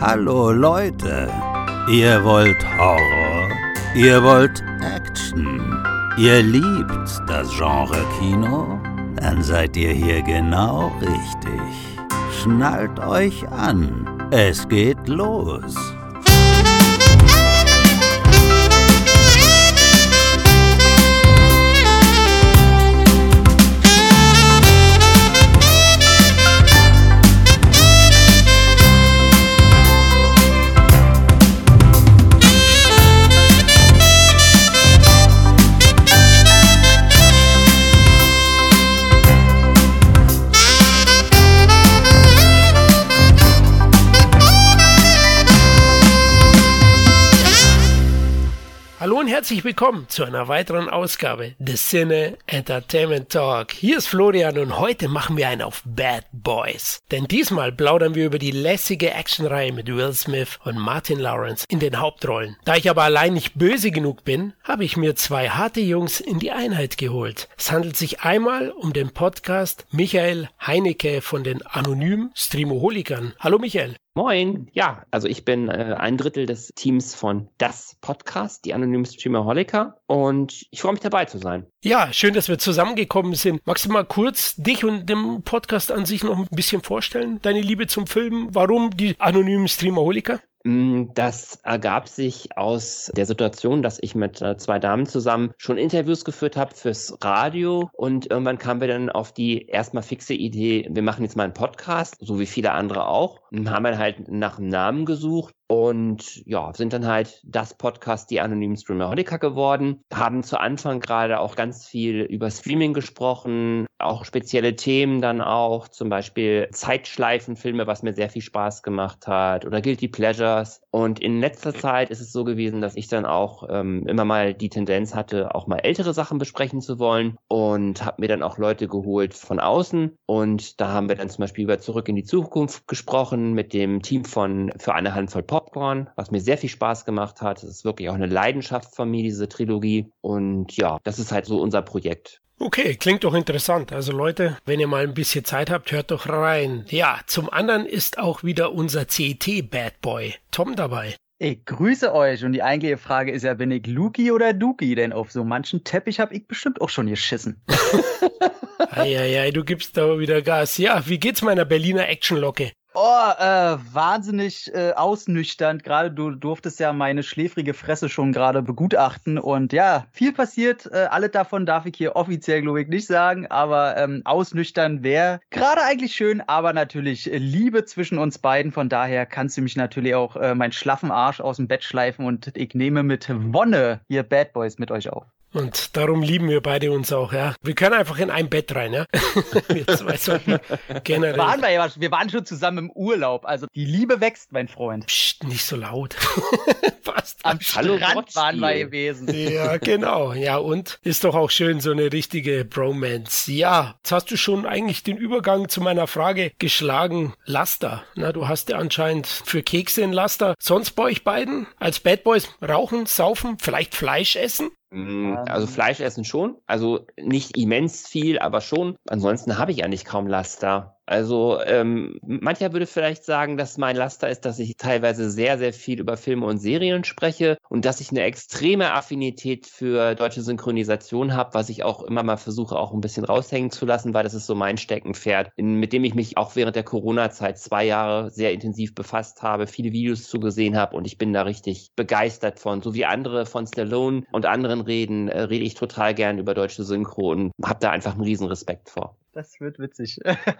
Hallo Leute, ihr wollt Horror, ihr wollt Action, ihr liebt das Genre Kino? Dann seid ihr hier genau richtig. Schnallt euch an, es geht los. Herzlich willkommen zu einer weiteren Ausgabe des Cine Entertainment Talk. Hier ist Florian und heute machen wir einen auf Bad Boys. Denn diesmal plaudern wir über die lässige Actionreihe mit Will Smith und Martin Lawrence in den Hauptrollen. Da ich aber allein nicht böse genug bin, habe ich mir zwei harte Jungs in die Einheit geholt. Es handelt sich einmal um den Podcast Michael Heinecke von den anonymen Streamoholikern. Hallo Michael. Moin, ja, also ich bin äh, ein Drittel des Teams von Das Podcast, die anonymen Streamerholiker und ich freue mich dabei zu sein. Ja, schön, dass wir zusammengekommen sind. Magst du mal kurz dich und dem Podcast an sich noch ein bisschen vorstellen? Deine Liebe zum Film? Warum die anonymen Streamerholiker? Mm, das ergab sich aus der Situation, dass ich mit äh, zwei Damen zusammen schon Interviews geführt habe fürs Radio. Und irgendwann kamen wir dann auf die erstmal fixe Idee, wir machen jetzt mal einen Podcast, so wie viele andere auch, und haben dann halt nach einem Namen gesucht und ja, sind dann halt das Podcast, die anonymen Streamerholiker geworden, haben zu Anfang gerade auch ganz viel über Streaming gesprochen, auch spezielle Themen dann auch, zum Beispiel Zeitschleifenfilme, was mir sehr viel Spaß gemacht hat, oder Guilty Pleasures. Und in letzter Zeit ist es so gewesen, dass ich dann auch ähm, immer mal die Tendenz hatte, auch mal ältere Sachen besprechen zu wollen und habe mir dann auch Leute geholt von außen. Und da haben wir dann zum Beispiel über Zurück in die Zukunft gesprochen mit dem Team von Für eine Handvoll Pop Popcorn, was mir sehr viel Spaß gemacht hat. Es ist wirklich auch eine Leidenschaft von mir, diese Trilogie. Und ja, das ist halt so unser Projekt. Okay, klingt doch interessant. Also Leute, wenn ihr mal ein bisschen Zeit habt, hört doch rein. Ja, zum anderen ist auch wieder unser CET Bad Boy Tom dabei. Ich grüße euch und die eigentliche Frage ist ja, bin ich Luki oder Duki? Denn auf so manchen Teppich habe ich bestimmt auch schon geschissen. Eieiei, du gibst da wieder Gas. Ja, wie geht's meiner Berliner Actionlocke? Oh, äh, wahnsinnig äh, ausnüchternd. Gerade du durftest ja meine schläfrige Fresse schon gerade begutachten. Und ja, viel passiert. Äh, alle davon darf ich hier offiziell, glaube ich, nicht sagen. Aber ähm, ausnüchtern wäre gerade eigentlich schön. Aber natürlich Liebe zwischen uns beiden. Von daher kannst du mich natürlich auch äh, meinen schlaffen Arsch aus dem Bett schleifen. Und ich nehme mit Wonne hier Bad Boys mit euch auf. Und darum lieben wir beide uns auch, ja. Wir können einfach in ein Bett rein, ja. wir zwei sollten generell. Waren wir, ja, wir waren schon zusammen im Urlaub. Also die Liebe wächst, mein Freund. Psst, nicht so laut. Fast. Am Strand waren wir gewesen. Ja, genau. Ja, und ist doch auch schön, so eine richtige Bromance. Ja, jetzt hast du schon eigentlich den Übergang zu meiner Frage geschlagen. Laster. Na, du hast ja anscheinend für Kekse ein Laster. Sonst bei euch beiden als Bad Boys rauchen, saufen, vielleicht Fleisch essen? Mm, also Fleisch essen schon, also nicht immens viel, aber schon. Ansonsten habe ich eigentlich kaum Laster. Also ähm, mancher würde vielleicht sagen, dass mein Laster ist, dass ich teilweise sehr, sehr viel über Filme und Serien spreche und dass ich eine extreme Affinität für deutsche Synchronisation habe, was ich auch immer mal versuche, auch ein bisschen raushängen zu lassen, weil das ist so mein Steckenpferd, in, mit dem ich mich auch während der Corona-Zeit zwei Jahre sehr intensiv befasst habe, viele Videos zugesehen habe und ich bin da richtig begeistert von. So wie andere von Stallone und anderen reden, äh, rede ich total gern über deutsche Synchro und habe da einfach einen riesen Respekt vor. Das wird witzig.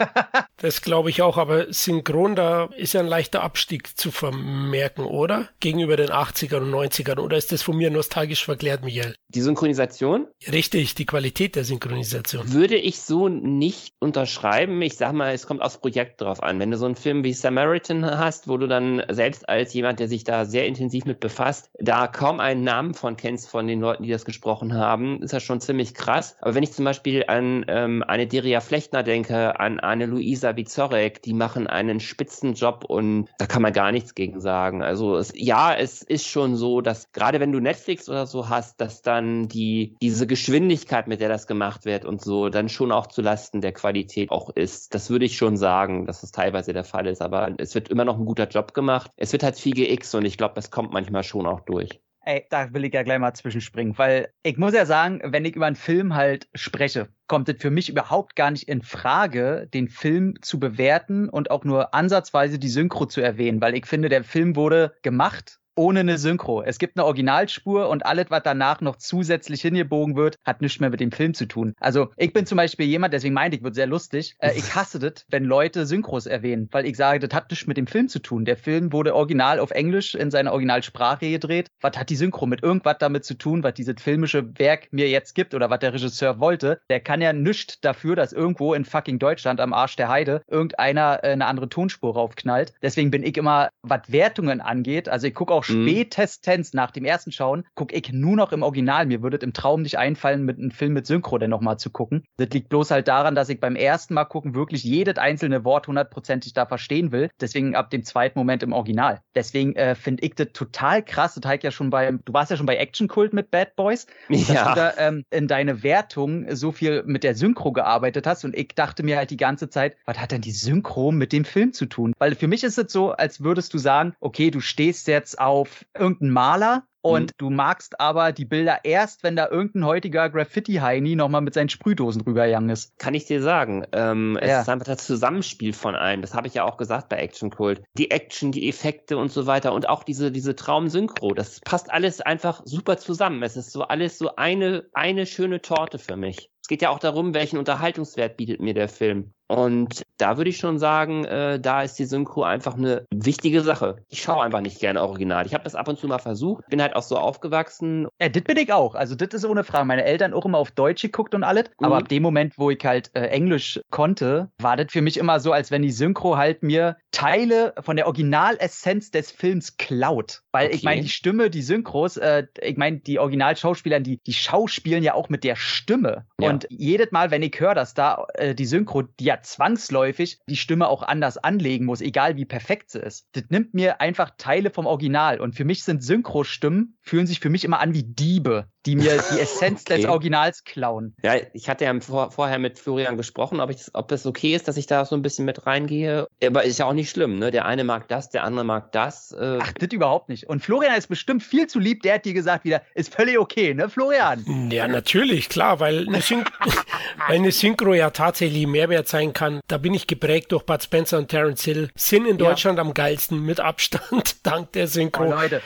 das glaube ich auch, aber synchron, da ist ja ein leichter Abstieg zu vermerken, oder? Gegenüber den 80ern und 90ern. Oder ist das von mir nostalgisch verklärt, Michael? Die Synchronisation? Richtig, die Qualität der Synchronisation. Würde ich so nicht unterschreiben. Ich sag mal, es kommt aufs Projekt drauf an. Wenn du so einen Film wie Samaritan hast, wo du dann selbst als jemand, der sich da sehr intensiv mit befasst, da kaum einen Namen von kennst von den Leuten, die das gesprochen haben, ist das schon ziemlich krass. Aber wenn ich zum Beispiel an ähm, eine Deria Flechner denke, an eine Luisa Bizorek, die machen einen Spitzenjob und da kann man gar nichts gegen sagen. Also es, ja, es ist schon so, dass gerade wenn du Netflix oder so hast, dass dann dann die, diese Geschwindigkeit, mit der das gemacht wird und so, dann schon auch zu Lasten der Qualität auch ist. Das würde ich schon sagen, dass das teilweise der Fall ist. Aber es wird immer noch ein guter Job gemacht. Es wird halt viel GX und ich glaube, das kommt manchmal schon auch durch. Ey, da will ich ja gleich mal zwischenspringen, weil ich muss ja sagen, wenn ich über einen Film halt spreche, kommt es für mich überhaupt gar nicht in Frage, den Film zu bewerten und auch nur ansatzweise die Synchro zu erwähnen, weil ich finde, der Film wurde gemacht ohne eine Synchro. Es gibt eine Originalspur und alles, was danach noch zusätzlich hingebogen wird, hat nichts mehr mit dem Film zu tun. Also ich bin zum Beispiel jemand, deswegen meinte ich, wird sehr lustig. Äh, ich hasse das, wenn Leute Synchros erwähnen, weil ich sage, das hat nichts mit dem Film zu tun. Der Film wurde original auf Englisch in seiner Originalsprache gedreht. Was hat die Synchro mit irgendwas damit zu tun, was dieses filmische Werk mir jetzt gibt oder was der Regisseur wollte? Der kann ja nichts dafür, dass irgendwo in fucking Deutschland am Arsch der Heide irgendeiner äh, eine andere Tonspur raufknallt. Deswegen bin ich immer, was Wertungen angeht, also ich gucke auch. Spätestens nach dem ersten Schauen, gucke ich nur noch im Original. Mir würde es im Traum nicht einfallen, mit einem Film mit Synchro denn nochmal zu gucken. Das liegt bloß halt daran, dass ich beim ersten Mal gucken wirklich jedes einzelne Wort hundertprozentig da verstehen will. Deswegen ab dem zweiten Moment im Original. Deswegen äh, finde ich das total krass. Das halt ja schon bei, du warst ja schon bei Action Cult mit Bad Boys, dass ja. du da ähm, in deine Wertung so viel mit der Synchro gearbeitet hast. Und ich dachte mir halt die ganze Zeit, was hat denn die Synchro mit dem Film zu tun? Weil für mich ist es so, als würdest du sagen, okay, du stehst jetzt auf auf irgendeinen Maler und mhm. du magst aber die Bilder erst, wenn da irgendein heutiger Graffiti-Heini nochmal mit seinen Sprühdosen rübergegangen ist. Kann ich dir sagen. Ähm, ja. Es ist einfach das Zusammenspiel von allem. Das habe ich ja auch gesagt bei Action Cult. Die Action, die Effekte und so weiter und auch diese, diese Traumsynchro. Das passt alles einfach super zusammen. Es ist so alles so eine, eine schöne Torte für mich. Es geht ja auch darum, welchen Unterhaltungswert bietet mir der Film. Und da würde ich schon sagen, äh, da ist die Synchro einfach eine wichtige Sache. Ich schaue einfach nicht gerne Original. Ich habe das ab und zu mal versucht, bin halt auch so aufgewachsen. Ja, das bin ich auch. Also das ist ohne Frage. Meine Eltern auch immer auf Deutsch geguckt und alles. Mhm. Aber ab dem Moment, wo ich halt äh, Englisch konnte, war das für mich immer so, als wenn die Synchro halt mir Teile von der Originalessenz des Films klaut. Weil okay. ich meine, die Stimme, die Synchros, äh, ich meine, die Originalschauspieler, die, die schauspielen ja auch mit der Stimme. Ja. Und jedes Mal, wenn ich höre, dass da äh, die Synchro, die ja zwangsläufig die Stimme auch anders anlegen muss, egal wie perfekt sie ist. Das nimmt mir einfach Teile vom Original. Und für mich sind Synchrostimmen, fühlen sich für mich immer an wie Diebe die mir die Essenz okay. des Originals klauen. Ja, ich hatte ja vor, vorher mit Florian gesprochen, ob, ich das, ob es okay ist, dass ich da so ein bisschen mit reingehe. Aber ist ja auch nicht schlimm, ne? Der eine mag das, der andere mag das. Äh. Ach, das überhaupt nicht. Und Florian ist bestimmt viel zu lieb. Der hat dir gesagt wieder, ist völlig okay, ne, Florian? Ja, natürlich, klar, weil eine, Syn weil eine Synchro ja tatsächlich Mehrwert sein kann. Da bin ich geprägt durch Bud Spencer und Terence Hill. Sind in Deutschland ja. am geilsten mit Abstand, dank der Synchro. Oh, Leute,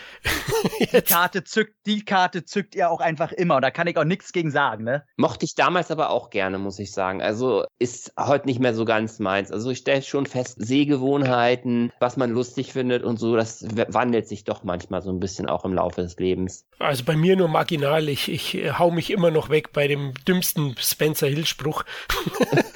die Karte zückt, die Karte zückt ihr auch einfach immer und da kann ich auch nichts gegen sagen, ne? Mochte ich damals aber auch gerne, muss ich sagen. Also ist heute nicht mehr so ganz meins. Also ich stelle schon fest, Sehgewohnheiten, was man lustig findet und so, das wandelt sich doch manchmal so ein bisschen auch im Laufe des Lebens. Also bei mir nur marginal. Ich, ich äh, hau mich immer noch weg bei dem dümmsten Spencer Hill-Spruch.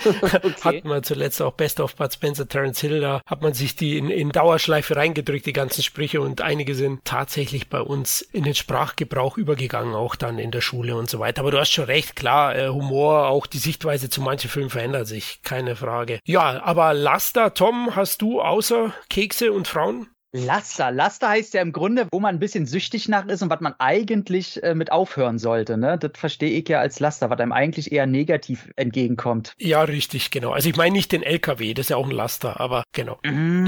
okay. Hat man zuletzt auch Best of Bud Spencer, Terence Hill, da hat man sich die in, in Dauerschleife reingedrückt, die ganzen Sprüche und einige sind tatsächlich bei uns in den Sprachgebrauch übergegangen, auch dann in der Schule und so weiter. Aber du hast schon recht, klar, äh, Humor, auch die Sichtweise zu manchen Filmen verändert sich, keine Frage. Ja, aber Laster, Tom, hast du außer Kekse und Frauen Laster. Laster heißt ja im Grunde, wo man ein bisschen süchtig nach ist und was man eigentlich äh, mit aufhören sollte. Ne? Das verstehe ich ja als Laster, was einem eigentlich eher negativ entgegenkommt. Ja, richtig, genau. Also ich meine nicht den LKW, das ist ja auch ein Laster, aber genau. Mm,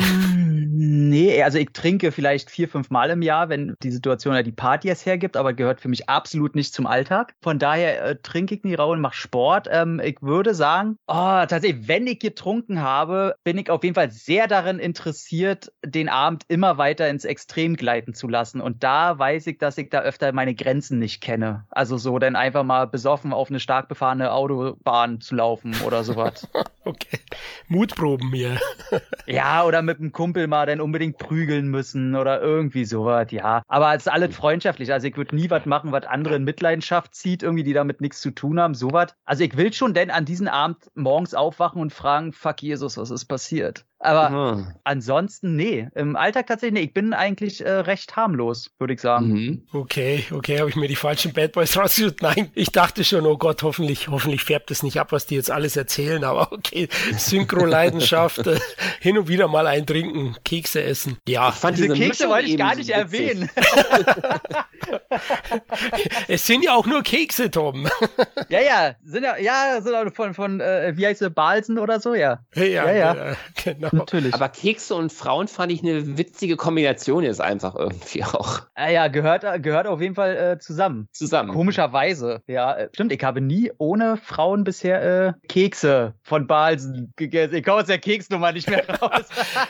nee, also ich trinke vielleicht vier, fünf Mal im Jahr, wenn die Situation ja die Party es hergibt, aber gehört für mich absolut nicht zum Alltag. Von daher äh, trinke ich nie rau und mache Sport. Ähm, ich würde sagen, oh, tatsächlich, wenn ich getrunken habe, bin ich auf jeden Fall sehr daran interessiert, den Abend immer weiter ins Extrem gleiten zu lassen. Und da weiß ich, dass ich da öfter meine Grenzen nicht kenne. Also so dann einfach mal besoffen auf eine stark befahrene Autobahn zu laufen oder sowas. okay. Mutproben hier. ja, oder mit einem Kumpel mal dann unbedingt prügeln müssen oder irgendwie sowas, ja. Aber es ist alles freundschaftlich. Also ich würde nie was machen, was andere in Mitleidenschaft zieht, irgendwie, die damit nichts zu tun haben, sowas. Also ich will schon denn an diesem Abend morgens aufwachen und fragen, fuck Jesus, was ist passiert? Aber Ah. ansonsten, nee. Im Alltag tatsächlich, nee. Ich bin eigentlich äh, recht harmlos, würde ich sagen. Mhm. Okay, okay, habe ich mir die falschen Bad Boys rausgesucht? Nein, ich dachte schon, oh Gott, hoffentlich, hoffentlich färbt es nicht ab, was die jetzt alles erzählen, aber okay, Synchro-Leidenschaft, äh, hin und wieder mal ein Trinken, Kekse essen. Ja, Ich fand Diese Kekse Mischung wollte ich gar nicht erwähnen. es sind ja auch nur Kekse, Tom. ja, ja, sind ja, ja, sind auch von, von äh, wie heißt sie, Balsen oder so, ja. ja, Ja, ja. äh, genau. Natürlich. Aber Kekse und Frauen fand ich eine witzige Kombination jetzt einfach irgendwie auch Ah, ja, gehört, gehört auf jeden Fall äh, zusammen. zusammen. Komischerweise, ja, äh, stimmt. Ich habe nie ohne Frauen bisher äh, Kekse von Balsen gegessen. Ich komme aus der Keksnummer nicht mehr raus.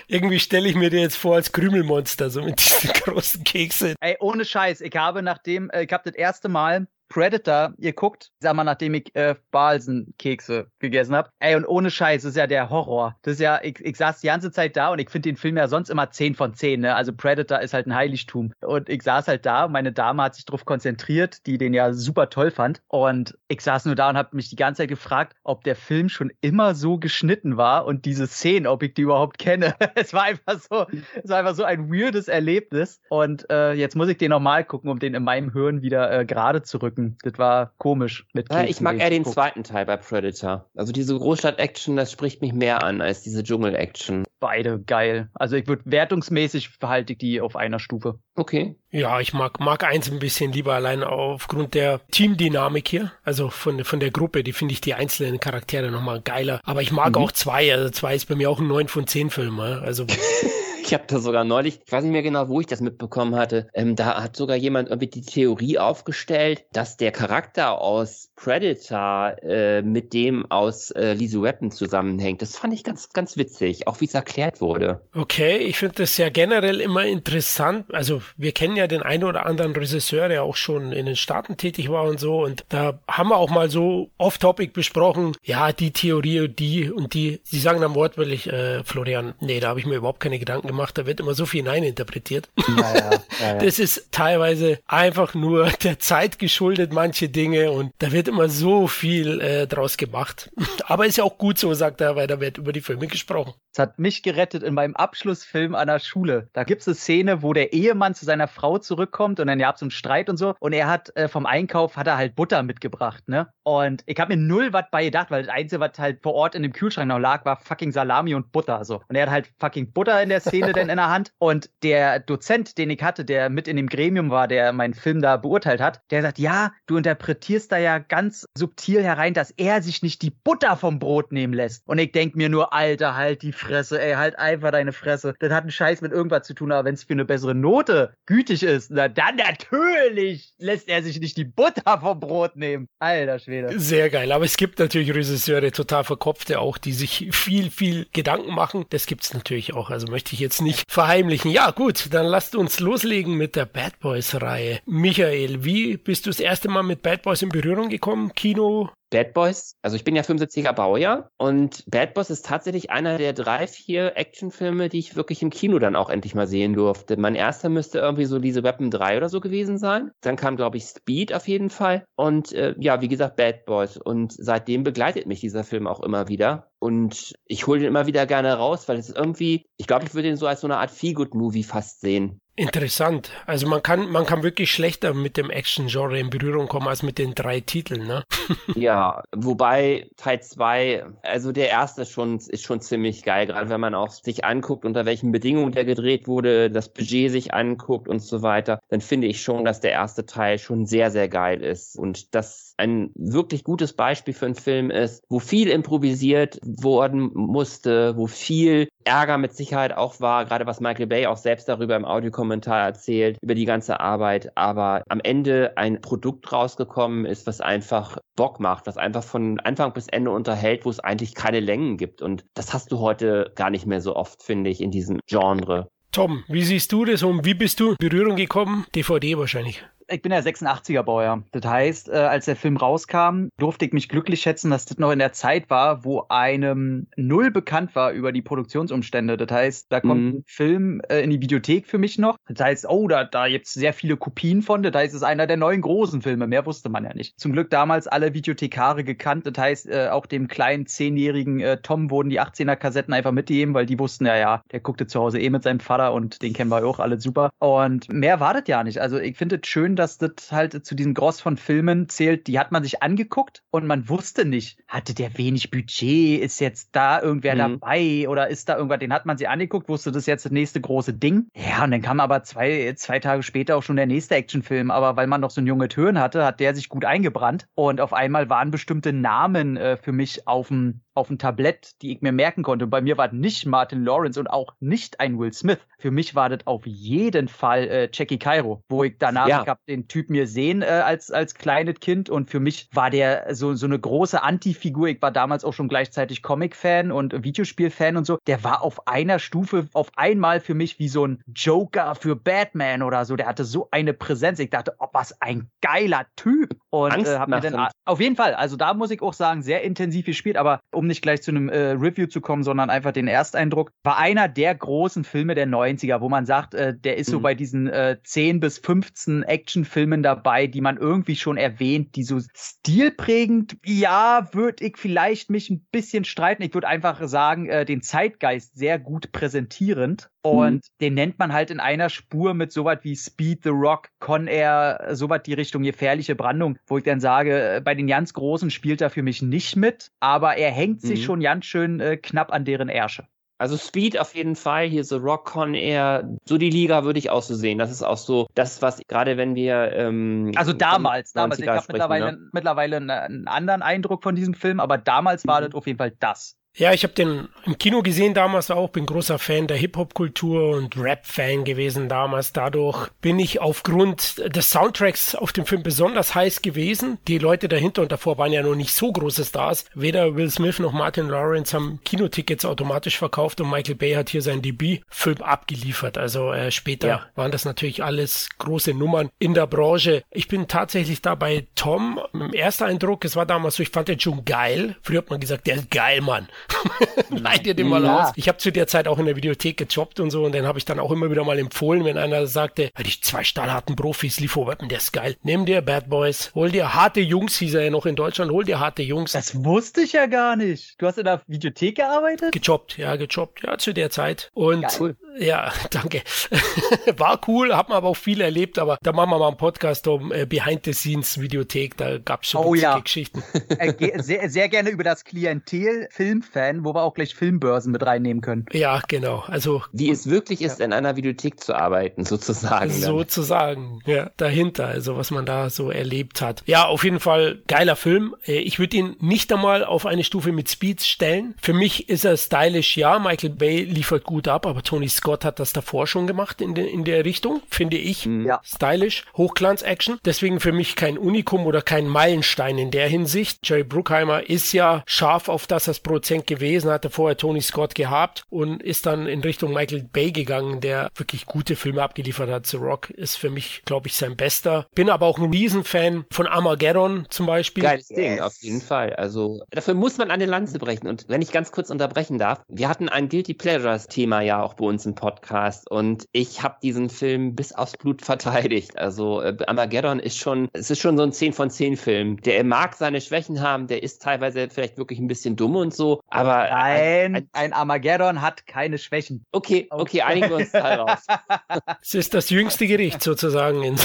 Irgendwie stelle ich mir dir jetzt vor als Krümelmonster, so mit diesen großen Kekse. Ey, ohne Scheiß. Ich habe nachdem, äh, ich habe das erste Mal Predator geguckt, sag mal, nachdem ich äh, Balsenkekse gegessen habe. Ey, und ohne Scheiß, das ist ja der Horror. Das ist ja, ich, ich saß die ganze Zeit da und ich finde den Film ja sonst immer 10 von 10, ne? Also Predator ist halt ein Heiligtum. Und ich saß halt da, meine Dame hat sich drauf konzentriert, die den ja super toll fand. Und ich saß nur da und habe mich die ganze Zeit gefragt, ob der Film schon immer so geschnitten war und diese Szenen, ob ich die überhaupt kenne. es war einfach so, es war einfach so ein weirdes Erlebnis. Und äh, jetzt muss ich den nochmal gucken, um den in meinem Hirn wieder äh, gerade zu rücken. Das war komisch mit Ja, ich mag eher den guck. zweiten Teil bei Predator. Also diese Großstadt-Action, das spricht mich mehr an als diese Dschungel-Action. Beide geil. Also ich würde wertungsmäßig verhalte ich die auf einer Stufe. Okay. Ja, ich mag, mag eins ein bisschen lieber allein aufgrund der Teamdynamik hier. Also von, von der Gruppe, die finde ich die einzelnen Charaktere nochmal geiler. Aber ich mag auch zwei. Also zwei ist bei mir auch ein 9 von 10 Film. Also Ich habe da sogar neulich, ich weiß nicht mehr genau, wo ich das mitbekommen hatte, ähm, da hat sogar jemand irgendwie die Theorie aufgestellt, dass der Charakter aus Predator äh, mit dem aus äh, Lethal Weapon zusammenhängt. Das fand ich ganz, ganz witzig, auch wie es erklärt wurde. Okay, ich finde das ja generell immer interessant. Also wir kennen ja den einen oder anderen Regisseur, der auch schon in den Staaten tätig war und so. Und da haben wir auch mal so off-topic besprochen, ja, die Theorie die und die. Sie sagen dann wortwörtlich, äh, Florian, nee, da habe ich mir überhaupt keine Gedanken gemacht. Da wird immer so viel hineininterpretiert. Ja, ja, ja, Das ist teilweise einfach nur der Zeit geschuldet, manche Dinge. Und da wird immer so viel äh, draus gemacht. Aber ist ja auch gut so, sagt er, weil da wird über die Filme gesprochen. Es hat mich gerettet in meinem Abschlussfilm an der Schule. Da gibt es eine Szene, wo der Ehemann zu seiner Frau zurückkommt und dann gab es einen Streit und so. Und er hat äh, vom Einkauf hat er halt Butter mitgebracht, ne? Und ich habe mir null was bei gedacht, weil das Einzige, was halt vor Ort in dem Kühlschrank noch lag, war fucking Salami und Butter. So. Und er hat halt fucking Butter in der Szene denn in der Hand. Und der Dozent, den ich hatte, der mit in dem Gremium war, der meinen Film da beurteilt hat, der sagt, ja, du interpretierst da ja ganz subtil herein, dass er sich nicht die Butter vom Brot nehmen lässt. Und ich denk mir nur, Alter, halt die Fresse, ey, halt einfach deine Fresse. Das hat einen Scheiß mit irgendwas zu tun, aber wenn es für eine bessere Note gütig ist, na dann natürlich lässt er sich nicht die Butter vom Brot nehmen. Alter Schwede. Sehr geil. Aber es gibt natürlich Regisseure, total verkopfte auch, die sich viel, viel Gedanken machen. Das gibt's natürlich auch. Also möchte ich jetzt nicht verheimlichen. Ja, gut, dann lasst uns loslegen mit der Bad Boys Reihe. Michael, wie bist du das erste Mal mit Bad Boys in Berührung gekommen? Kino? Bad Boys, also ich bin ja 75er Baujahr und Bad Boys ist tatsächlich einer der drei, vier Actionfilme, die ich wirklich im Kino dann auch endlich mal sehen durfte. Mein erster müsste irgendwie so diese Weapon 3 oder so gewesen sein. Dann kam, glaube ich, Speed auf jeden Fall. Und äh, ja, wie gesagt, Bad Boys. Und seitdem begleitet mich dieser Film auch immer wieder. Und ich hole den immer wieder gerne raus, weil es ist irgendwie, ich glaube, ich würde ihn so als so eine Art Feel-Good-Movie fast sehen. Interessant. Also man kann, man kann wirklich schlechter mit dem Action-Genre in Berührung kommen als mit den drei Titeln, ne? Ja, wobei Teil 2, also der erste ist schon, ist schon ziemlich geil, gerade wenn man auch sich anguckt, unter welchen Bedingungen der gedreht wurde, das Budget sich anguckt und so weiter, dann finde ich schon, dass der erste Teil schon sehr, sehr geil ist und das ein wirklich gutes Beispiel für einen Film ist, wo viel improvisiert worden musste, wo viel Ärger mit Sicherheit auch war, gerade was Michael Bay auch selbst darüber im Audiokommentar erzählt, über die ganze Arbeit, aber am Ende ein Produkt rausgekommen ist, was einfach Bock macht, was einfach von Anfang bis Ende unterhält, wo es eigentlich keine Längen gibt und das hast du heute gar nicht mehr so oft, finde ich, in diesem Genre. Tom, wie siehst du das und wie bist du in Berührung gekommen? DVD wahrscheinlich. Ich bin ja 86er Bauer. Das heißt, äh, als der Film rauskam, durfte ich mich glücklich schätzen, dass das noch in der Zeit war, wo einem null bekannt war über die Produktionsumstände. Das heißt, da kommt mhm. ein Film äh, in die Videothek für mich noch. Das heißt, oh, da, da gibt es sehr viele Kopien von. Das heißt, es ist einer der neuen großen Filme. Mehr wusste man ja nicht. Zum Glück damals alle Videothekare gekannt. Das heißt, äh, auch dem kleinen zehnjährigen äh, Tom wurden die 18er Kassetten einfach mitgegeben, weil die wussten ja, ja, der guckte zu Hause eh mit seinem Vater und den kennen wir auch alle super. Und mehr war das ja nicht. Also ich finde es schön, dass das halt zu diesem Gross von Filmen zählt. Die hat man sich angeguckt und man wusste nicht, hatte der wenig Budget, ist jetzt da irgendwer mhm. dabei oder ist da irgendwas, den hat man sich angeguckt, wusste das jetzt das nächste große Ding. Ja, und dann kam aber zwei, zwei Tage später auch schon der nächste Actionfilm. Aber weil man noch so ein junge Türen hatte, hat der sich gut eingebrannt und auf einmal waren bestimmte Namen äh, für mich auf dem auf dem Tablett, die ich mir merken konnte. Und bei mir war das nicht Martin Lawrence und auch nicht ein Will Smith. Für mich war das auf jeden Fall äh, Jackie Cairo, wo ich danach, ja. ich habe den Typ mir sehen äh, als, als kleines Kind und für mich war der so, so eine große Anti-Figur. Ich war damals auch schon gleichzeitig Comic-Fan und Videospiel-Fan und so. Der war auf einer Stufe auf einmal für mich wie so ein Joker für Batman oder so. Der hatte so eine Präsenz. Ich dachte, oh, was ein geiler Typ. Und äh, hab mir dann auf jeden Fall, also da muss ich auch sagen, sehr intensiv gespielt, aber um nicht gleich zu einem äh, Review zu kommen, sondern einfach den Ersteindruck, war einer der großen Filme der 90er, wo man sagt, äh, der ist mhm. so bei diesen äh, 10 bis 15 Actionfilmen dabei, die man irgendwie schon erwähnt, die so stilprägend, ja, würde ich vielleicht mich ein bisschen streiten. Ich würde einfach sagen, äh, den Zeitgeist sehr gut präsentierend. Und mhm. den nennt man halt in einer Spur mit sowas wie Speed, The Rock, Con Air, sowas die Richtung gefährliche Brandung, wo ich dann sage, äh, bei den ganz Großen spielt er für mich nicht mit, aber er hängt sich mhm. schon ganz schön äh, knapp an deren Ärsche. Also Speed auf jeden Fall, hier so Rock Con Air, so die Liga würde ich auch so sehen. Das ist auch so das, was gerade wenn wir ähm, Also damals, damals, ich habe mittlerweile, ne? mittlerweile einen anderen Eindruck von diesem Film, aber damals war mhm. das auf jeden Fall das. Ja, ich habe den im Kino gesehen damals auch, bin großer Fan der Hip-Hop-Kultur und Rap-Fan gewesen damals. Dadurch bin ich aufgrund des Soundtracks auf dem Film besonders heiß gewesen. Die Leute dahinter und davor waren ja noch nicht so große Stars. Weder Will Smith noch Martin Lawrence haben Kinotickets automatisch verkauft und Michael Bay hat hier seinen Debütfilm abgeliefert. Also äh, später ja. waren das natürlich alles große Nummern in der Branche. Ich bin tatsächlich da bei Tom. Im ersten Eindruck, es war damals so, ich fand den schon geil. Früher hat man gesagt, der ist geil, Mann. Leih dir den mal ja. aus. Ich habe zu der Zeit auch in der Videothek gejobbt und so und dann habe ich dann auch immer wieder mal empfohlen, wenn einer sagte, die zwei stahlharten Profis, Lifo der ist geil. Nimm dir Bad Boys, hol dir harte Jungs, hieß er ja noch in Deutschland, hol dir harte Jungs. Das wusste ich ja gar nicht. Du hast in der Videothek gearbeitet? Gejobbt, ja, gejobbt, ja, zu der Zeit. Und Geil. ja, danke. War cool, haben aber auch viel erlebt, aber da machen wir mal einen Podcast um äh, Behind the Scenes Videothek, da gab es schon oh, ja. Geschichten. Äh, sehr, sehr gerne über das Klientel Film Fan, wo wir auch gleich Filmbörsen mit reinnehmen können. Ja, genau. Also wie es wirklich ist, ja. in einer Videothek zu arbeiten, sozusagen. Sozusagen, ja, dahinter, also was man da so erlebt hat. Ja, auf jeden Fall geiler Film. Äh, ich würde ihn nicht einmal auf eine Stufe mit Speeds stellen. Für mich ist er stylisch, ja. Michael Bay liefert gut ab, aber Tony Scott hat das davor schon gemacht in, de, in der Richtung, finde ich. Mhm. Ja. Stylisch, Hochglanz-Action. Deswegen für mich kein Unikum oder kein Meilenstein in der Hinsicht. Jerry Bruckheimer ist ja scharf auf das als Produzent gewesen, hatte vorher Tony Scott gehabt und ist dann in Richtung Michael Bay gegangen, der wirklich gute Filme abgeliefert hat. The Rock ist für mich, glaube ich, sein bester. Bin aber auch ein Riesenfan von Armageddon zum Beispiel. Geiles yes. Ding, auf jeden Fall. Also dafür muss man eine Lanze brechen. Und wenn ich ganz kurz unterbrechen darf, wir hatten ein Guilty Pleasures Thema ja auch bei uns im Podcast und ich habe diesen Film bis aufs Blut verteidigt. Also äh, Armageddon ist schon, es ist schon so ein 10 von 10 Film. Der mag seine Schwächen haben, der ist teilweise vielleicht wirklich ein bisschen dumm und so, aber. Nein, ein, ein Armageddon hat keine Schwächen. Okay, okay, einigen wir uns darauf. es ist das jüngste Gericht sozusagen. In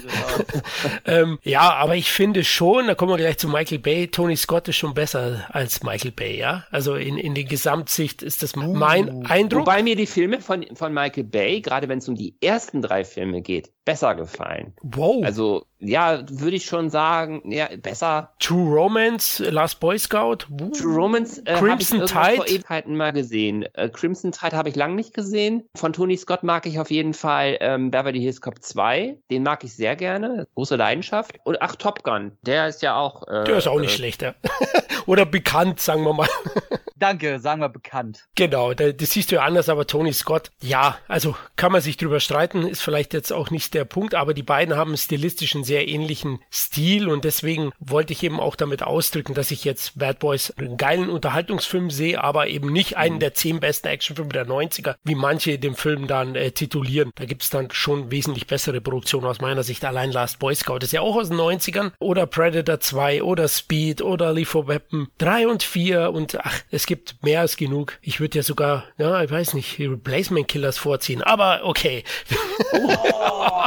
ähm, ja, aber ich finde schon, da kommen wir gleich zu Michael Bay, Tony Scott ist schon besser als Michael Bay, ja. Also in, in der Gesamtsicht ist das mein uh. Eindruck. Wobei mir die Filme von, von Michael Bay, gerade wenn es um die ersten drei Filme geht, besser gefallen. Wow. Also, ja, würde ich schon sagen, ja, besser. True Romance, Last Boy Scout. Uh. True Romance äh, Crimson ich Tide. vor Ewigkeiten mal gesehen. Äh, Crimson Tide habe ich lange nicht gesehen. Von Tony Scott mag ich auf jeden Fall ähm, Beverly Hills Cop 2. Den mag ich sehr gerne. Große Leidenschaft. Und ach, Top Gun. Der ist ja auch. Äh, der ist auch nicht äh, schlecht, ja. Oder bekannt, sagen wir mal. danke, sagen wir bekannt. Genau, das siehst du ja anders, aber Tony Scott, ja, also kann man sich drüber streiten, ist vielleicht jetzt auch nicht der Punkt, aber die beiden haben stilistisch einen sehr ähnlichen Stil und deswegen wollte ich eben auch damit ausdrücken, dass ich jetzt Bad Boys einen geilen Unterhaltungsfilm sehe, aber eben nicht einen der zehn besten Actionfilme der 90er, wie manche den Film dann äh, titulieren. Da gibt es dann schon wesentlich bessere Produktionen aus meiner Sicht. Allein Last Boy Scout ist ja auch aus den 90ern oder Predator 2 oder Speed oder Lethal Weapon 3 und 4 und ach, es gibt mehr als genug. Ich würde ja sogar, ja, ich weiß nicht, Replacement Killers vorziehen, aber okay. Oh,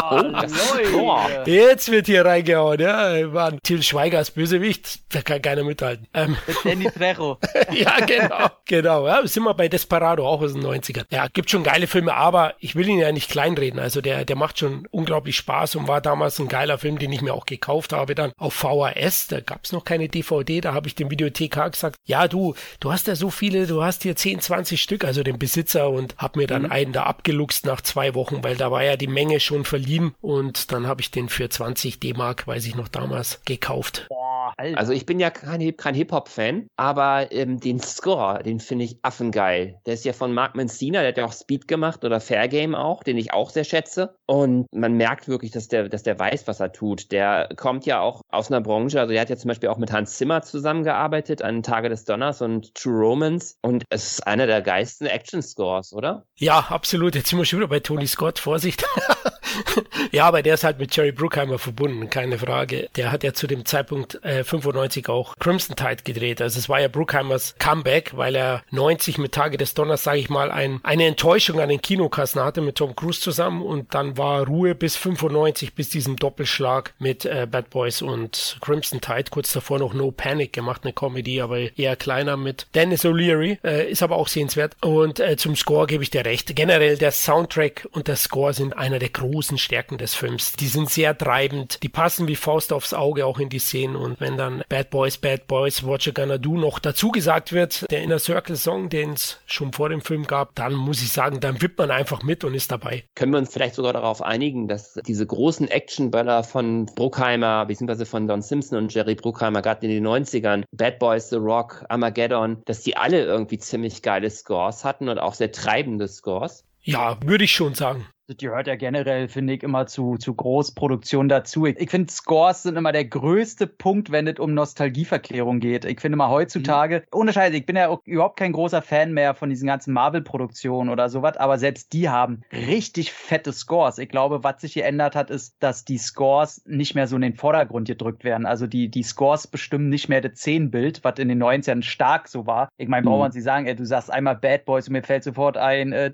oh, Jetzt wird hier reingehauen, ja. Mann, Till Schweiger als Bösewicht, da kann keiner mithalten. Ähm. Danny Trejo. ja, genau, genau. Ja, sind wir bei Desperado, auch aus den 90ern. Ja, gibt schon geile Filme, aber ich will ihn ja nicht kleinreden. Also der, der macht schon unglaublich Spaß und war damals ein geiler Film, den ich mir auch gekauft habe dann auf VHS. Da gab es noch keine DVD, da habe ich dem Videothekar gesagt, ja du, du hast ja so viele, du hast hier 10, 20 Stück, also den Besitzer und hab mir dann mhm. einen da abgeluchst nach zwei Wochen, weil da war ja die Menge schon verliehen und dann habe ich den für 20 D-Mark, weiß ich noch damals, gekauft. Boah, also ich bin ja kein, kein Hip-Hop-Fan, aber ähm, den Score, den finde ich affengeil. Der ist ja von Mark Mancina, der hat ja auch Speed gemacht oder Fair Game auch, den ich auch sehr schätze. Und man merkt wirklich, dass der, dass der weiß, was er tut. Der kommt ja auch aus einer Branche, also er hat ja zum Beispiel auch mit Hans Zimmer zusammengearbeitet an Tage des Donners und True Romance. Und es ist einer der geilsten Action-Scores, oder? Ja, absolut. Jetzt sind wir schon wieder bei Tony Scott. Vorsicht. ja, aber der ist halt mit Jerry Bruckheimer verbunden, keine Frage. Der hat ja zu dem Zeitpunkt äh, 95 auch Crimson Tide gedreht. Also es war ja Bruckheimers Comeback, weil er 90 mit Tage des Donners, sage ich mal, ein, eine Enttäuschung an den Kinokassen hatte mit Tom Cruise zusammen und dann war Ruhe bis 95, bis diesem Doppelschlag mit äh, Bad Boys und Crimson Tide. Kurz davor noch No Panic gemacht, eine Comedy, aber eher kleiner mit Dennis O'Leary. Äh, ist aber auch sehenswert. Und äh, zum Score gebe ich dir recht. Generell der Soundtrack und der Score sind einer der großen Stärken des Films. Die sind sehr treibend, die passen wie Faust aufs Auge auch in die Szenen und wenn dann Bad Boys, Bad Boys, What You Gonna Do noch dazu gesagt wird, der Inner Circle Song, den es schon vor dem Film gab, dann muss ich sagen, dann wippt man einfach mit und ist dabei. Können wir uns vielleicht sogar darauf einigen, dass diese großen Actionböller von Bruckheimer, beziehungsweise von Don Simpson und Jerry Bruckheimer, gerade in den 90ern, Bad Boys, The Rock, Armageddon, dass die alle irgendwie ziemlich geile Scores hatten und auch sehr treibende Scores? Ja, würde ich schon sagen. Das gehört ja generell, finde ich, immer zu, zu Großproduktion dazu. Ich, ich finde, Scores sind immer der größte Punkt, wenn es um Nostalgieverklärung geht. Ich finde mal heutzutage, mhm. ohne Scheiße, ich bin ja auch überhaupt kein großer Fan mehr von diesen ganzen Marvel-Produktionen oder sowas, aber selbst die haben richtig fette Scores. Ich glaube, was sich geändert hat, ist, dass die Scores nicht mehr so in den Vordergrund gedrückt werden. Also die, die Scores bestimmen nicht mehr das Szenenbild, was in den 90ern stark so war. Ich meine, mhm. braucht man sie sagen, ey, du sagst einmal Bad Boys und mir fällt sofort ein, äh,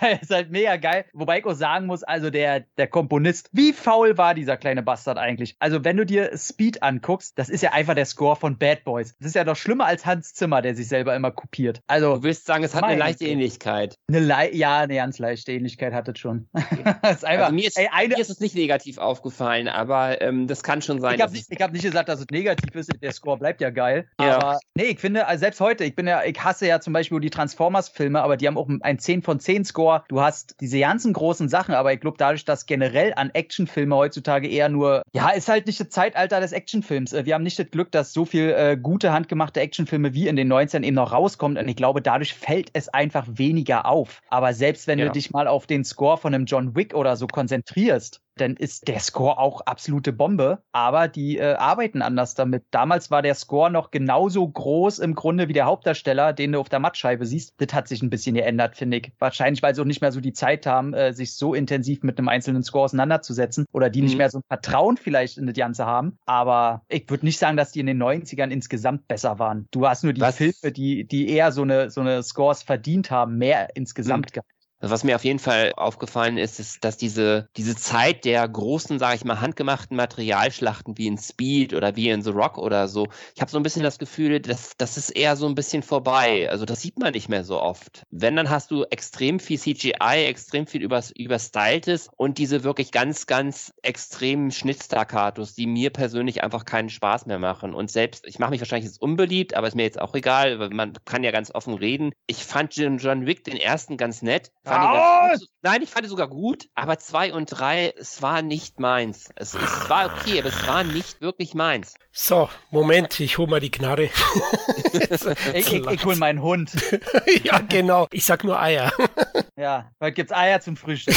das ist halt mega geil. Wobei ich auch sagen muss, also der, der Komponist, wie faul war dieser kleine Bastard eigentlich? Also, wenn du dir Speed anguckst, das ist ja einfach der Score von Bad Boys. Das ist ja doch schlimmer als Hans Zimmer, der sich selber immer kopiert. Also, du willst sagen, es hat eine leichte Ähnlichkeit. Eine Le ja, eine ganz leichte Ähnlichkeit hat es schon. ist einfach, also mir, ist, ey, eine, mir ist es nicht negativ aufgefallen, aber ähm, das kann schon sein. Ich habe nicht, hab nicht gesagt, dass es negativ ist. Der Score bleibt ja geil. Ja. Aber nee, ich finde, also selbst heute, ich bin ja, ich hasse ja zum Beispiel die Transformers-Filme, aber die haben auch ein 10 von 10 Score. Du hast diese ganzen großen Sachen, aber ich glaube, dadurch, dass generell an Actionfilme heutzutage eher nur, ja, ist halt nicht das Zeitalter des Actionfilms. Äh, wir haben nicht das Glück, dass so viel äh, gute handgemachte Actionfilme wie in den 90ern eben noch rauskommt. Und ich glaube, dadurch fällt es einfach weniger auf. Aber selbst wenn ja. du dich mal auf den Score von einem John Wick oder so konzentrierst, dann ist der Score auch absolute Bombe. Aber die äh, arbeiten anders damit. Damals war der Score noch genauso groß im Grunde wie der Hauptdarsteller, den du auf der Mattscheibe siehst. Das hat sich ein bisschen geändert, finde ich. Wahrscheinlich, weil sie auch nicht mehr so die Zeit haben, äh, sich so intensiv mit einem einzelnen Score auseinanderzusetzen. Oder die mhm. nicht mehr so ein Vertrauen vielleicht in das Ganze haben. Aber ich würde nicht sagen, dass die in den 90ern insgesamt besser waren. Du hast nur die Was? Filme, die, die eher so eine, so eine Scores verdient haben, mehr insgesamt mhm. gehabt. Was mir auf jeden Fall aufgefallen ist, ist, dass diese, diese Zeit der großen, sage ich mal, handgemachten Materialschlachten wie in Speed oder wie in The Rock oder so, ich habe so ein bisschen das Gefühl, dass das ist eher so ein bisschen vorbei. Also das sieht man nicht mehr so oft. Wenn, dann hast du extrem viel CGI, extrem viel übers, überstyltes und diese wirklich ganz, ganz extremen Schnittstaccatos, die mir persönlich einfach keinen Spaß mehr machen. Und selbst, ich mache mich wahrscheinlich jetzt unbeliebt, aber ist mir jetzt auch egal, weil man kann ja ganz offen reden. Ich fand John Wick den ersten ganz nett, Fand ich Nein, ich fand es sogar gut, aber zwei und drei, es war nicht meins. Es, es war okay, aber es war nicht wirklich meins. So, Moment, ich hol mal die Knarre. ich, ich, ich hol meinen Hund. ja, genau. Ich sag nur Eier. ja, heute gibt's Eier zum Frühstück.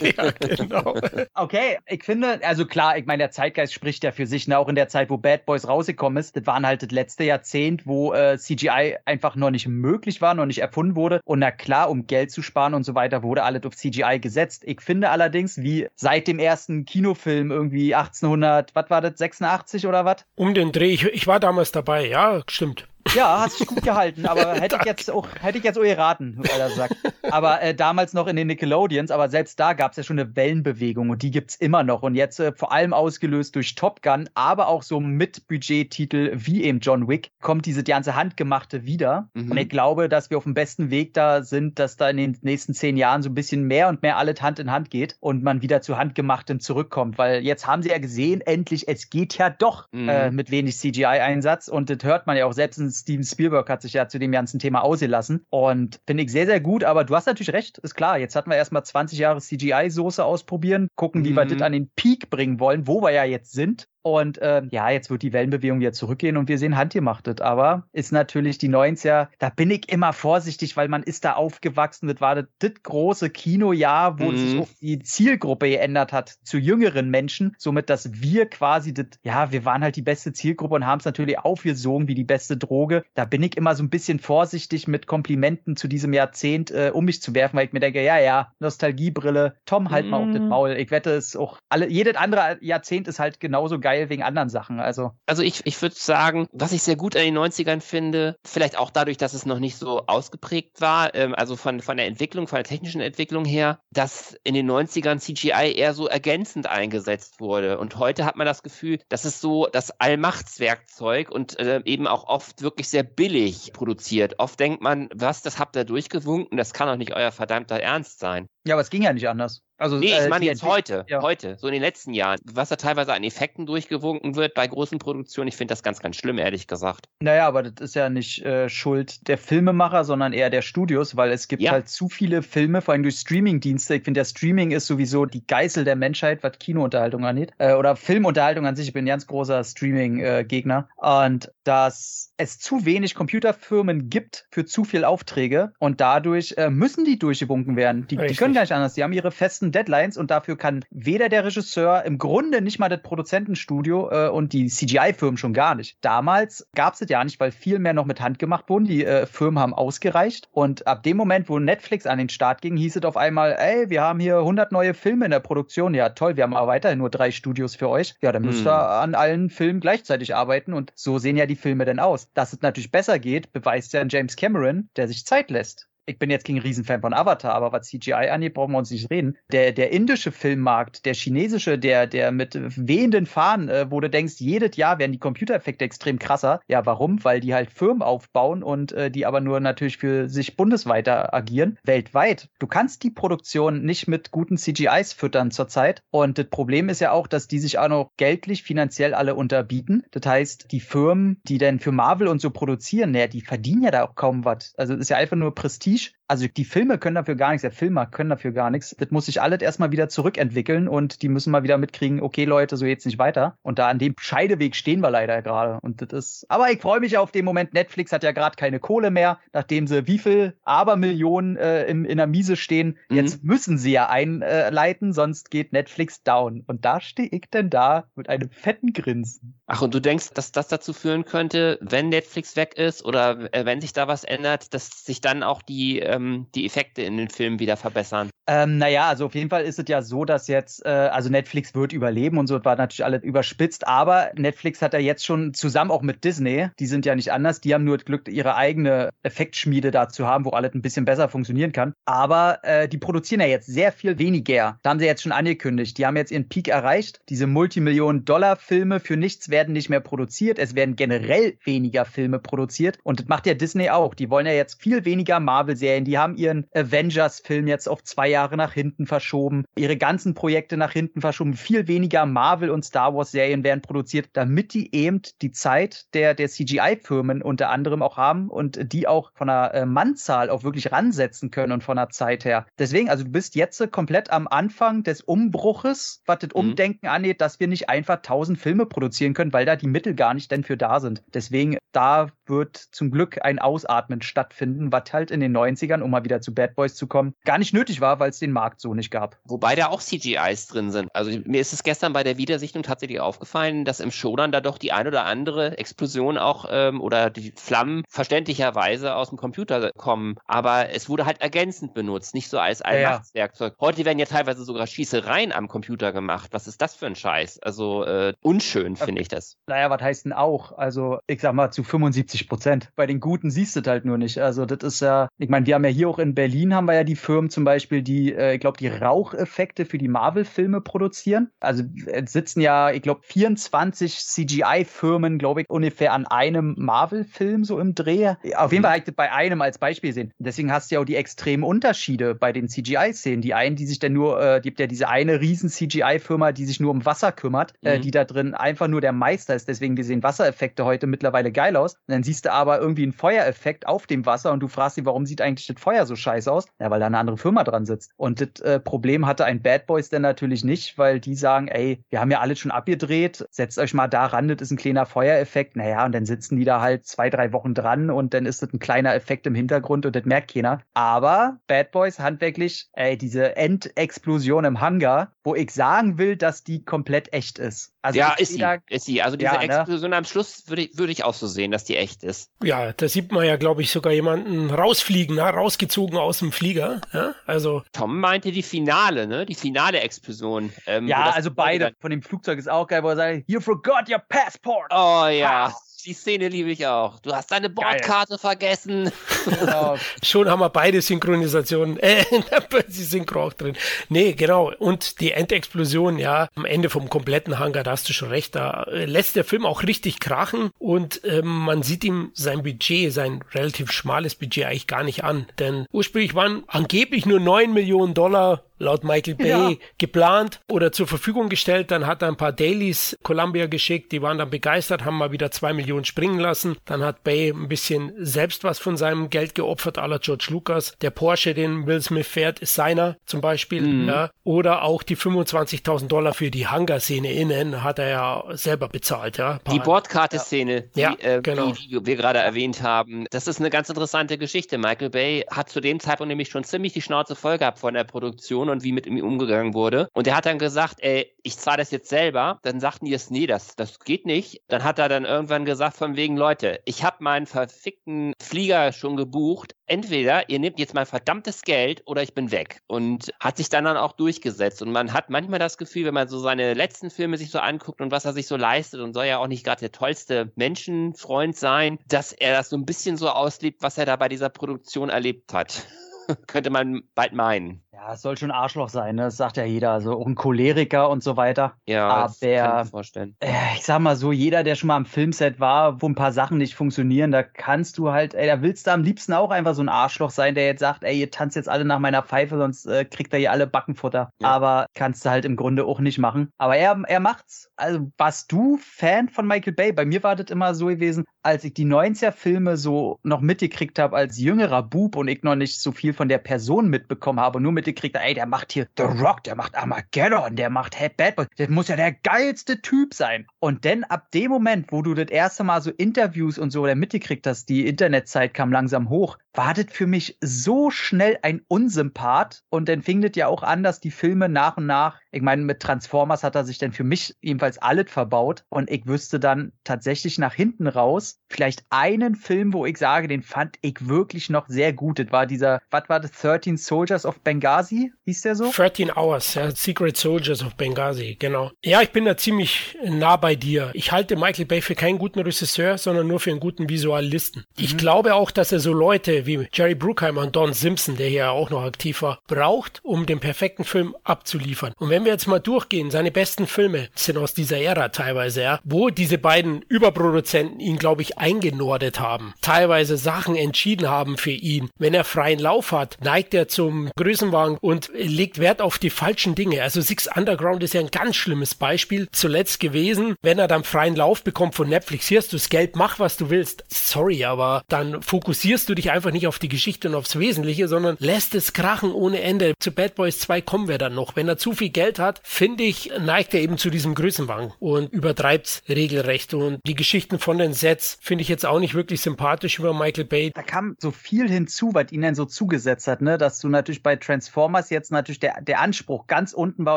ja, genau. Okay, ich finde, also klar, ich meine, der Zeitgeist spricht ja für sich, ne? auch in der Zeit, wo Bad Boys rausgekommen ist. Das waren halt das letzte Jahrzehnt, wo äh, CGI einfach noch nicht möglich war, noch nicht erfunden wurde. Und na klar, um Geld zu sparen und so weiter, wurde alles auf CGI gesetzt. Ich finde allerdings, wie seit dem ersten Kinofilm irgendwie 1800, was war das, 86 oder was? Um den Dreh, ich, ich war damals dabei, ja, stimmt. Ja, hast dich gut gehalten, aber hätte ich jetzt auch, hätte ich jetzt auch geraten, weil er sagt. Aber äh, damals noch in den Nickelodeons, aber selbst da gab es ja schon eine Wellenbewegung und die gibt es immer noch. Und jetzt äh, vor allem ausgelöst durch Top Gun, aber auch so mit Budgettitel wie eben John Wick, kommt diese ganze Handgemachte wieder. Mhm. Und ich glaube, dass wir auf dem besten Weg da sind, dass da in den nächsten zehn Jahren so ein bisschen mehr und mehr alles Hand in Hand geht und man wieder zu Handgemachtem zurückkommt. Weil jetzt haben sie ja gesehen, endlich, es geht ja doch mhm. äh, mit wenig CGI-Einsatz und das hört man ja auch selbst in Steven Spielberg hat sich ja zu dem ganzen Thema ausgelassen. Und finde ich sehr, sehr gut. Aber du hast natürlich recht, ist klar. Jetzt hatten wir erstmal 20 Jahre CGI-Soße ausprobieren, gucken, wie mhm. wir das an den Peak bringen wollen, wo wir ja jetzt sind. Und äh, ja, jetzt wird die Wellenbewegung wieder zurückgehen und wir sehen handgemachtet. Aber ist natürlich die 90er, da bin ich immer vorsichtig, weil man ist da aufgewachsen. Das war das, das große Kinojahr, wo mhm. sich auch die Zielgruppe geändert hat zu jüngeren Menschen. Somit, dass wir quasi das, ja, wir waren halt die beste Zielgruppe und haben es natürlich aufgesogen wie die beste Droge. Da bin ich immer so ein bisschen vorsichtig mit Komplimenten zu diesem Jahrzehnt äh, um mich zu werfen, weil ich mir denke, ja, ja, Nostalgiebrille, Tom, halt mhm. mal auf das Maul. Ich wette es auch, alle, jedes andere Jahrzehnt ist halt genauso geil geil wegen anderen Sachen. Also, also ich, ich würde sagen, was ich sehr gut an den 90ern finde, vielleicht auch dadurch, dass es noch nicht so ausgeprägt war, ähm, also von, von der Entwicklung, von der technischen Entwicklung her, dass in den 90ern CGI eher so ergänzend eingesetzt wurde. Und heute hat man das Gefühl, das ist so das Allmachtswerkzeug und äh, eben auch oft wirklich sehr billig produziert. Oft denkt man, was, das habt ihr durchgewunken, das kann doch nicht euer verdammter Ernst sein. Ja, aber es ging ja nicht anders. Also, nee, ich äh, meine jetzt heute, ja. heute, so in den letzten Jahren, was da teilweise an Effekten durchgewunken wird bei großen Produktionen, ich finde das ganz, ganz schlimm, ehrlich gesagt. Naja, aber das ist ja nicht äh, Schuld der Filmemacher, sondern eher der Studios, weil es gibt ja. halt zu viele Filme, vor allem durch Streaming-Dienste. Ich finde, der Streaming ist sowieso die Geißel der Menschheit, was Kinounterhaltung angeht. Äh, oder Filmunterhaltung an sich. Ich bin ein ganz großer Streaming-Gegner. und dass es zu wenig Computerfirmen gibt für zu viele Aufträge und dadurch äh, müssen die durchgewunken werden. Die, die können gar nicht anders. Die haben ihre festen festen Deadlines und dafür kann weder der Regisseur, im Grunde nicht mal das Produzentenstudio äh, und die CGI-Firmen schon gar nicht. Damals gab es das ja nicht, weil viel mehr noch mit Hand gemacht wurden. Die äh, Firmen haben ausgereicht und ab dem Moment, wo Netflix an den Start ging, hieß es auf einmal, ey, wir haben hier 100 neue Filme in der Produktion. Ja, toll, wir haben aber weiterhin nur drei Studios für euch. Ja, dann müsst ihr hm. an allen Filmen gleichzeitig arbeiten und so sehen ja die Filme denn aus. Dass es natürlich besser geht, beweist ja James Cameron, der sich Zeit lässt ich bin jetzt kein Riesenfan von Avatar, aber was CGI angeht, brauchen wir uns nicht reden. Der, der indische Filmmarkt, der chinesische, der, der mit wehenden Fahnen, äh, wo du denkst, jedes Jahr werden die Computereffekte extrem krasser. Ja, warum? Weil die halt Firmen aufbauen und äh, die aber nur natürlich für sich bundesweit agieren. Weltweit. Du kannst die Produktion nicht mit guten CGIs füttern zurzeit. Und das Problem ist ja auch, dass die sich auch noch geldlich, finanziell alle unterbieten. Das heißt, die Firmen, die denn für Marvel und so produzieren, naja, die verdienen ja da auch kaum was. Also es ist ja einfach nur Prestige Prestige also die Filme können dafür gar nichts, der Filmer können dafür gar nichts. Das muss sich alles erstmal wieder zurückentwickeln und die müssen mal wieder mitkriegen, okay Leute, so geht's nicht weiter. Und da an dem Scheideweg stehen wir leider gerade. Und das ist, aber ich freue mich auf den Moment. Netflix hat ja gerade keine Kohle mehr, nachdem sie wie viel Abermillionen äh, in, in der Miese stehen. Mhm. Jetzt müssen sie ja einleiten, sonst geht Netflix down. Und da stehe ich denn da mit einem fetten Grinsen. Ach, und du denkst, dass das dazu führen könnte, wenn Netflix weg ist oder äh, wenn sich da was ändert, dass sich dann auch die äh, ähm, die Effekte in den Filmen wieder verbessern? Ähm, naja, also auf jeden Fall ist es ja so, dass jetzt, äh, also Netflix wird überleben und so war natürlich alles überspitzt, aber Netflix hat ja jetzt schon zusammen auch mit Disney, die sind ja nicht anders, die haben nur das Glück, ihre eigene Effektschmiede da zu haben, wo alles ein bisschen besser funktionieren kann. Aber äh, die produzieren ja jetzt sehr viel weniger. Da haben sie jetzt schon angekündigt. Die haben jetzt ihren Peak erreicht. Diese Multimillionen-Dollar-Filme für nichts werden nicht mehr produziert. Es werden generell weniger Filme produziert. Und das macht ja Disney auch. Die wollen ja jetzt viel weniger Marvel-Serien. Die haben ihren Avengers-Film jetzt auf zwei Jahre Jahre nach hinten verschoben, ihre ganzen Projekte nach hinten verschoben, viel weniger Marvel und Star Wars Serien werden produziert, damit die eben die Zeit der, der CGI-Firmen unter anderem auch haben und die auch von der äh, Mannzahl auch wirklich ransetzen können und von der Zeit her. Deswegen, also du bist jetzt komplett am Anfang des Umbruches, was das mhm. Umdenken angeht, dass wir nicht einfach tausend Filme produzieren können, weil da die Mittel gar nicht denn für da sind. Deswegen, da wird zum Glück ein Ausatmen stattfinden, was halt in den 90ern, um mal wieder zu Bad Boys zu kommen, gar nicht nötig war, weil es den Markt so nicht gab. Wobei da auch CGIs drin sind. Also mir ist es gestern bei der Wiedersichtung tatsächlich aufgefallen, dass im Showdown da doch die ein oder andere Explosion auch ähm, oder die Flammen verständlicherweise aus dem Computer kommen. Aber es wurde halt ergänzend benutzt, nicht so als Allmachtswerkzeug. Ja. Heute werden ja teilweise sogar Schießereien am Computer gemacht. Was ist das für ein Scheiß? Also äh, unschön finde ich das. Naja, was heißt denn auch? Also ich sag mal zu 75 Prozent. Bei den Guten siehst du das halt nur nicht. Also das ist ja, ich meine, wir haben ja hier auch in Berlin haben wir ja die Firmen zum Beispiel, die, äh, ich glaube, die Raucheffekte für die Marvel-Filme produzieren. Also es sitzen ja, ich glaube, 24 CGI-Firmen, glaube ich, ungefähr an einem Marvel-Film so im Dreh. Auf jeden Fall halt bei einem als Beispiel sehen. Deswegen hast du ja auch die extremen Unterschiede bei den CGI-Szenen. Die einen, die sich dann nur, äh, gibt ja diese eine riesen CGI-Firma, die sich nur um Wasser kümmert, äh, mhm. äh, die da drin einfach nur der Meister ist. Deswegen, wir sehen Wassereffekte heute mittlerweile geil aus. Und dann siehst du aber irgendwie einen Feuereffekt auf dem Wasser und du fragst dich, warum sieht eigentlich das Feuer so scheiße aus? Ja, weil da eine andere Firma dran sitzt. Und das äh, Problem hatte ein Bad Boys denn natürlich nicht, weil die sagen, ey, wir haben ja alles schon abgedreht, setzt euch mal da ran, das ist ein kleiner Feuereffekt. Naja, und dann sitzen die da halt zwei, drei Wochen dran und dann ist das ein kleiner Effekt im Hintergrund und das merkt keiner. Aber Bad Boys handwerklich, ey, diese Endexplosion im Hangar, wo ich sagen will, dass die komplett echt ist. Also ja, ist sie, da, ist sie. Also diese ja, ne? Explosion am Schluss würde ich, würde ich auch so sehen, dass die echt ist. Ja, da sieht man ja, glaube ich, sogar jemanden rausfliegen, ne? rausgezogen aus dem Flieger. Ja? Also Tom meinte die Finale, ne? Die finale Explosion. Ähm, ja, also beide. Von dem Flugzeug ist auch geil, wo er sagt, you forgot your passport. Oh ja. Ha die Szene liebe ich auch. Du hast deine Bordkarte Geil. vergessen. Genau. Schon haben wir beide Synchronisationen, äh, die Synchro auch drin. Nee, genau. Und die Endexplosion, ja, am Ende vom kompletten Hangar, da hast du schon recht, da äh, lässt der Film auch richtig krachen und ähm, man sieht ihm sein Budget, sein relativ schmales Budget eigentlich gar nicht an. Denn ursprünglich waren angeblich nur 9 Millionen Dollar laut Michael Bay ja. geplant oder zur Verfügung gestellt. Dann hat er ein paar Dailies Columbia geschickt, die waren dann begeistert, haben mal wieder zwei Millionen springen lassen. Dann hat Bay ein bisschen selbst was von seinem Geld geopfert, aller George Lucas. Der Porsche, den Will Smith fährt, ist seiner zum Beispiel. Mhm. Ja. Oder auch die 25.000 Dollar für die Hangar-Szene innen hat er ja selber bezahlt. Ja. Die Bordkarte-Szene, die, ja, äh, genau. die, die wir gerade erwähnt haben, das ist eine ganz interessante Geschichte. Michael Bay hat zu dem Zeitpunkt nämlich schon ziemlich die Schnauze voll gehabt von der Produktion Situation und wie mit ihm umgegangen wurde. Und er hat dann gesagt, ey, ich zahle das jetzt selber. Dann sagten die es, nee, das, das geht nicht. Dann hat er dann irgendwann gesagt, von wegen, Leute, ich habe meinen verfickten Flieger schon gebucht. Entweder ihr nehmt jetzt mein verdammtes Geld oder ich bin weg. Und hat sich dann, dann auch durchgesetzt. Und man hat manchmal das Gefühl, wenn man so seine letzten Filme sich so anguckt und was er sich so leistet und soll ja auch nicht gerade der tollste Menschenfreund sein, dass er das so ein bisschen so auslebt, was er da bei dieser Produktion erlebt hat. Könnte man bald meinen. Ja, es soll schon Arschloch sein, ne? das sagt ja jeder. Also auch ein Choleriker und so weiter. Ja, aber das kann ich mir vorstellen. Äh, ich sag mal so, jeder, der schon mal am Filmset war, wo ein paar Sachen nicht funktionieren, da kannst du halt, ey, da willst du am liebsten auch einfach so ein Arschloch sein, der jetzt sagt, ey, ihr tanzt jetzt alle nach meiner Pfeife, sonst äh, kriegt er hier alle Backenfutter. Ja. Aber kannst du halt im Grunde auch nicht machen. Aber er, er macht's. Also, warst du Fan von Michael Bay? Bei mir war das immer so gewesen, als ich die 90er-Filme so noch mitgekriegt habe als jüngerer Bub und ich noch nicht so viel von der Person mitbekommen habe, nur mit mitgekriegt, ey, der macht hier The Rock, der macht Armageddon, der macht Head Bad Boy, der muss ja der geilste Typ sein. Und dann ab dem Moment, wo du das erste Mal so Interviews und so der mitgekriegt hast, die Internetzeit kam langsam hoch, war das für mich so schnell ein Unsympath. Und dann fing das ja auch an, dass die Filme nach und nach, ich meine, mit Transformers hat er sich dann für mich ebenfalls alles verbaut. Und ich wüsste dann tatsächlich nach hinten raus, vielleicht einen Film, wo ich sage, den fand ich wirklich noch sehr gut. Das war dieser, was war das, 13 Soldiers of Benghazi? Hieß der so? 13 Hours, ja, Secret Soldiers of Benghazi, genau. Ja, ich bin da ziemlich nah bei dir. Ich halte Michael Bay für keinen guten Regisseur, sondern nur für einen guten Visualisten. Mhm. Ich glaube auch, dass er so Leute wie Jerry Bruckheimer und Don Simpson, der hier auch noch aktiv war, braucht, um den perfekten Film abzuliefern. Und wenn wir jetzt mal durchgehen, seine besten Filme sind aus dieser Ära teilweise, ja, wo diese beiden Überproduzenten ihn, glaube ich, eingenordet haben, teilweise Sachen entschieden haben für ihn. Wenn er freien Lauf hat, neigt er zum Größenwagen und legt Wert auf die falschen Dinge. Also Six Underground ist ja ein ganz schlimmes Beispiel zuletzt gewesen, wenn er dann freien Lauf bekommt von Netflix. Hier hast du das Geld, mach was du willst. Sorry, aber dann fokussierst du dich einfach nicht auf die Geschichte und aufs Wesentliche, sondern lässt es krachen ohne Ende. Zu Bad Boys 2 kommen wir dann noch. Wenn er zu viel Geld hat, finde ich, neigt er eben zu diesem Größenwahn und übertreibt's regelrecht. Und die Geschichten von den Sets finde ich jetzt auch nicht wirklich sympathisch über Michael Bay. Da kam so viel hinzu, was ihn dann so zugesetzt hat, ne? Dass du natürlich bei Transformers jetzt natürlich der, der Anspruch ganz unten war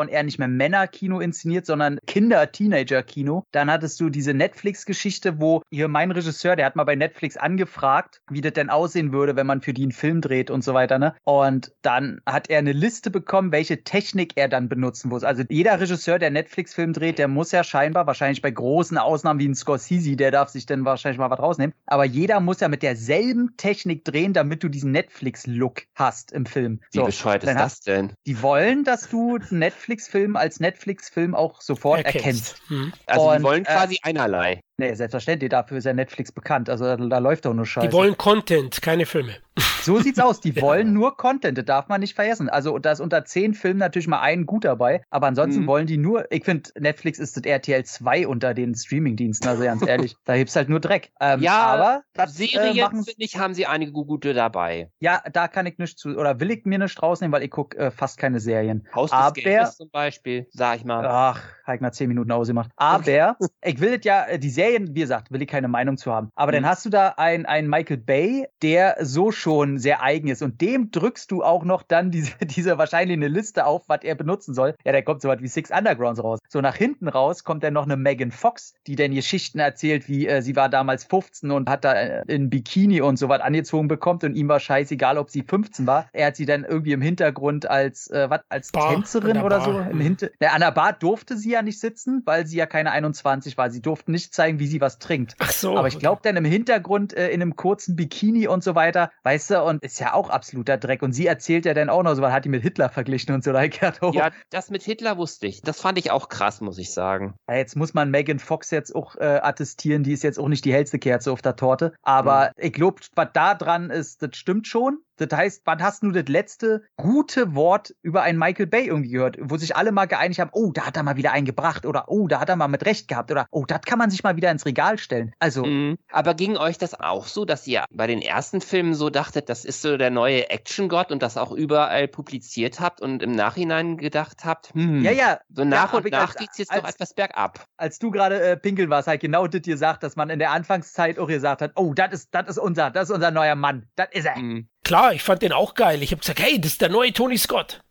und er nicht mehr Männerkino inszeniert, sondern Kinder-Teenager-Kino. Dann hattest du diese Netflix-Geschichte, wo hier mein Regisseur, der hat mal bei Netflix angefragt, wie das denn aussehen würde, wenn man für die einen Film dreht und so weiter, ne? Und dann hat er eine Liste bekommen, welche Technik er dann benutzen muss. Also jeder Regisseur, der Netflix-Film dreht, der muss ja scheinbar, wahrscheinlich bei großen Ausnahmen wie ein Scorsese, der darf sich dann wahrscheinlich mal was rausnehmen, aber jeder muss ja mit derselben Technik drehen, damit du diesen Netflix-Look hast im Film. Wie so, bescheuert ist das denn? Die wollen, dass du Netflix-Film als Netflix-Film auch sofort erkennst. erkennst. Hm. Also und, die wollen äh, quasi äh, einerlei. Nee, selbstverständlich, dafür ist ja Netflix bekannt. Also da, da läuft doch nur Scheiße. Die wollen Content, keine Filme. So sieht's aus. Die ja. wollen nur Content, das darf man nicht vergessen. Also da ist unter zehn Filmen natürlich mal ein gut dabei, aber ansonsten mhm. wollen die nur, ich finde, Netflix ist das RTL 2 unter den Streamingdiensten, also ganz ehrlich. da gibt's halt nur Dreck. Ähm, ja, aber das, Serien, äh, finde ich, haben sie einige gute dabei. Ja, da kann ich nicht zu, oder will ich mir nicht rausnehmen, weil ich gucke äh, fast keine Serien. Haus des aber, Geldes zum Beispiel, sag ich mal. Ach, ich nach zehn Minuten ausgemacht. Aber okay. ich will das ja, äh, die Serien, wie gesagt, will ich keine Meinung zu haben. Aber mhm. dann hast du da einen Michael Bay, der so schon sehr eigen ist und dem drückst du auch noch dann diese, diese wahrscheinlich eine Liste auf, was er benutzen soll. Ja, da kommt so was wie Six Undergrounds raus. So nach hinten raus kommt dann noch eine Megan Fox, die dann Geschichten erzählt, wie äh, sie war damals 15 und hat da äh, in Bikini und so was angezogen bekommt und ihm war scheißegal, ob sie 15 war. Er hat sie dann irgendwie im Hintergrund als, äh, was, als Bar, Tänzerin oder Bar. so im Hinter. Na, an der Bar durfte sie ja nicht sitzen, weil sie ja keine 21 war. Sie durften nicht zeigen, wie sie was trinkt. Ach so. Aber ich glaube dann im Hintergrund äh, in einem kurzen Bikini und so weiter, weißt du, und ist ja auch absoluter Dreck. Und sie erzählt ja dann auch noch so, was hat die mit Hitler verglichen und so. Oh. Ja, das mit Hitler wusste ich. Das fand ich auch krass, muss ich sagen. Ja, jetzt muss man Megan Fox jetzt auch äh, attestieren, die ist jetzt auch nicht die hellste Kerze auf der Torte. Aber mhm. ich glaube, was da dran ist, das stimmt schon. Das heißt, wann hast du das letzte gute Wort über einen Michael Bay irgendwie gehört, wo sich alle mal geeinigt haben, oh, da hat er mal wieder einen gebracht oder oh, da hat er mal mit Recht gehabt oder oh, das kann man sich mal wieder ins Regal stellen. Also. Mhm. Aber ging euch das auch so, dass ihr bei den ersten Filmen so dachtet, das ist so der neue Action-Gott und das auch überall publiziert habt und im Nachhinein gedacht habt, hm, ja, ja. so nach ja, und nach geht es jetzt als, doch etwas bergab. Als du gerade äh, pinkeln warst, halt genau das gesagt, dass man in der Anfangszeit auch gesagt hat, oh, das ist, das ist unser, das ist unser neuer Mann, das ist er. Mhm. Klar, ich fand den auch geil. Ich habe gesagt, hey, das ist der neue Tony Scott.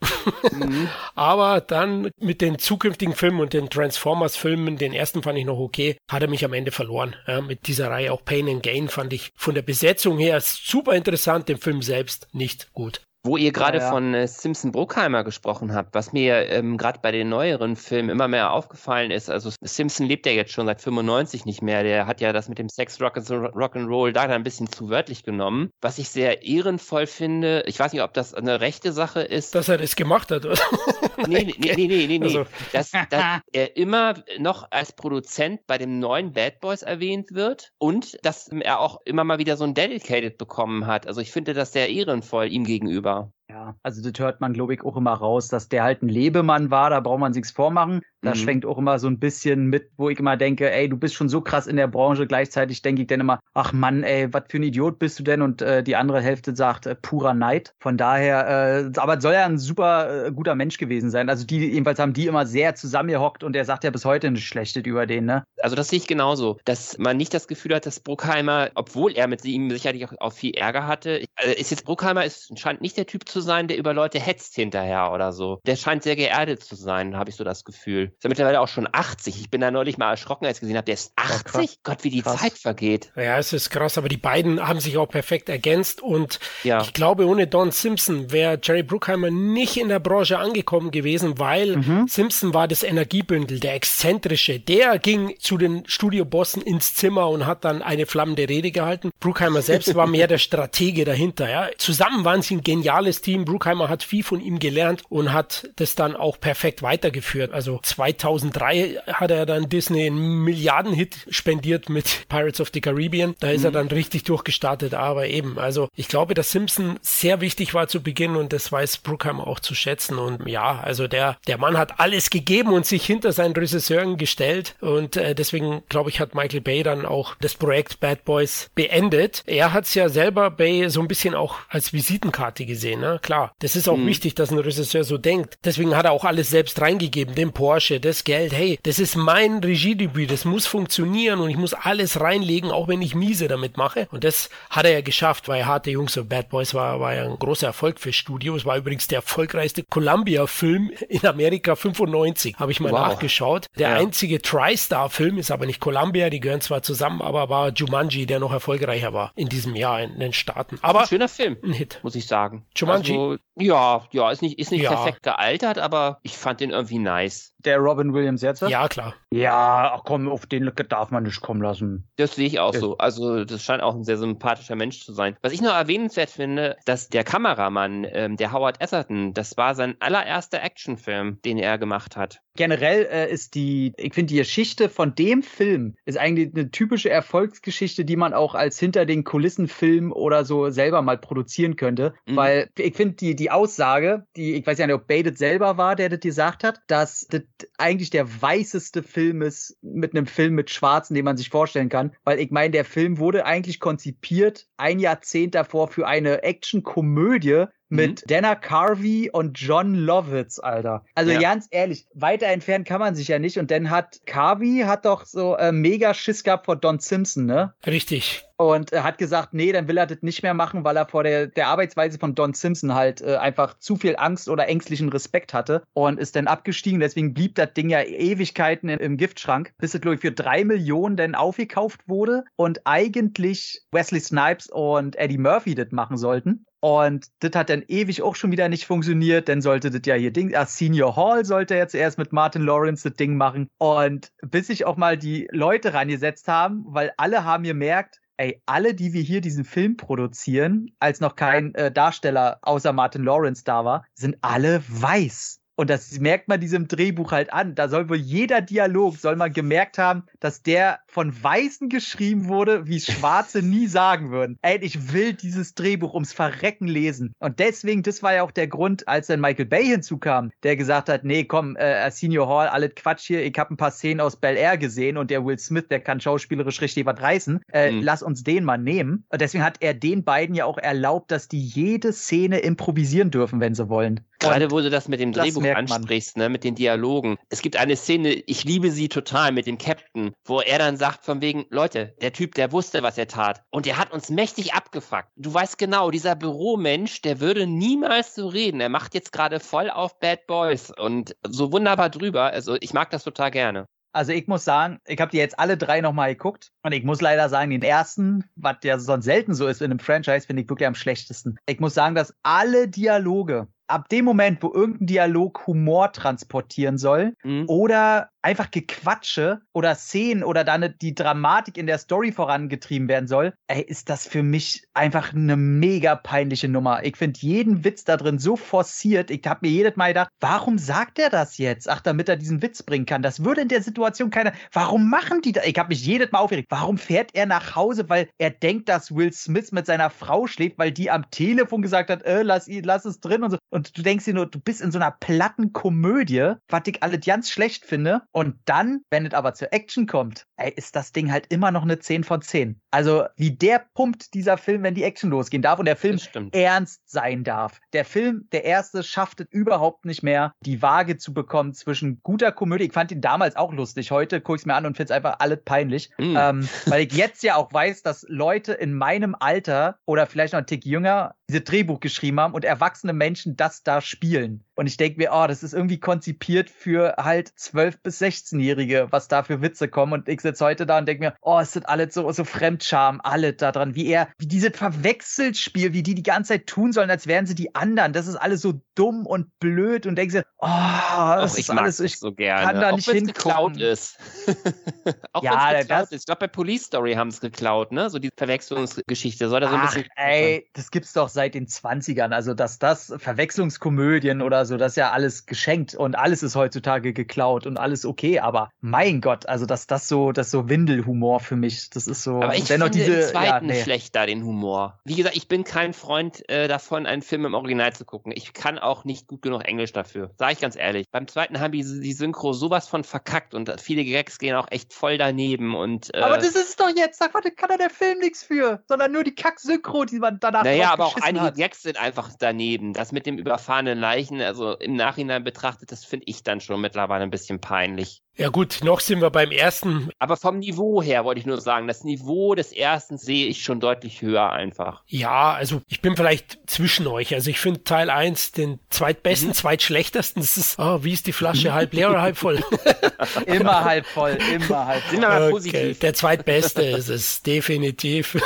Mhm. Aber dann mit den zukünftigen Filmen und den Transformers-Filmen, den ersten fand ich noch okay, hat er mich am Ende verloren. Ja, mit dieser Reihe auch Pain and Gain fand ich von der Besetzung her super interessant, den Film selbst nicht gut. Wo ihr gerade ja, ja. von äh, Simpson Bruckheimer gesprochen habt, was mir ähm, gerade bei den neueren Filmen immer mehr aufgefallen ist, also Simpson lebt ja jetzt schon seit 95 nicht mehr, der hat ja das mit dem Sex Rock and Roll da ein bisschen zu wörtlich genommen, was ich sehr ehrenvoll finde. Ich weiß nicht, ob das eine rechte Sache ist. Dass er das gemacht hat, oder? nee, nee, nee, nee, nee, nee. Also. Dass, dass er immer noch als Produzent bei dem neuen Bad Boys erwähnt wird und dass er auch immer mal wieder so ein Dedicated bekommen hat. Also ich finde das sehr ehrenvoll ihm gegenüber. Ja, also das hört man, glaube ich, auch immer raus, dass der halt ein Lebemann war, da braucht man sich's vormachen. Da mhm. schwenkt auch immer so ein bisschen mit, wo ich immer denke, ey, du bist schon so krass in der Branche. Gleichzeitig denke ich dann immer, ach Mann, ey, was für ein Idiot bist du denn? Und äh, die andere Hälfte sagt, äh, purer Neid. Von daher, äh, aber soll ja ein super äh, guter Mensch gewesen sein. Also die, jedenfalls haben die immer sehr zusammengehockt und er sagt ja bis heute nicht Schlechtes über den, ne? Also das sehe ich genauso, dass man nicht das Gefühl hat, dass Bruckheimer, obwohl er mit ihm sicherlich auch, auch viel Ärger hatte, äh, ist jetzt Bruckheimer ist, scheint nicht der Typ zu sein, der über Leute hetzt hinterher oder so. Der scheint sehr geerdet zu sein, habe ich so das Gefühl. Ist ja mittlerweile auch schon 80. Ich bin da neulich mal erschrocken, als ich gesehen habe, der ist 80? Ja, Gott, wie die krass. Zeit vergeht. Ja, es ist krass, aber die beiden haben sich auch perfekt ergänzt und ja. ich glaube, ohne Don Simpson wäre Jerry Bruckheimer nicht in der Branche angekommen gewesen, weil mhm. Simpson war das Energiebündel, der Exzentrische. Der ging zu den Studiobossen ins Zimmer und hat dann eine flammende Rede gehalten. Bruckheimer selbst war mehr der Stratege dahinter. Ja. Zusammen waren sie ein geniales Team. Bruckheimer hat viel von ihm gelernt und hat das dann auch perfekt weitergeführt. Also zwei 2003 hat er dann Disney einen Milliardenhit spendiert mit Pirates of the Caribbean. Da ist mhm. er dann richtig durchgestartet. Aber eben, also ich glaube, dass Simpson sehr wichtig war zu Beginn und das weiß Bruckham auch zu schätzen. Und ja, also der, der Mann hat alles gegeben und sich hinter seinen Regisseuren gestellt. Und äh, deswegen, glaube ich, hat Michael Bay dann auch das Projekt Bad Boys beendet. Er hat es ja selber Bay so ein bisschen auch als Visitenkarte gesehen. Ne? Klar, das ist auch mhm. wichtig, dass ein Regisseur so denkt. Deswegen hat er auch alles selbst reingegeben, den Porsche, das Geld. Hey, das ist mein Regiedebüt, das muss funktionieren und ich muss alles reinlegen, auch wenn ich miese damit mache. Und das hat er ja geschafft, weil Harte Jungs und Bad Boys war, war ja ein großer Erfolg für Studio. Es war übrigens der erfolgreichste Columbia-Film in Amerika 95, habe ich mal wow. nachgeschaut. Der ja. einzige TriStar-Film ist aber nicht Columbia, die gehören zwar zusammen, aber war Jumanji, der noch erfolgreicher war in diesem Jahr in den Staaten. Aber ein schöner Film, ein Hit, muss ich sagen. Jumanji. Also, ja, ja, ist nicht, ist nicht ja. perfekt gealtert, aber ich fand den irgendwie nice. Der Robin Williams jetzt? Ja, klar. Ja, ach komm, auf den darf man nicht kommen lassen. Das sehe ich auch so. Also, das scheint auch ein sehr sympathischer Mensch zu sein. Was ich noch erwähnenswert finde, dass der Kameramann, ähm, der Howard Atherton, das war sein allererster Actionfilm, den er gemacht hat. Generell äh, ist die, ich finde, die Geschichte von dem Film ist eigentlich eine typische Erfolgsgeschichte, die man auch als hinter den Kulissen Film oder so selber mal produzieren könnte. Mhm. Weil ich finde, die, die Aussage, die, ich weiß ja nicht, ob Baited selber war, der das gesagt hat, dass das eigentlich der weißeste Film ist mit einem Film mit Schwarzen, den man sich vorstellen kann. Weil ich meine, der Film wurde eigentlich konzipiert ein Jahrzehnt davor für eine Action-Komödie mit mhm. Dana Carvey und John Lovitz, Alter. Also ja. ganz ehrlich, weiter entfernt kann man sich ja nicht. Und dann hat Carvey hat doch so äh, mega Schiss gehabt vor Don Simpson, ne? Richtig und hat gesagt, nee, dann will er das nicht mehr machen, weil er vor der, der Arbeitsweise von Don Simpson halt äh, einfach zu viel Angst oder ängstlichen Respekt hatte und ist dann abgestiegen. Deswegen blieb das Ding ja Ewigkeiten im, im Giftschrank, bis es, glaube ich, für drei Millionen dann aufgekauft wurde und eigentlich Wesley Snipes und Eddie Murphy das machen sollten. Und das hat dann ewig auch schon wieder nicht funktioniert. Dann sollte das ja hier Ding, ah, Senior Hall sollte jetzt erst mit Martin Lawrence das Ding machen. Und bis sich auch mal die Leute reingesetzt haben, weil alle haben gemerkt, ey, alle, die wir hier diesen Film produzieren, als noch kein äh, Darsteller außer Martin Lawrence da war, sind alle weiß. Und das merkt man diesem Drehbuch halt an. Da soll wohl jeder Dialog, soll man gemerkt haben, dass der von Weißen geschrieben wurde, wie Schwarze nie sagen würden. Ey, ich will dieses Drehbuch ums Verrecken lesen. Und deswegen, das war ja auch der Grund, als dann Michael Bay hinzukam, der gesagt hat, nee, komm, äh, Senior Hall, alles Quatsch hier, ich habe ein paar Szenen aus Bel Air gesehen und der Will Smith, der kann schauspielerisch richtig was reißen. Äh, mhm. Lass uns den mal nehmen. Und deswegen hat er den beiden ja auch erlaubt, dass die jede Szene improvisieren dürfen, wenn sie wollen. Gerade du das mit dem Drehbuch ansprichst, ne, mit den Dialogen. Es gibt eine Szene, ich liebe sie total mit dem Captain, wo er dann sagt von wegen, Leute, der Typ, der wusste, was er tat. Und der hat uns mächtig abgefuckt. Du weißt genau, dieser Büromensch, der würde niemals so reden. Er macht jetzt gerade voll auf Bad Boys und so wunderbar drüber. Also ich mag das total gerne. Also ich muss sagen, ich habe die jetzt alle drei nochmal geguckt und ich muss leider sagen, den ersten, was ja sonst selten so ist in einem Franchise, finde ich wirklich am schlechtesten. Ich muss sagen, dass alle Dialoge ab dem Moment, wo irgendein Dialog Humor transportieren soll mhm. oder einfach Gequatsche oder Szenen oder dann die Dramatik in der Story vorangetrieben werden soll, ey, ist das für mich einfach eine mega peinliche Nummer. Ich finde jeden Witz da drin so forciert. Ich habe mir jedes Mal gedacht, warum sagt er das jetzt? Ach, damit er diesen Witz bringen kann. Das würde in der Situation keiner. Warum machen die das? Ich habe mich jedes Mal aufgeregt. Warum fährt er nach Hause? Weil er denkt, dass Will Smith mit seiner Frau schläft, weil die am Telefon gesagt hat, äh, lass, lass es drin und so. Und du denkst dir nur, du bist in so einer platten Komödie, was ich alle ganz schlecht finde. Und dann, wenn es aber zur Action kommt, ey, ist das Ding halt immer noch eine 10 von 10. Also, wie der pumpt dieser Film, wenn die Action losgehen darf und der Film ernst sein darf. Der Film, der erste, schafft es überhaupt nicht mehr, die Waage zu bekommen zwischen guter Komödie. Ich fand ihn damals auch lustig. Heute gucke ich es mir an und finde es einfach alles peinlich. Mm. Ähm, weil ich jetzt ja auch weiß, dass Leute in meinem Alter oder vielleicht noch ein Tick jünger diese Drehbuch geschrieben haben und erwachsene Menschen das da spielen. Und ich denke mir, oh, das ist irgendwie konzipiert für halt 12- bis 16-Jährige, was da für Witze kommen. Und ich sitze heute da und denke mir, oh, es sind alle so, so Fremdscham, alle da dran, wie er, wie dieses Verwechselspiel, wie die die ganze Zeit tun sollen, als wären sie die anderen. Das ist alles so dumm und blöd und denke mir, oh, das Auch ist alles, ich so gerne. kann da nicht Auch geklaut ist. Auch ja, geklaut ist. Ich glaube, bei Police Story haben es geklaut, ne? So die Verwechslungsgeschichte. Soll da so ein Ach, bisschen. Ey, das gibt's doch seit seit den 20ern. Also, dass das Verwechslungskomödien oder so, das ist ja alles geschenkt und alles ist heutzutage geklaut und alles okay. Aber mein Gott, also, dass das so, das so Windelhumor für mich, das ist so. Aber ich dennoch finde diese, im zweiten ja, nee. schlechter den Humor. Wie gesagt, ich bin kein Freund äh, davon, einen Film im Original zu gucken. Ich kann auch nicht gut genug Englisch dafür. Sag ich ganz ehrlich. Beim zweiten haben die, die Synchro sowas von verkackt und viele Gags gehen auch echt voll daneben und. Äh, Aber das ist es doch jetzt, da kann kann der Film nichts für, sondern nur die Kack-Synchro, die man danach Naja, aber auch einige. Gags sind einfach daneben. Das mit dem überfahrenen Leichen, also im Nachhinein betrachtet, das finde ich dann schon mittlerweile ein bisschen peinlich. Ja gut, noch sind wir beim ersten. Aber vom Niveau her wollte ich nur sagen, das Niveau des ersten sehe ich schon deutlich höher einfach. Ja, also ich bin vielleicht zwischen euch. Also ich finde Teil 1 den zweitbesten, Mhm. zweitschlechtesten. Das ist, oh, wie ist die Flasche, halb leer oder halb voll? Immer halb voll, immer halb Sind voll. wir mal Okay, positiv. Der zweitbeste ist es, definitiv.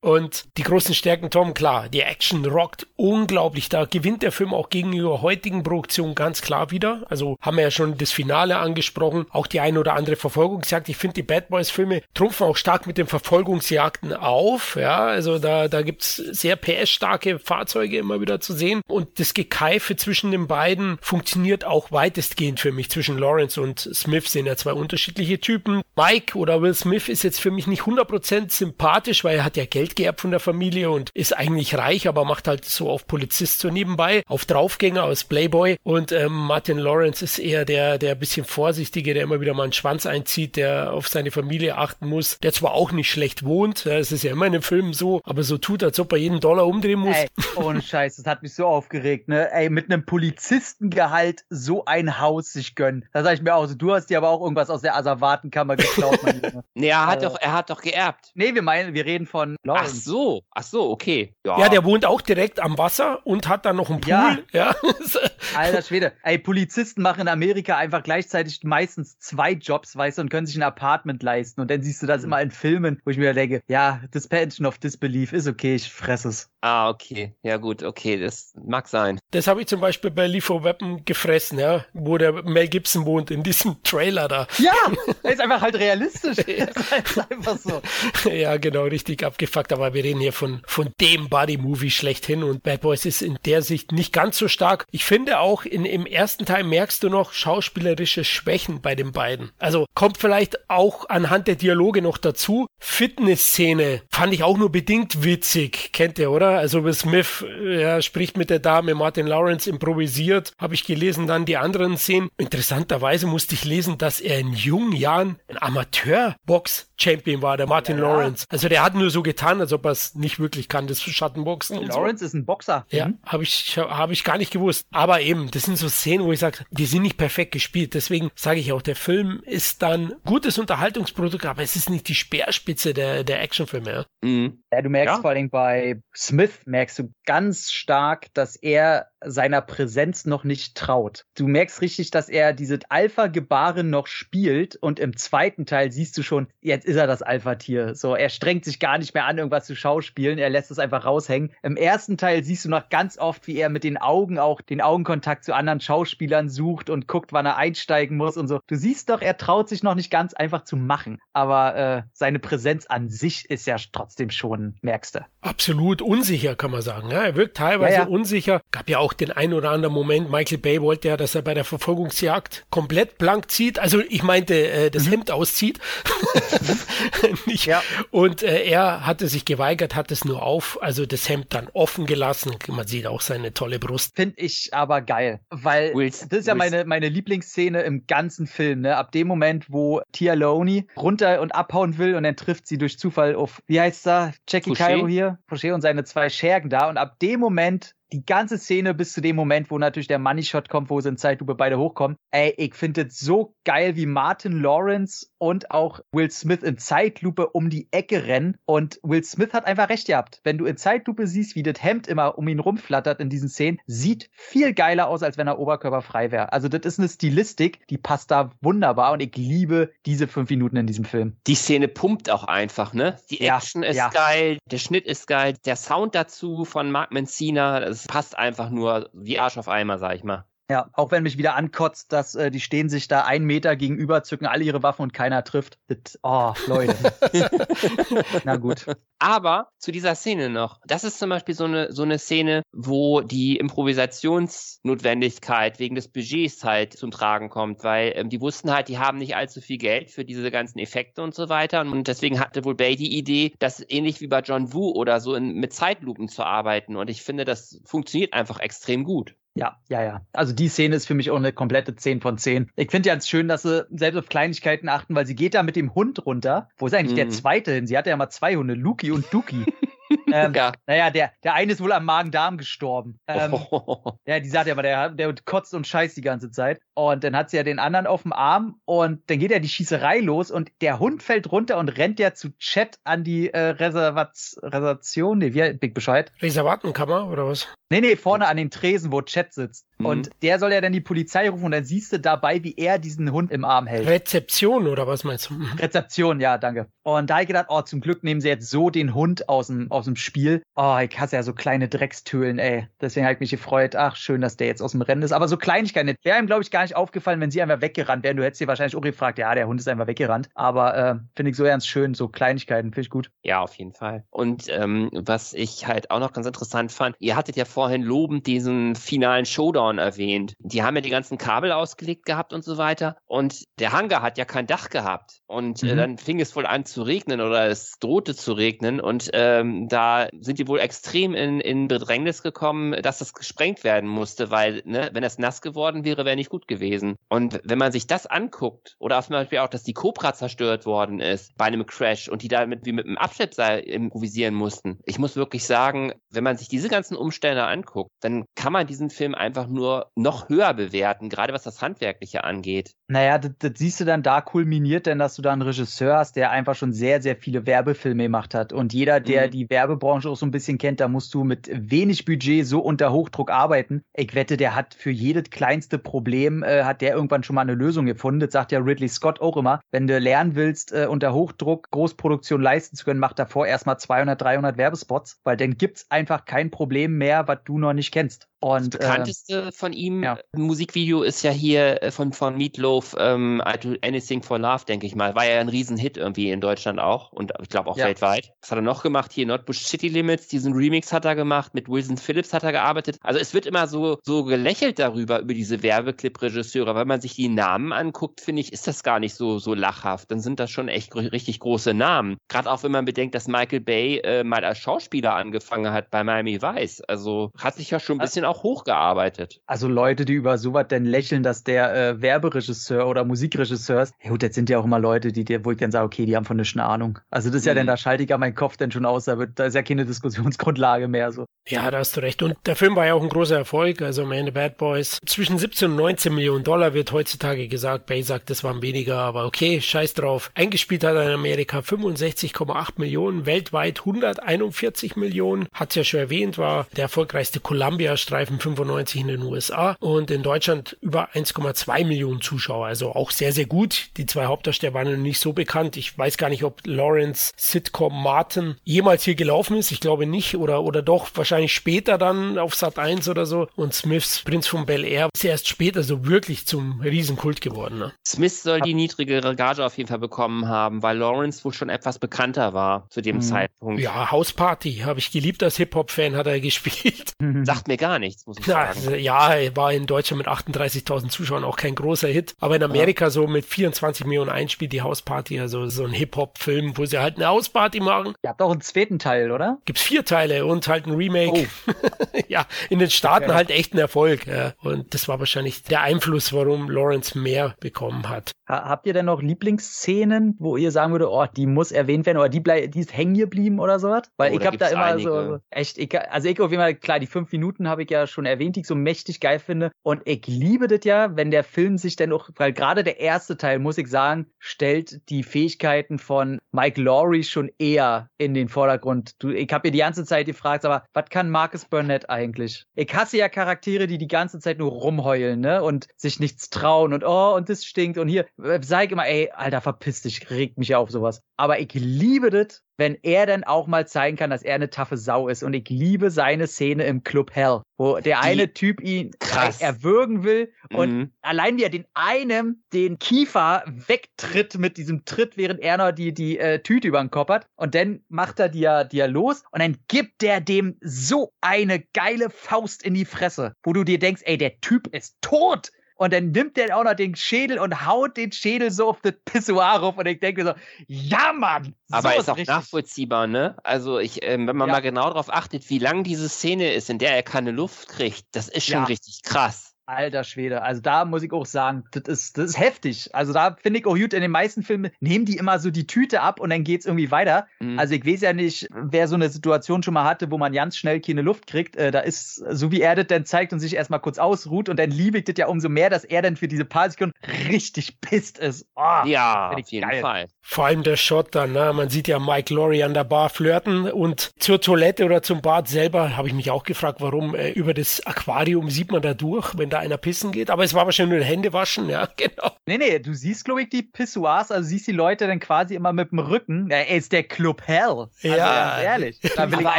Und die großen Stärken, Tom, klar, die Action rockt unglaublich. Da gewinnt der Film auch gegenüber heutigen Produktionen ganz klar wieder. Also haben wir ja schon das Finale angesprochen, auch die eine oder andere Verfolgungsjagd. Ich finde, die Bad Boys-Filme trumpfen auch stark mit den Verfolgungsjagden auf. Ja, also da, da gibt's sehr PS-starke Fahrzeuge immer wieder zu sehen. Und das Gekeife zwischen den beiden funktioniert auch weitestgehend für mich. Zwischen Lawrence und Smith sind ja zwei unterschiedliche Typen. Mike oder Will Smith ist jetzt für mich nicht 100% sympathisch, weil er hat ja Geld geerbt von der Familie und ist eigentlich reich, aber macht halt so auf Polizist so nebenbei, auf Draufgänger aus Playboy. Und ähm, Martin Lawrence ist eher der, der bisschen vorsichtige, der immer wieder mal einen Schwanz einzieht, der auf seine Familie achten muss, der zwar auch nicht schlecht wohnt, ja, es ist ja immer in den Filmen so, aber so tut, als ob er jeden Dollar umdrehen muss. Ey, ohne Scheiß, das hat mich so aufgeregt, ne? Ey, mit einem Polizistengehalt so ein Haus sich gönnen. Da sag ich mir auch so, du hast dir aber auch irgendwas aus der Asservatenkammer geklaut, mein Junge. Nee, er hat Äh. doch, er hat doch geerbt. Nee, wir meinen, wir reden von Ach Lawrence. so, ach so, okay. Ja, der wohnt auch direkt am Wasser und hat dann noch einen Pool. Ja. Ja. Alter Schwede. Ey, Polizisten machen in Amerika einfach gleichzeitig meistens zwei Jobs, weißt du, und können sich ein Apartment leisten. Und dann siehst du das immer in Filmen, wo ich mir denke, ja, Suspension of Disbelief ist okay, ich fress es. Ah, okay. Ja, gut, okay, das mag sein. Das habe ich zum Beispiel bei Lethal Weapon gefressen, ja, wo der Mel Gibson wohnt, in diesem Trailer da. Ja, er ist einfach halt realistisch. Das ist einfach so. ja, genau, richtig abgefuckt. Aber wir reden hier von, von dem Buddy-Movie schlechthin und Bad Boys ist in der Sicht nicht ganz so stark. Ich finde auch, in, im ersten Teil merkst du noch schauspielerische Schwächen bei den beiden. Also kommt vielleicht auch anhand der Dialoge noch dazu. Fitnessszene fand ich auch nur bedingt witzig. Kennt ihr, oder? Also Will Smith ja, spricht mit der Dame, Martin Lawrence improvisiert. Habe ich gelesen, dann die anderen Szenen. Interessanterweise musste ich lesen, dass er in jungen Jahren ein Amateur-Box-Champion war, der Martin Ja. Lawrence. Also der hat nur so getan, als ob er es nicht wirklich kann, das Schattenboxen. und so. Lawrence ist ein Boxer. Ja, Mhm. habe ich, hab ich gar nicht gewusst. Aber eben, das sind so Szenen, wo ich sage, die sind nicht perfekt gespielt. Deswegen sage ich auch, der Film ist dann gutes Unterhaltungsprodukt, aber es ist nicht die Speerspitze der, der Actionfilme. Ja. Mhm. Ja, du merkst Ja. vor allem bei Smith, merkst du ganz stark, dass er seiner Präsenz noch nicht traut. Du merkst richtig, dass er diese Alpha-Gebaren noch spielt und im zweiten Teil siehst du schon, jetzt ist er das Alpha-Tier. So, er strengt sich gar nicht mehr an, irgendwas zu schauspielen, er lässt es einfach raushängen. Im ersten Teil siehst du noch ganz oft, wie er mit den Augen auch den Augenkontakt zu anderen Schauspielern sucht und guckt, wann er einsteigen muss und so. Du siehst doch, er traut sich noch nicht ganz einfach zu machen, aber äh, seine Präsenz an sich ist ja trotzdem schon, merkst du. Absolut unsicher, kann man sagen. Ja, er wirkt teilweise Ja, ja. unsicher. Gab ja auch den einen oder anderen Moment, Michael Bay wollte ja, dass er bei der Verfolgungsjagd komplett blank zieht. Also ich meinte, äh, das Hemd auszieht. Nicht. Ja. Und äh, er hatte sich geweigert, hat es nur auf, also das Hemd dann offen gelassen. Man sieht auch seine tolle Brust. Finde ich aber geil, weil Will- das ist ja meine, meine Lieblingsszene im ganzen Film. Ne? Ab dem Moment, wo Tia Loney runter und abhauen will und dann trifft sie durch Zufall auf, wie heißt da, Jackie Fouché? Cairo hier, Fouché und seine zwei Schergen da. Und ab dem Moment die ganze Szene bis zu dem Moment, wo natürlich der Money Shot kommt, wo sie in Zeitlupe beide hochkommen. Ey, ich finde es so geil, wie Martin Lawrence und auch Will Smith in Zeitlupe um die Ecke rennen. Und Will Smith hat einfach recht gehabt. Wenn du in Zeitlupe siehst, wie das Hemd immer um ihn rumflattert in diesen Szenen, sieht viel geiler aus, als wenn er oberkörperfrei wäre. Also das ist eine Stilistik, die passt da wunderbar und ich liebe diese fünf Minuten in diesem Film. Die Szene pumpt auch einfach, ne? Die Ja, Action ist ja. geil, der Schnitt ist geil, der Sound dazu von Mark Mencina, passt einfach nur wie Arsch auf Eimer, sag ich mal. Ja, auch wenn mich wieder ankotzt, dass äh, die stehen sich da einen Meter gegenüber, zücken alle ihre Waffen und keiner trifft. Das, oh, Leute. Na gut. Aber zu dieser Szene noch. Das ist zum Beispiel so eine, so eine Szene, wo die Improvisationsnotwendigkeit wegen des Budgets halt zum Tragen kommt, weil ähm, die wussten halt, die haben nicht allzu viel Geld für diese ganzen Effekte und so weiter. Und deswegen hatte wohl Bay die Idee, das ähnlich wie bei John Woo oder so in, mit Zeitlupen zu arbeiten. Und ich finde, das funktioniert einfach extrem gut. Ja, ja, ja. Also die Szene ist für mich auch eine komplette 10 von 10. Ich finde ja ganz schön, dass sie selbst auf Kleinigkeiten achten, weil sie geht da mit dem Hund runter. Wo ist eigentlich mhm. der zweite hin? Sie hatte ja mal zwei Hunde, Luki und Duki. ähm, ja. Naja, der, der eine ist wohl am Magen-Darm gestorben. Ähm, oh. Ja, die sagt ja aber, der, der kotzt und scheißt die ganze Zeit. Und dann hat sie ja den anderen auf dem Arm und dann geht ja die Schießerei los und der Hund fällt runter und rennt ja zu Chat an die äh, Reservation. Nee, wie Big Bescheid? Reservatenkammer oder was? Nee, nee, vorne an den Tresen, wo Chat sitzt. Mhm. Und der soll ja dann die Polizei rufen und dann siehst du dabei, wie er diesen Hund im Arm hält. Rezeption oder was meinst du? Mhm. Rezeption, ja, danke. Und da habe ich gedacht, oh, zum Glück nehmen sie jetzt so den Hund aus dem, aus dem Spiel. Oh, ich hasse ja so kleine Dreckstöhlen, ey. Deswegen habe ich mich gefreut. Ach, schön, dass der jetzt aus dem Rennen ist. Aber so Kleinigkeiten, wäre ihm, glaube ich, gar nicht aufgefallen, wenn sie einfach weggerannt wären. Du hättest dir wahrscheinlich auch gefragt, ja, der Hund ist einfach weggerannt. Aber äh, finde ich so ganz schön, so Kleinigkeiten, finde ich gut. Ja, auf jeden Fall. Und ähm, was ich halt auch noch ganz interessant fand, ihr hattet ja vorhin lobend diesen finalen Showdown erwähnt die haben ja die ganzen Kabel ausgelegt gehabt und so weiter. Und der Hangar hat ja kein Dach gehabt. Und äh, mhm. äh, dann fing es wohl an zu regnen oder es drohte zu regnen. Und ähm, da sind die wohl extrem in, in Bedrängnis gekommen, dass das gesprengt werden musste, weil, ne, wenn es nass geworden wäre, wäre nicht gut gewesen. Und wenn man sich das anguckt, oder zum Beispiel auch, dass die Cobra zerstört worden ist bei einem Crash und die damit wie mit einem Abschleppseil improvisieren mussten. Ich muss wirklich sagen, wenn man sich diese ganzen Umstände anguckt, dann kann man diesen Film einfach nur noch höher bewerten, gerade was das Handwerkliche angeht. Naja, das, das siehst du dann da kulminiert, denn dass du da einen Regisseur hast, der einfach schon sehr, sehr viele Werbefilme gemacht hat. Und jeder, der mhm. die Werbebranche auch so ein bisschen kennt, da musst du mit wenig Budget so unter Hochdruck arbeiten. Ich wette, der hat für jedes kleinste Problem, äh, hat der irgendwann schon mal eine Lösung gefunden. Das sagt ja Ridley Scott auch immer. Wenn du lernen willst, äh, unter Hochdruck Großproduktion leisten zu können, mach davor erstmal 200, 300 Werbespots, weil dann gibt's einfach kein Problem mehr, was du noch nicht kennst. Und, das bekannteste äh, von ihm, ja. Musikvideo ist ja hier äh, von, von Meatloaf, ähm, I Do Anything for Love, denke ich mal. War ja ein Riesenhit irgendwie in Deutschland auch und ich glaube auch ja. weltweit. Was hat er noch gemacht? Hier Notbush City Limits, diesen Remix hat er gemacht, mit Wilson Phillips hat er gearbeitet. Also es wird immer so, so gelächelt darüber, über diese Werbeclip-Regisseure. Wenn man sich die Namen anguckt, finde ich, ist das gar nicht so, so lachhaft. Dann sind das schon echt richtig große Namen. Gerade auch wenn man bedenkt, dass Michael Bay äh, mal als Schauspieler angefangen hat bei Miami Vice. Also hat sich ja schon ein bisschen auch hochgearbeitet. Also Leute, die über sowas denn lächeln, dass der äh, Werberegisseur oder Musikregisseur ist. Ja gut, jetzt sind ja auch immer Leute, die dir, wo ich dann sage, okay, die haben von eine Ahnung. Also das ist ja mhm. dann, da schalte ich ja meinen Kopf dann schon aus, da, wird, da ist ja keine Diskussionsgrundlage mehr so. Ja, da hast du recht. Und der Film war ja auch ein großer Erfolg. Also am Ende Bad Boys. Zwischen 17 und 19 Millionen Dollar wird heutzutage gesagt. Bay sagt, das waren weniger, aber okay, scheiß drauf. Eingespielt hat er in Amerika 65,8 Millionen, weltweit 141 Millionen. Hat's ja schon erwähnt, war der erfolgreichste Columbia-Streifen 95 in den USA und in Deutschland über 1,2 Millionen Zuschauer. Also auch sehr, sehr gut. Die zwei Hauptdarsteller waren noch nicht so bekannt. Ich weiß gar nicht, ob Lawrence Sitcom Martin jemals hier gelaufen ist. Ich glaube nicht oder, oder doch wahrscheinlich später dann auf Sat 1 oder so. Und Smiths Prinz von Bel Air ist erst später so wirklich zum Riesenkult geworden. Ne? Smith soll die niedrigere Gage auf jeden Fall bekommen haben, weil Lawrence wohl schon etwas bekannter war zu dem mhm. Zeitpunkt. Ja, Hausparty habe ich geliebt als Hip-Hop-Fan, hat er gespielt. Sagt mir gar nichts, muss ich sagen. Na, ja, er war in Deutschland mit 38.000 Zuschauern auch kein großer Hit. Aber in Amerika ja. so mit 24 Millionen einspielt die Hausparty, also so ein Hip-Hop-Film, wo sie halt eine Hausparty machen. Ihr habt auch einen zweiten Teil, oder? Gibt's vier Teile und halt ein Remake. Oh. ja, in den Staaten okay. halt echt ein Erfolg. Ja. Und das war wahrscheinlich der Einfluss, warum Lawrence mehr bekommen hat. Habt ihr denn noch Lieblingsszenen, wo ihr sagen würdet, oh, die muss erwähnt werden oder die, die ist hängen geblieben oder sowas? Weil oh, ich habe da immer einige. so, echt, ich, also ich auf jeden Fall, klar, die fünf Minuten habe ich ja schon erwähnt, die ich so mächtig geil finde. Und ich liebe das ja, wenn der Film sich dann auch, weil gerade der erste Teil, muss ich sagen, stellt die Fähigkeiten von Mike Laurie schon eher in den Vordergrund. Du, ich habe mir die ganze Zeit gefragt, aber was kann Marcus Burnett eigentlich? Ich hasse ja Charaktere, die die ganze Zeit nur rumheulen, ne? Und sich nichts trauen und oh, und das stinkt und hier, sag immer, ey, Alter, verpiss dich, regt mich auf sowas. Aber ich liebe das, wenn er dann auch mal zeigen kann, dass er eine taffe Sau ist. Und ich liebe seine Szene im Club Hell, wo der eine Typ ihn krass. erwürgen will und Mhm. allein wie er den einen den Kiefer wegtritt mit diesem Tritt, während er noch die, die äh, Tüte über den Kopf hat. Und dann macht er die ja, die ja los und dann gibt der dem so eine geile Faust in die Fresse, wo du dir denkst, ey, der Typ ist tot. Und dann nimmt der auch noch den Schädel und haut den Schädel so auf das Pissoir rauf. Und ich denke so, ja, Mann! Aber so ist auch richtig. nachvollziehbar, ne? Also ich, ähm, wenn man Ja. mal genau darauf achtet, wie lang diese Szene ist, in der er keine Luft kriegt, das ist schon Ja. richtig krass. Alter Schwede, also da muss ich auch sagen, das ist, das ist heftig. Also da finde ich auch gut, in den meisten Filmen nehmen die immer so die Tüte ab und dann geht's irgendwie weiter. Mhm. Also ich weiß ja nicht, wer so eine Situation schon mal hatte, wo man ganz schnell keine Luft kriegt. Äh, da ist, so wie er das dann zeigt und sich erstmal kurz ausruht und dann liebe ich das ja umso mehr, dass er dann für diese paar Sekunden richtig pisst ist. Oh, ja, auf jeden geil. Fall. Vor allem der Shot dann, ne? man sieht ja Mike Laurie an der Bar flirten und zur Toilette oder zum Bad selber habe ich mich auch gefragt, warum äh, über das Aquarium sieht man da durch, wenn da einer pissen geht. Aber es war wahrscheinlich nur Hände waschen, ja, genau. Nee, nee, du siehst, glaube ich, die Pissoirs, also siehst die Leute dann quasi immer mit dem Rücken. Ja, ey, ist der Club Hell. Also Ja. ganz ehrlich. Da will ich Aber auch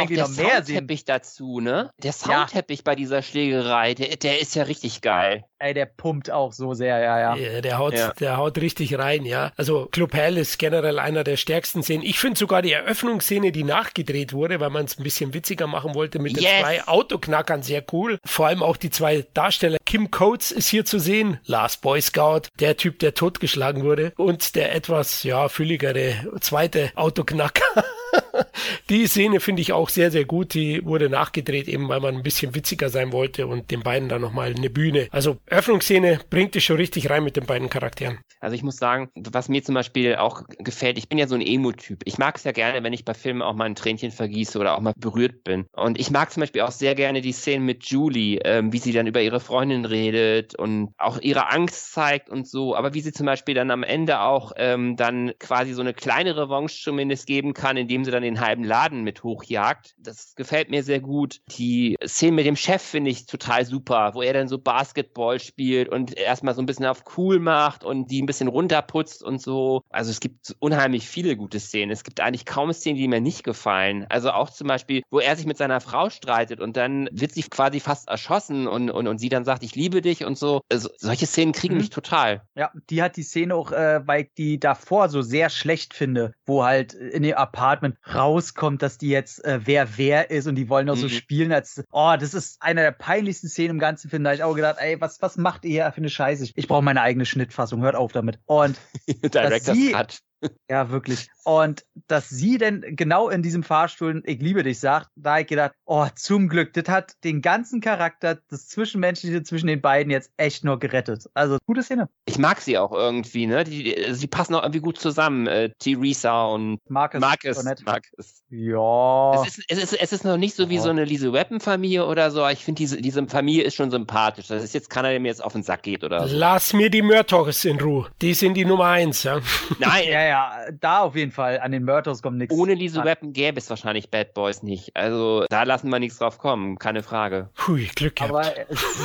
eigentlich der noch mehr sehen. Soundteppich dazu, ne? Der Ja. Soundteppich bei dieser Schlägerei, der, der ist ja richtig geil. Ey, der pumpt auch so sehr, ja, ja. Ja, der haut, Ja. der haut richtig rein, ja. Also Club Hell ist generell einer der stärksten Szenen. Ich finde sogar die Eröffnungsszene, die nachgedreht wurde, weil man es ein bisschen witziger machen wollte mit den Yes. zwei Autoknackern, sehr cool. Vor allem auch die zwei Darsteller. Kim Coates ist hier zu sehen, Last Boy Scout, der Typ, der totgeschlagen wurde und der etwas, ja, fülligere zweite Autoknacker. Die Szene finde ich auch sehr, sehr gut. Die wurde nachgedreht, eben weil man ein bisschen witziger sein wollte und den beiden dann nochmal eine Bühne. Also Öffnungsszene bringt es schon richtig rein mit den beiden Charakteren. Also ich muss sagen, was mir zum Beispiel auch gefällt, ich bin ja so ein Emo-Typ. Ich mag es ja gerne, wenn ich bei Filmen auch mal ein Tränchen vergieße oder auch mal berührt bin. Und ich mag zum Beispiel auch sehr gerne die Szenen mit Julie, ähm, wie sie dann über ihre Freundin redet und auch ihre Angst zeigt und so. Aber wie sie zum Beispiel dann am Ende auch ähm, dann quasi so eine kleine Revanche zumindest geben kann, indem sie dann den halben Laden mit hochjagt. Das gefällt mir sehr gut. Die Szene mit dem Chef finde ich total super, wo er dann so Basketball spielt und erstmal so ein bisschen auf cool macht und die ein bisschen runterputzt und so. Also es gibt unheimlich viele gute Szenen. Es gibt eigentlich kaum Szenen, die mir nicht gefallen. Also auch zum Beispiel, wo er sich mit seiner Frau streitet und dann wird sie quasi fast erschossen und, und, und sie dann sagt, ich liebe dich und so. Also solche Szenen kriegen Mhm. mich total. Ja, die hat die Szene auch, äh, weil ich die davor so sehr schlecht finde, wo halt in dem Apartment rauskommt, dass die jetzt äh, wer wer ist und die wollen auch so Mhm. spielen, als oh, das ist eine der peinlichsten Szenen im ganzen Film. Da hab ich auch gedacht, ey, was, was macht ihr hier für eine Scheiße? Ich brauche meine eigene Schnittfassung, hört auf damit. Und Director's sie- Cut. Ja, wirklich. Und dass sie denn genau in diesem Fahrstuhl Ich liebe dich sagt, da hab ich gedacht, oh, zum Glück, das hat den ganzen Charakter, das Zwischenmenschliche zwischen den beiden jetzt echt nur gerettet. Also, gute Szene. Ich mag sie auch irgendwie, ne? Die, die, sie passen auch irgendwie gut zusammen. Äh, Theresa und Marcus. Marcus. Marcus. Ja. Es, ist, es, ist, es ist noch nicht so wie Ja. so eine Lise Weapon-Familie oder so. aber Ich finde, diese, diese Familie ist schon sympathisch. Das ist jetzt keiner, der mir jetzt auf den Sack geht oder so. Lass mir die Murtaugh in Ruhe. Die sind die Nummer eins, ja. Nein, Ja, ja, da auf jeden Fall. An den Murters kommt nichts. ohne Lise Weapon gäbe es wahrscheinlich Bad Boys nicht. Also da lassen wir nichts drauf kommen, keine Frage. Hui, Glück gehabt. Aber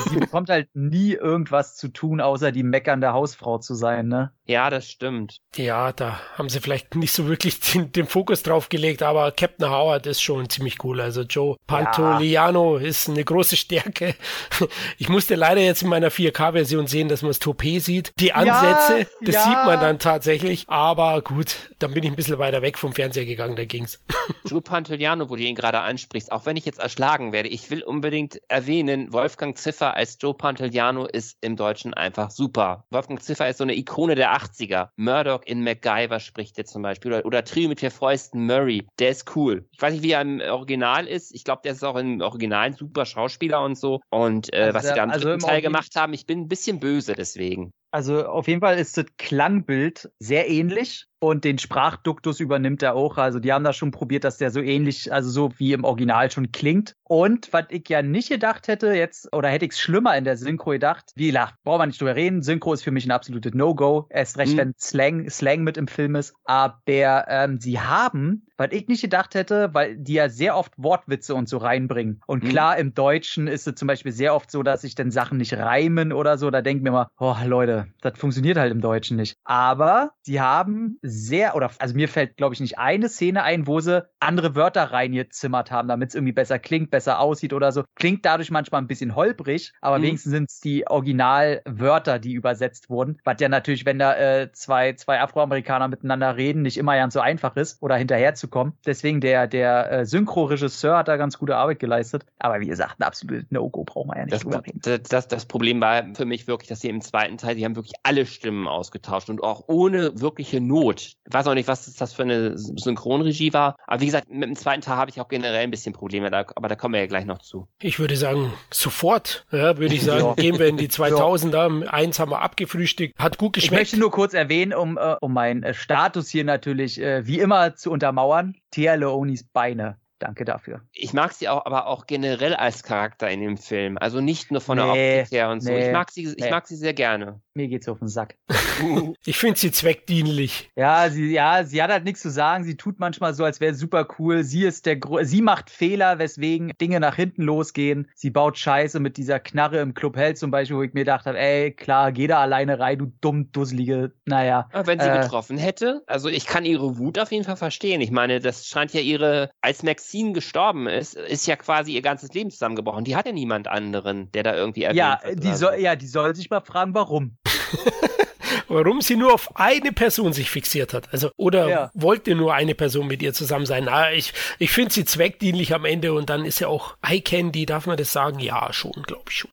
sie bekommt halt nie irgendwas zu tun, außer die meckernde Hausfrau zu sein, ne? Ja, das stimmt. Ja, da haben sie vielleicht nicht so wirklich den, den Fokus drauf gelegt, aber Captain Howard ist schon ziemlich cool. Also Joe Pantoliano ist eine große Stärke. Ich musste leider jetzt in meiner 4K-Version sehen, dass man das Toupet sieht. Die Ansätze, das ja. sieht man dann tatsächlich. Aber gut, dann bin ich ein bisschen weiter weg vom Fernseher gegangen, da ging's. Joe Pantoliano, wo du ihn gerade ansprichst, auch wenn ich jetzt erschlagen werde, ich will unbedingt erwähnen, Wolfgang Ziffer als Joe Pantoliano ist im Deutschen einfach super. Wolfgang Ziffer ist so eine Ikone der 80er. Murdoch in MacGyver spricht er zum Beispiel. Oder, oder Trio mit vier Fäusten, Murray. Der ist cool. Ich weiß nicht, wie er im Original ist. Ich glaube, der ist auch im Original ein super Schauspieler und so. Und äh, Also was sie der- da im also dritten im Teil gemacht haben, ich bin ein bisschen böse deswegen. Also auf jeden Fall ist das Klangbild sehr ähnlich und den Sprachduktus übernimmt er auch. Also die haben da schon probiert, dass der so ähnlich, also so wie im Original schon klingt. Und was ich ja nicht gedacht hätte jetzt, oder hätte ich es schlimmer in der Synchro gedacht, wie gesagt, brauchen wir nicht drüber reden. Synchro ist für mich ein absolutes No-Go. Erst recht, Mhm. wenn Slang, Slang mit im Film ist. Aber ähm, sie haben, was ich nicht gedacht hätte, weil die ja sehr oft Wortwitze und so reinbringen. Und Mhm. klar, im Deutschen ist es zum Beispiel sehr oft so, dass sich dann Sachen nicht reimen oder so. Da denken wir mal, oh Leute, das funktioniert halt im Deutschen nicht. Aber sie haben sehr, oder also mir fällt, glaube ich, nicht eine Szene ein, wo sie andere Wörter reingezimmert haben, damit es irgendwie besser klingt, besser aussieht oder so. Klingt dadurch manchmal ein bisschen holprig, aber mhm. wenigstens sind es die Originalwörter, die übersetzt wurden. Was ja natürlich, wenn da äh, zwei, zwei Afroamerikaner miteinander reden, nicht immer ganz so einfach ist oder hinterherzukommen. Deswegen der, der äh, Synchro-Regisseur hat da ganz gute Arbeit geleistet. Aber wie gesagt, ein absolutes No-Go brauchen wir ja nicht das, drüber reden. Das, das, das Problem war für mich wirklich, dass sie im zweiten Teil, die haben wirklich alle Stimmen ausgetauscht und auch ohne wirkliche Not. Ich weiß auch nicht, was das für eine Synchronregie war. Aber wie gesagt, mit dem zweiten Teil habe ich auch generell ein bisschen Probleme, da, aber da kommen wir ja gleich noch zu. Ich würde sagen, sofort, ja, würde ich sagen, ja. gehen wir in die 2000er. Eins haben wir abgefrühstückt, hat gut geschmeckt. Ich möchte nur kurz erwähnen, um, uh, um meinen uh, Status hier natürlich uh, wie immer zu untermauern. Tia Leonis Beine Danke dafür. Ich mag sie auch, aber auch generell als Charakter in dem Film. Also nicht nur von der nee, Optik her und so. ich mag sie, ich nee. mag sie sehr gerne. Mir geht's auf den Sack. ich finde sie zweckdienlich. Ja, sie, ja, sie hat halt nichts zu sagen. Sie tut manchmal so, als wäre super cool. Sie ist der, Gro sie macht Fehler, weswegen Dinge nach hinten losgehen. Sie baut Scheiße mit dieser Knarre im Club Hell zum Beispiel, wo ich mir gedacht habe, ey, klar, geh da alleine rein, du dumm, dusselige, naja. Aber wenn sie äh, getroffen hätte, also ich kann ihre Wut auf jeden Fall verstehen. Ich meine, das scheint ja ihre, als Max Maxine gestorben ist, ist ja quasi ihr ganzes Leben zusammengebrochen. Die hat ja niemand anderen, der da irgendwie erwähnt ja, wird. Die soll, ja, die soll sich mal fragen, warum. warum sie nur auf eine Person sich fixiert hat. Also, oder ja. wollte nur eine Person mit ihr zusammen sein. Na, ich, ich finde sie zweckdienlich am Ende und dann ist ja auch Eye Candy, darf man das sagen? Ja, schon, glaube ich schon.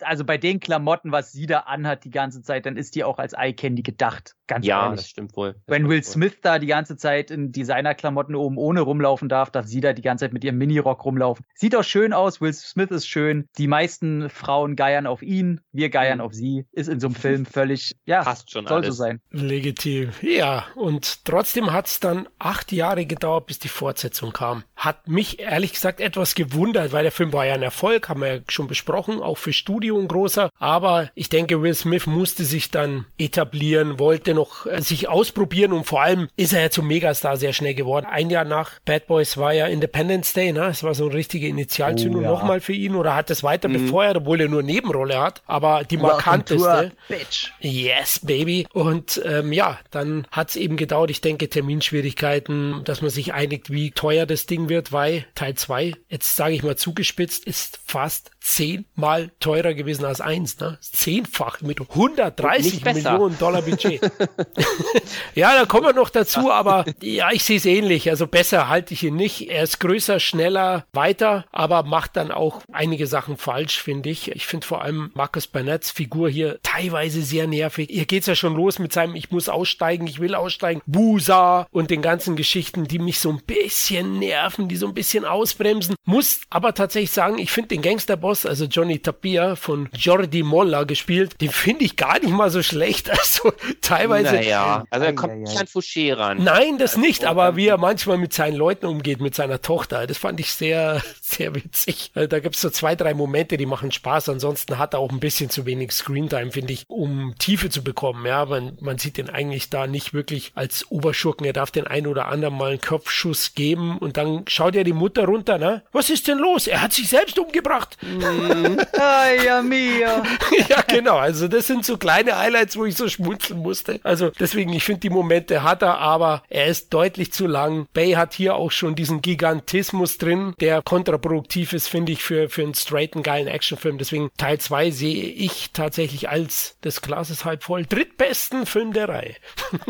Also bei den Klamotten, was sie da anhat die ganze Zeit, dann ist die auch als Eye Candy gedacht. Ganz ja, ehrlich. das stimmt wohl. Das Wenn stimmt Will Smith wohl. da die ganze Zeit in Designerklamotten oben ohne rumlaufen darf, darf sie da die ganze Zeit mit ihrem Minirock rumlaufen. Sieht auch schön aus. Will Smith ist schön. Die meisten Frauen geiern auf ihn. Wir geiern mhm. auf sie. Ist in so einem Film völlig, ja, passt schon soll alles. so sein. Legitim. Ja, und trotzdem hat es dann acht Jahre gedauert, bis die Fortsetzung kam. Hat mich ehrlich gesagt etwas gewundert, weil der Film war ja ein Erfolg, haben wir ja schon besprochen, auch für Studio ein großer. Aber ich denke, Will Smith musste sich dann etablieren, wollte noch äh, sich ausprobieren und vor allem ist er ja zum Megastar sehr schnell geworden. Ein Jahr nach Bad Boys war ja Independence Day, ne? Es war so eine richtige Initialzündung oh, ja. nochmal für ihn oder hat es weiter mhm. befeuert, obwohl er nur Nebenrolle hat. Aber die markanteste. Bitch. Yes, baby. Und ähm, ja, dann hat es eben gedauert. Ich denke, Terminschwierigkeiten, dass man sich einigt, wie teuer das Ding wird, weil Teil 2, jetzt sage ich mal zugespitzt, ist fast zehnmal teurer gewesen als eins. Ne? Zehnfach mit 130 Millionen Dollar Budget. ja, da kommen wir noch dazu, aber ja, ich sehe es ähnlich. Also besser halte ich ihn nicht. Er ist größer, schneller, weiter, aber macht dann auch einige Sachen falsch, finde ich. Ich finde vor allem Marcus Burnetts Figur hier teilweise sehr nervig. Hier geht's ja schon los mit seinem Ich muss aussteigen, ich will aussteigen, Busa und den ganzen Geschichten, die mich so ein bisschen nerven, die so ein bisschen ausbremsen. Muss aber tatsächlich sagen, ich finde den Gangsterboss, also Johnny Tapia von Jordi Molla gespielt, den finde ich gar nicht mal so schlecht. Also teilweise. Naja, also er kommt nicht an Fouché ran. Nein, das nicht, aber wie er manchmal mit seinen Leuten umgeht, mit seiner Tochter, das fand ich sehr, sehr witzig. Also da gibt es so zwei, drei Momente, die machen Spaß. Ansonsten hat er auch ein bisschen zu wenig Screentime, finde ich, um Tiefe zu bekommen. Ja, man, man sieht den eigentlich da nicht wirklich als Oberschurken. Er darf den einen oder anderen mal einen Kopfschuss geben und dann schaut ja die Mutter runter, ne? Was ist denn los? Er hat sich selbst umgebracht. Ay, ja, mia. ja, genau. Also das sind so kleine Highlights, wo ich so schmunzeln musste. Also deswegen, ich finde die Momente hat er, aber er ist deutlich zu lang. Bay hat hier auch schon diesen Gigantismus drin, der kontraproduktiv ist, finde ich, für, für einen straighten, geilen Actionfilm. Deswegen Teil 2 sehe ich tatsächlich als des Glases halb voll drittbesten Film der Reihe.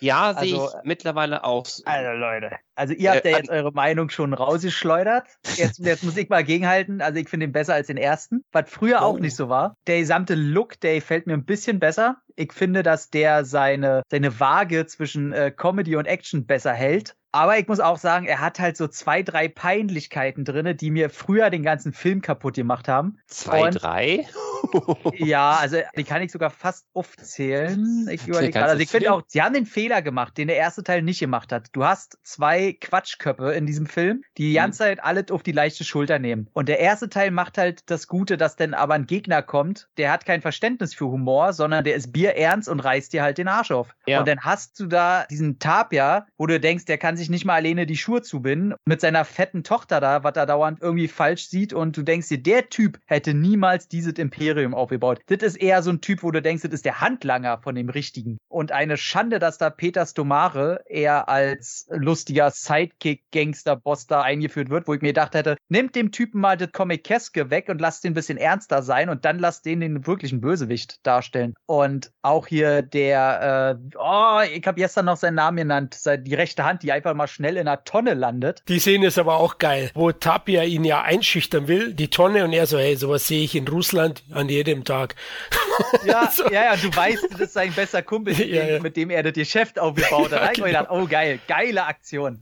Ja, also, sehe ich mittlerweile auch. Also Leute, also ihr habt äh, ja jetzt eure Meinung schon rausgeschleudert. Jetzt, jetzt muss ich mal gegenhalten. Also ich finde ihn besser als den ersten, was früher oh. auch nicht so war. Der gesamte Look, der gefällt mir ein bisschen besser. Ich finde, dass der seine, seine Waage zwischen äh, Comedy und Action besser hält. Aber ich muss auch sagen, er hat halt so zwei, drei Peinlichkeiten drin, die mir früher den ganzen Film kaputt gemacht haben. Zwei, und, drei? ja, also die kann ich sogar fast aufzählen. Ich überlege gerade. Also ich finde auch, sie haben den Fehler gemacht, den der erste Teil nicht gemacht hat. Du hast zwei Quatschköpfe in diesem Film, die die ganze mhm. Zeit alles auf die leichte Schulter nehmen. Und der erste Teil macht halt das Gute, dass dann aber ein Gegner kommt, der hat kein Verständnis für Humor, sondern der ist bierernst und reißt dir halt den Arsch auf. Ja. Und dann hast du da diesen Tapia, wo du denkst, der kann sich nicht mal alleine die Schuhe zubinden, mit seiner fetten Tochter da, was er dauernd irgendwie falsch sieht und du denkst dir, der Typ hätte niemals dieses Imperium aufgebaut. Das ist eher so ein Typ, wo du denkst, das ist der Handlanger von dem Richtigen. Und eine Schande, dass da Peter Stomare eher als lustiger Sidekick-Gangster-Boss da eingeführt wird, wo ich mir gedacht hätte, nimmt dem Typen mal das Comic-Keske weg und lasst den ein bisschen ernster sein und dann lasst den den wirklichen Bösewicht darstellen. Und auch hier der, äh, oh, ich habe gestern noch seinen Namen genannt, die rechte Hand, die einfach mal schnell in einer Tonne landet. Die Szene ist aber auch geil, wo Tapia ihn ja einschüchtern will, die Tonne, und er so, hey, sowas sehe ich in Russland an jedem Tag. Ja, so. ja, ja, du weißt, das ist sein bester Kumpel, ja, ja. mit dem er das Geschäft aufgebaut hat. Da genau. gedacht, oh geil, geile Aktion.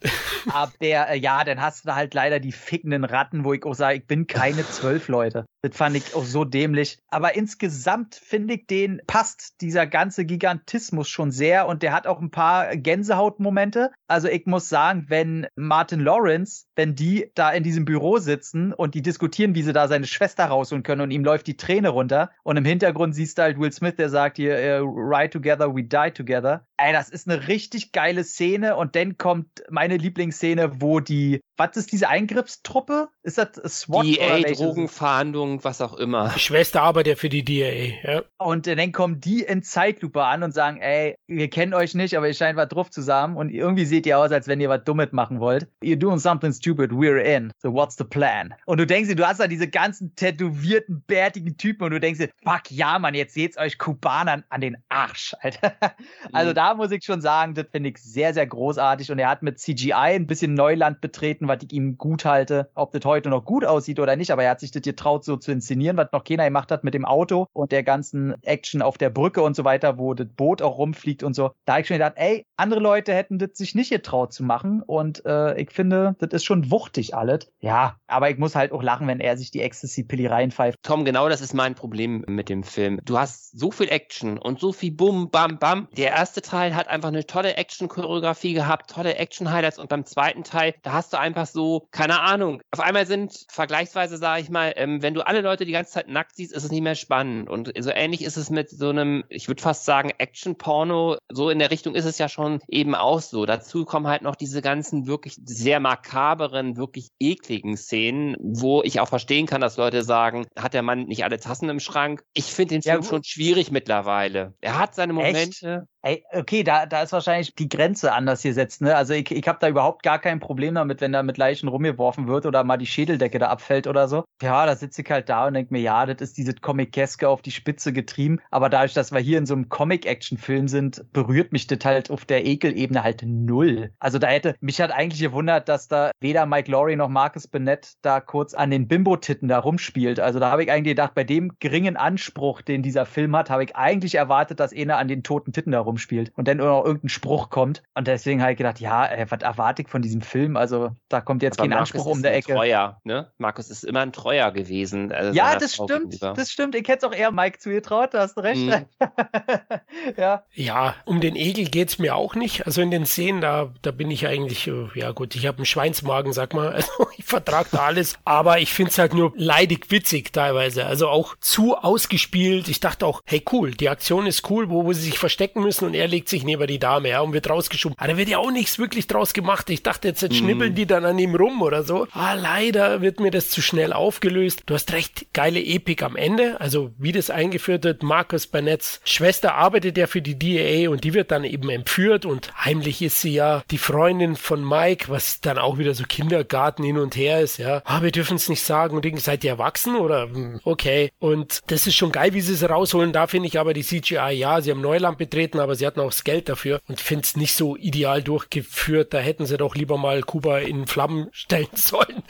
Aber der, äh, ja, dann hast du halt leider die fickenden Ratten, wo ich auch sage, ich bin keine zwölf Leute. Das fand ich auch so dämlich. Aber insgesamt finde ich, den passt dieser ganze Gigantismus schon sehr und der hat auch ein paar Gänsehautmomente. Also ich muss sagen, wenn Martin Lawrence, wenn die da in diesem Büro sitzen und die diskutieren, wie sie da seine Schwester rausholen können und ihm läuft die Träne runter und im Hintergrund siehst du halt Will Smith, der sagt hier, uh, ride together, we die together. Ey, das ist eine richtig geile Szene und dann kommt meine Lieblingsszene, wo die, was ist diese Eingriffstruppe? Ist das SWAT? DA, Drogenfahndung, was auch immer. Die Schwester arbeitet ja für die DA, ja. Und dann kommen die in Zeitlupe an und sagen, ey, wir kennen euch nicht, aber ihr scheint was drauf zusammen und irgendwie seht ihr aus, als wenn ihr was Dummes machen wollt. You're doing something stupid, we're in. So what's the plan? Und du denkst dir, du hast da diese ganzen tätowierten, bärtigen Typen und du denkst dir, fuck ja, Mann, jetzt seht's euch Kubanern an den Arsch, Alter. Also mhm. da muss ich schon sagen, das finde ich sehr, sehr großartig. Und er hat mit CGI ein bisschen Neuland betreten, was ich ihm gut halte. Ob das heute noch gut aussieht oder nicht, aber er hat sich das getraut, so zu inszenieren, was noch keiner gemacht hat mit dem Auto und der ganzen Action auf der Brücke und so weiter, wo das Boot auch rumfliegt und so. Da habe ich schon gedacht, ey, andere Leute hätten das sich nicht getraut zu machen. Und äh, ich finde, das ist schon wuchtig alles. Ja, aber ich muss halt auch lachen, wenn er sich die Ecstasy-Pilli reinpfeift. Tom, genau das ist mein Problem mit dem Film. Du hast so viel Action und so viel Bum, Bam, Bam. Der erste Teil hat einfach eine tolle Action-Choreografie gehabt, tolle Action-Highlights und beim zweiten Teil, da hast du einfach so, keine Ahnung, auf einmal sind vergleichsweise, sage ich mal, ähm, wenn du alle Leute die ganze Zeit nackt siehst, ist es nicht mehr spannend. Und so ähnlich ist es mit so einem, ich würde fast sagen, Action-Porno. So in der Richtung ist es ja schon eben auch so. Dazu kommen halt noch diese ganzen wirklich sehr makaberen, wirklich ekligen Szenen, wo ich auch verstehen kann, dass Leute sagen, hat der Mann nicht alle Tassen im Schrank? Ich finde den Film ja, schon schwierig mittlerweile. Er hat seine Momente. Echt? Ey, okay, da, da ist wahrscheinlich die Grenze anders gesetzt. Ne? Also ich, ich habe da überhaupt gar kein Problem damit, wenn da mit Leichen rumgeworfen wird oder mal die Schädeldecke da abfällt oder so. Ja, da sitze ich halt da und denke mir, ja, das ist diese Comic-Keske auf die Spitze getrieben. Aber dadurch, dass wir hier in so einem Comic-Action-Film sind, berührt mich das halt auf der Ekelebene halt null. Also da hätte, mich hat eigentlich gewundert, dass da weder Mike Laurie noch Marcus Bennett da kurz an den Bimbo-Titten da rumspielt. Also da habe ich eigentlich gedacht, bei dem geringen Anspruch, den dieser Film hat, habe ich eigentlich erwartet, dass einer an den toten Titten da rumspielt rumspielt und dann noch irgendein Spruch kommt. Und deswegen habe ich gedacht, ja, ey, was erwarte ich von diesem Film? Also da kommt jetzt Aber kein Markus Anspruch um der Ecke. Treuer, ne? Markus ist immer ein Treuer gewesen. Also ja, das Frau stimmt. Gegenüber. Das stimmt. Ich hätte es auch eher Mike zugetraut, da hast du recht. Mhm. ja. ja, um den Egel geht es mir auch nicht. Also in den Szenen, da, da bin ich eigentlich, äh, ja gut, ich habe einen Schweinsmagen, sag mal. Also ich vertrage da alles. Aber ich finde es halt nur leidig witzig teilweise. Also auch zu ausgespielt. Ich dachte auch, hey cool, die Aktion ist cool, wo, wo sie sich verstecken müssen und er legt sich neben die Dame, ja, und wird rausgeschoben. Aber da wird ja auch nichts wirklich draus gemacht. Ich dachte jetzt, jetzt mhm. schnippeln die dann an ihm rum oder so. Ah, leider wird mir das zu schnell aufgelöst. Du hast recht, geile Epik am Ende. Also, wie das eingeführt wird, Markus Burnetts Schwester arbeitet ja für die DAA und die wird dann eben entführt und heimlich ist sie ja die Freundin von Mike, was dann auch wieder so Kindergarten hin und her ist, ja. Ah, wir dürfen es nicht sagen und seid ihr erwachsen oder hm, okay. Und das ist schon geil, wie sie es rausholen. Da finde ich aber die CGI, ja, sie haben Neuland betreten, aber sie hatten auch das Geld dafür und finde es nicht so ideal durchgeführt. Da hätten sie doch lieber mal Kuba in Flammen stellen sollen.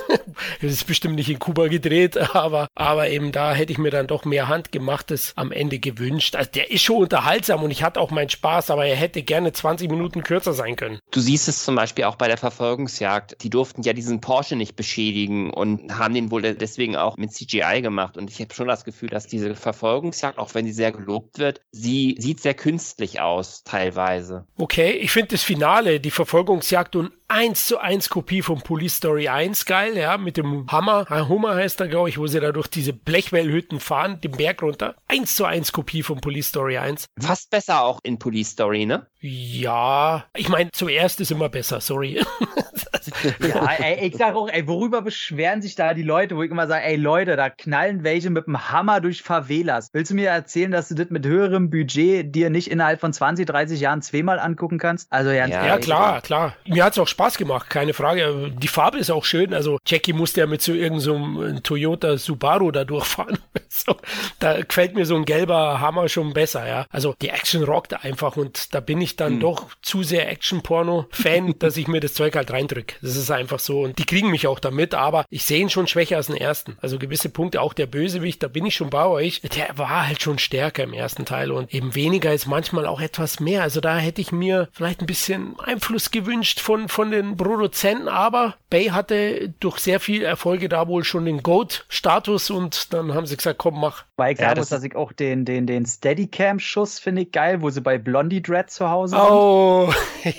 das ist bestimmt nicht in Kuba gedreht, aber, aber eben da hätte ich mir dann doch mehr Handgemachtes am Ende gewünscht. Also der ist schon unterhaltsam und ich hatte auch meinen Spaß, aber er hätte gerne 20 Minuten kürzer sein können. Du siehst es zum Beispiel auch bei der Verfolgungsjagd. Die durften ja diesen Porsche nicht beschädigen und haben den wohl deswegen auch mit CGI gemacht. Und ich habe schon das Gefühl, dass diese Verfolgungsjagd, auch wenn sie sehr gelobt wird, sie sieht sehr künstlich aus aus, teilweise. Okay, ich finde das Finale, die Verfolgungsjagd und 1 zu 1 Kopie von Police Story 1 geil, ja, mit dem Hammer, Hummer heißt er, glaube ich, wo sie da durch diese Blechwellhütten fahren, den Berg runter. 1 zu 1 Kopie von Police Story 1. Fast besser auch in Police Story, ne? Ja, ich meine, zuerst ist immer besser, sorry. ja, ey, ich sag auch, ey, worüber beschweren sich da die Leute, wo ich immer sage, ey Leute, da knallen welche mit dem Hammer durch Favelas. Willst du mir erzählen, dass du das mit höherem Budget dir nicht innerhalb von 20, 30 Jahren zweimal angucken kannst? Also ja, ja klar, klar. Mir hat's auch Spaß gemacht, keine Frage. Die Farbe ist auch schön. Also Jackie musste ja mit so irgendeinem so Toyota Subaru da durchfahren. so, da gefällt mir so ein gelber Hammer schon besser, ja. Also die Action rockt einfach und da bin ich dann hm. doch zu sehr Action-Porno-Fan, dass ich mir das Zeug halt reindrück. Das ist einfach so. Und die kriegen mich auch damit, aber ich sehe ihn schon schwächer als den ersten. Also gewisse Punkte, auch der Bösewicht, da bin ich schon bei euch. Der war halt schon stärker im ersten Teil und eben weniger ist manchmal auch etwas mehr. Also da hätte ich mir vielleicht ein bisschen Einfluss gewünscht von, von den Produzenten, aber Bay hatte durch sehr viel Erfolge da wohl schon den GOAT-Status und dann haben sie gesagt, komm, mach. Weil ich ja, muss, dass ich auch den, den, den Steadicam-Schuss finde ich geil, wo sie bei Blondie Dread zu Hause Oh.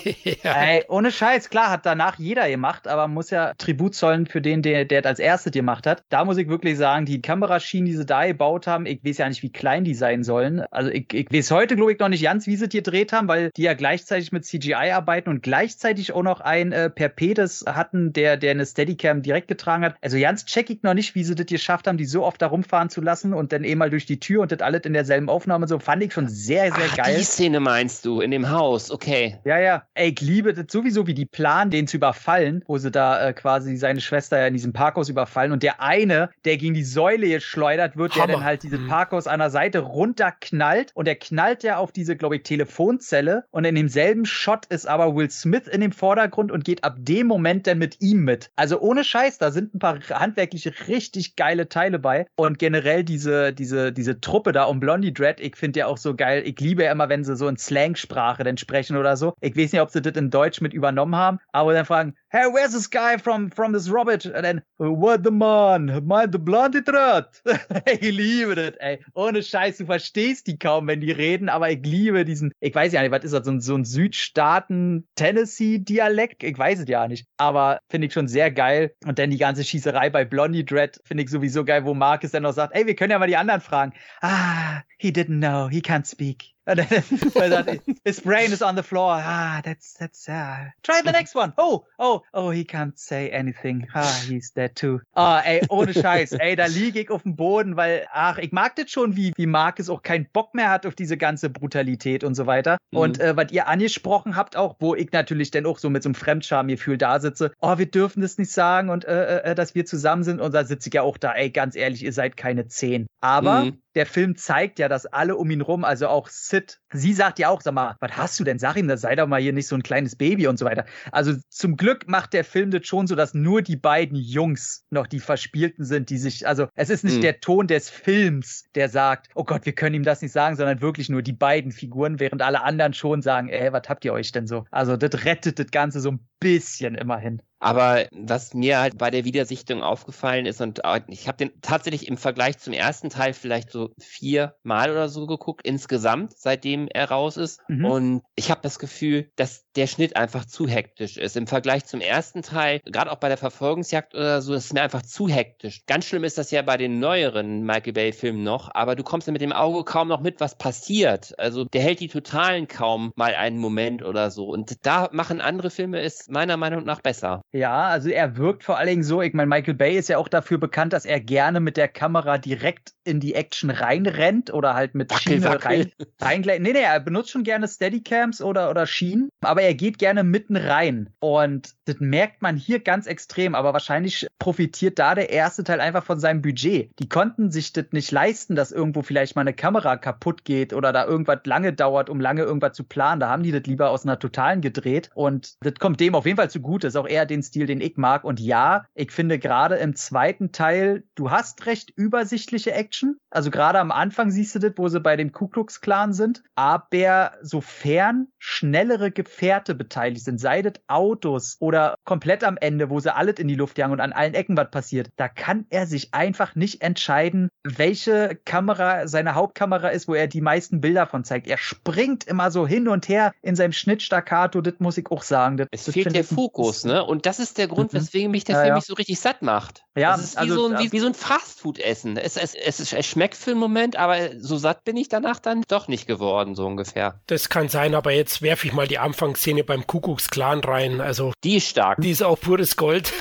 ja. Ey, ohne Scheiß, klar, hat danach jeder gemacht, aber man muss ja Tribut zollen für den, der, der als erstes gemacht hat. Da muss ich wirklich sagen, die Kameraschienen, die sie da gebaut haben, ich weiß ja nicht, wie klein die sein sollen. Also ich, ich weiß heute, glaube ich, noch nicht ganz, wie sie die gedreht haben, weil die ja gleichzeitig mit CGI arbeiten und gleichzeitig auch noch ein äh, Perpedes hatten, der, der eine Steadicam direkt getragen hat. Also ganz check ich noch nicht, wie sie das geschafft haben, die so oft da rumfahren zu lassen und dann eben mal durch die Tür und das alles in derselben Aufnahme. So fand ich schon sehr, sehr Ach, geil. Die Szene meinst du, in dem Haus, okay. Ja, ja. Ey, ich liebe das sowieso, wie die planen, den zu überfallen, wo sie da äh, quasi seine Schwester ja in diesem Parkhaus überfallen und der eine, der gegen die Säule geschleudert wird, Hammer. der dann halt dieses mhm. Parkhaus an der Seite runterknallt und der knallt ja auf diese, glaube ich, Telefonzelle und in demselben Shot ist aber Will Smith in dem Vordergrund und geht ab dem Moment dann mit ihm mit. Also ohne Scheiß, da sind ein paar handwerkliche richtig geile Teile bei und generell diese, diese, diese Truppe da um Blondie Dread, ich finde ja auch so geil. Ich liebe ja immer, wenn sie so in Slangsprache dann sprechen oder so. Ich weiß nicht, ob sie das in Deutsch mit übernommen haben, aber dann fragen, hey, where's this guy from, from this Robert? Und dann, what the man? Mind the Blondie Dread? ich liebe das, ey. Ohne Scheiß, du verstehst die kaum, wenn die reden, aber ich liebe diesen, ich weiß ja nicht, was ist das, so ein, so ein Südstaaten-Tennessee-Dialekt? Ich weiß es ja nicht, aber finde ich schon sehr geil. Und dann die ganze Schießerei bei Blondie Dread finde ich sowieso geil, wo Marcus dann noch sagt, ey, wir können ja mal die anderen fragen. Ah, he didn't know, he can't speak. His brain is on the floor. Ah, that's that's. Uh, try the next one. Oh, oh, oh, he can't say anything. Ah, he's dead too. Ah, ey, ohne Scheiß. ey, da liege ich auf dem Boden, weil, ach, ich mag das schon, wie, wie Marcus auch keinen Bock mehr hat auf diese ganze Brutalität und so weiter. Mhm. Und äh, was ihr angesprochen habt, auch, wo ich natürlich dann auch so mit so einem Fremdschamgefühl da sitze, oh, wir dürfen das nicht sagen und äh, äh, dass wir zusammen sind. Und da sitze ich ja auch da, ey, ganz ehrlich, ihr seid keine zehn. Aber mhm der Film zeigt ja, dass alle um ihn rum, also auch Sid, sie sagt ja auch, sag mal, was hast du denn? Sag ihm, da sei doch mal hier nicht so ein kleines Baby und so weiter. Also zum Glück macht der Film das schon so, dass nur die beiden Jungs noch die Verspielten sind, die sich, also es ist nicht mhm. der Ton des Films, der sagt, oh Gott, wir können ihm das nicht sagen, sondern wirklich nur die beiden Figuren, während alle anderen schon sagen, ey, was habt ihr euch denn so? Also das rettet das Ganze so ein bisschen immerhin. Aber was mir halt bei der Wiedersichtung aufgefallen ist, und ich habe den tatsächlich im Vergleich zum ersten Teil vielleicht so vier Mal oder so geguckt, insgesamt, seitdem er raus ist. Mhm. Und ich habe das Gefühl, dass der Schnitt einfach zu hektisch ist. Im Vergleich zum ersten Teil, gerade auch bei der Verfolgungsjagd oder so, ist es mir einfach zu hektisch. Ganz schlimm ist das ja bei den neueren Michael Bay-Filmen noch, aber du kommst ja mit dem Auge kaum noch mit, was passiert. Also der hält die Totalen kaum mal einen Moment oder so. Und da machen andere Filme es meiner Meinung nach besser. Ja, also er wirkt vor allen Dingen so, ich meine, Michael Bay ist ja auch dafür bekannt, dass er gerne mit der Kamera direkt in die Action reinrennt oder halt mit wackel, Schiene wackel. rein, rein. Nee, nee, er benutzt schon gerne Steadycams oder, oder Schienen, aber er geht gerne mitten rein. Und das merkt man hier ganz extrem, aber wahrscheinlich profitiert da der erste Teil einfach von seinem Budget. Die konnten sich das nicht leisten, dass irgendwo vielleicht mal eine Kamera kaputt geht oder da irgendwas lange dauert, um lange irgendwas zu planen. Da haben die das lieber aus einer totalen gedreht und das kommt dem auf jeden Fall zugute. Das ist auch eher den Stil, den ich mag. Und ja, ich finde gerade im zweiten Teil, du hast recht übersichtliche Action. Also gerade am Anfang siehst du das, wo sie bei dem Ku Klux Klan sind. Aber sofern schnellere Gefährte beteiligt sind, sei das Autos oder komplett am Ende, wo sie alles in die Luft jagen und an allen Ecken was passiert, da kann er sich einfach nicht entscheiden, welche Kamera seine Hauptkamera ist, wo er die meisten Bilder von zeigt. Er springt immer so hin und her in seinem Schnittstaccato, das muss ich auch sagen. Das, es fehlt der Fokus, ne? Und das ist der Grund, mhm. weswegen mich der ja, Film ja. nicht so richtig satt macht. Ja, das ist wie, also, so, ein, wie, wie so ein Fastfood-Essen. Es, es, es, es schmeckt für einen Moment, aber so satt bin ich danach dann doch nicht geworden, so ungefähr. Das kann sein, aber jetzt jetzt werfe ich mal die Anfangsszene beim Kuckucksklan rein. Also die ist stark. Die ist auch pures Gold.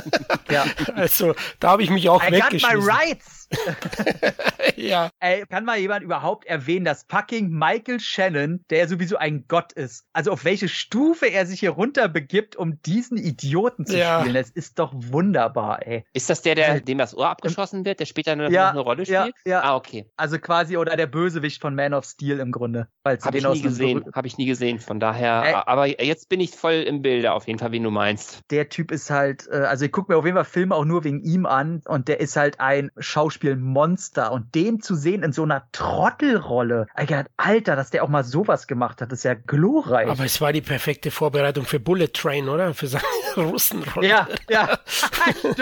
ja. Also da habe ich mich auch I weggeschmissen. Got my rights. ja. Ey, kann mal jemand überhaupt erwähnen, dass fucking Michael Shannon, der sowieso ein Gott ist, also auf welche Stufe er sich hier runter begibt, um diesen Idioten zu ja. spielen? Das ist doch wunderbar, ey. Ist das der, der dem das Ohr abgeschossen wird, der später eine, ja, eine Rolle spielt? Ja, ja. Ah, okay. Also quasi oder der Bösewicht von Man of Steel im Grunde. Habe ich nie gesehen. Habe ich nie gesehen. Von daher. Ey. Aber jetzt bin ich voll im Bilde auf jeden Fall, wie du meinst. Der Typ ist halt, äh, also ich gucke mir auf jeden Fall Filme auch nur wegen ihm an und der ist halt ein Schauspieler Schauspielmonster und den zu sehen in so einer Trottelrolle. Alter, dass der auch mal sowas gemacht hat, ist ja glorreich. Aber es war die perfekte Vorbereitung für Bullet Train, oder? Für seine Russenrolle. Ja, ja. Stimmt.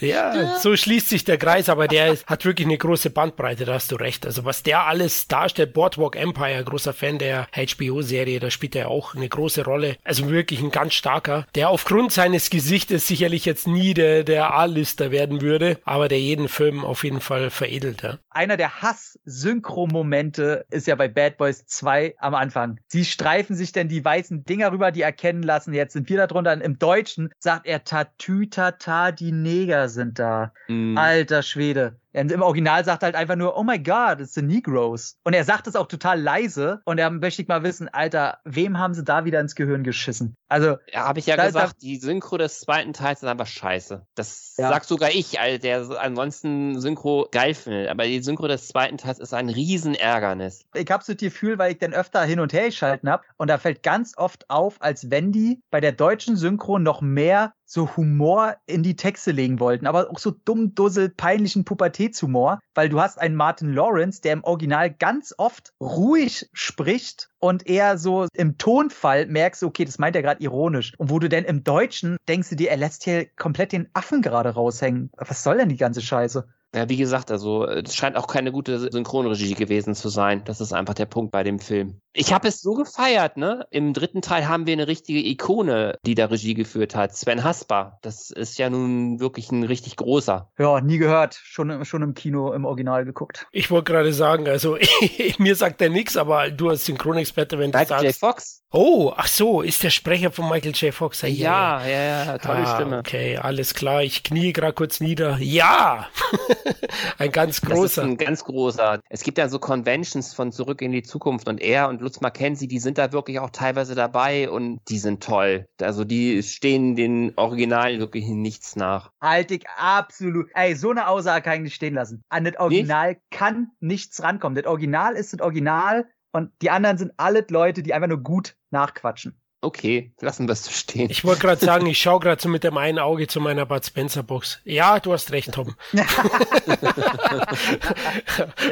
ja, Stimmt. so schließt sich der Kreis, aber der hat wirklich eine große Bandbreite, da hast du recht. Also was der alles darstellt, Boardwalk Empire, großer Fan der HBO-Serie, da spielt er auch eine große Rolle. Also wirklich ein ganz starker, der aufgrund seines Gesichtes sicherlich jetzt nie der, der A-Lister werden würde, aber der jeden Film auf jeden Fall veredelt. Ja. Einer der Hass-Synchro-Momente ist ja bei Bad Boys 2 am Anfang. Sie streifen sich denn die weißen Dinger rüber, die erkennen lassen. Jetzt sind wir da drunter. Im Deutschen sagt er Tatütata, die Neger sind da. Mm. Alter Schwede. Im Original sagt er halt einfach nur, oh my God, it's the Negroes. Und er sagt es auch total leise. Und er möchte ich mal wissen, Alter, wem haben sie da wieder ins Gehirn geschissen? Also. Ja, habe ich ja gesagt, da, die Synchro des zweiten Teils ist einfach scheiße. Das ja. sagt sogar ich, der ansonsten Synchro geil findet. Aber die Synchro des zweiten Teils ist ein Riesenärgernis. Ich habe so das Gefühl, weil ich dann öfter hin und her geschalten habe. Und da fällt ganz oft auf, als wenn die bei der deutschen Synchro noch mehr so Humor in die Texte legen wollten, aber auch so dumm, dussel, peinlichen Pubertätshumor, weil du hast einen Martin Lawrence, der im Original ganz oft ruhig spricht und eher so im Tonfall merkst okay, das meint er gerade ironisch. Und wo du denn im Deutschen denkst du dir, er lässt hier komplett den Affen gerade raushängen. Was soll denn die ganze Scheiße? Ja, wie gesagt, also es scheint auch keine gute Synchronregie gewesen zu sein. Das ist einfach der Punkt bei dem Film. Ich habe es so gefeiert, ne? Im dritten Teil haben wir eine richtige Ikone, die da Regie geführt hat. Sven Hasper. Das ist ja nun wirklich ein richtig großer. Ja, nie gehört. Schon, schon im Kino im Original geguckt. Ich wollte gerade sagen, also mir sagt er nichts, aber du als Synchronexperte, wenn du Michael sagst. J. Fox? Oh, ach so, ist der Sprecher von Michael J. Fox. Ja, ja, ja, ja tolle ah, Stimme. Okay, alles klar. Ich knie gerade kurz nieder. Ja! ein ganz großer. Das ist ein ganz großer. Es gibt ja so Conventions von Zurück in die Zukunft und er und Lutz Mackenzie, die sind da wirklich auch teilweise dabei und die sind toll. Also die stehen den Originalen wirklich nichts nach. Halt ich absolut. Ey, so eine Aussage kann ich nicht stehen lassen. An das Original nicht? kann nichts rankommen. Das Original ist das Original und die anderen sind alle Leute, die einfach nur gut nachquatschen. Okay, lassen wir es so stehen. Ich wollte gerade sagen, ich schaue gerade so mit dem einen Auge zu meiner Bud Spencer Box. Ja, du hast recht, Tom.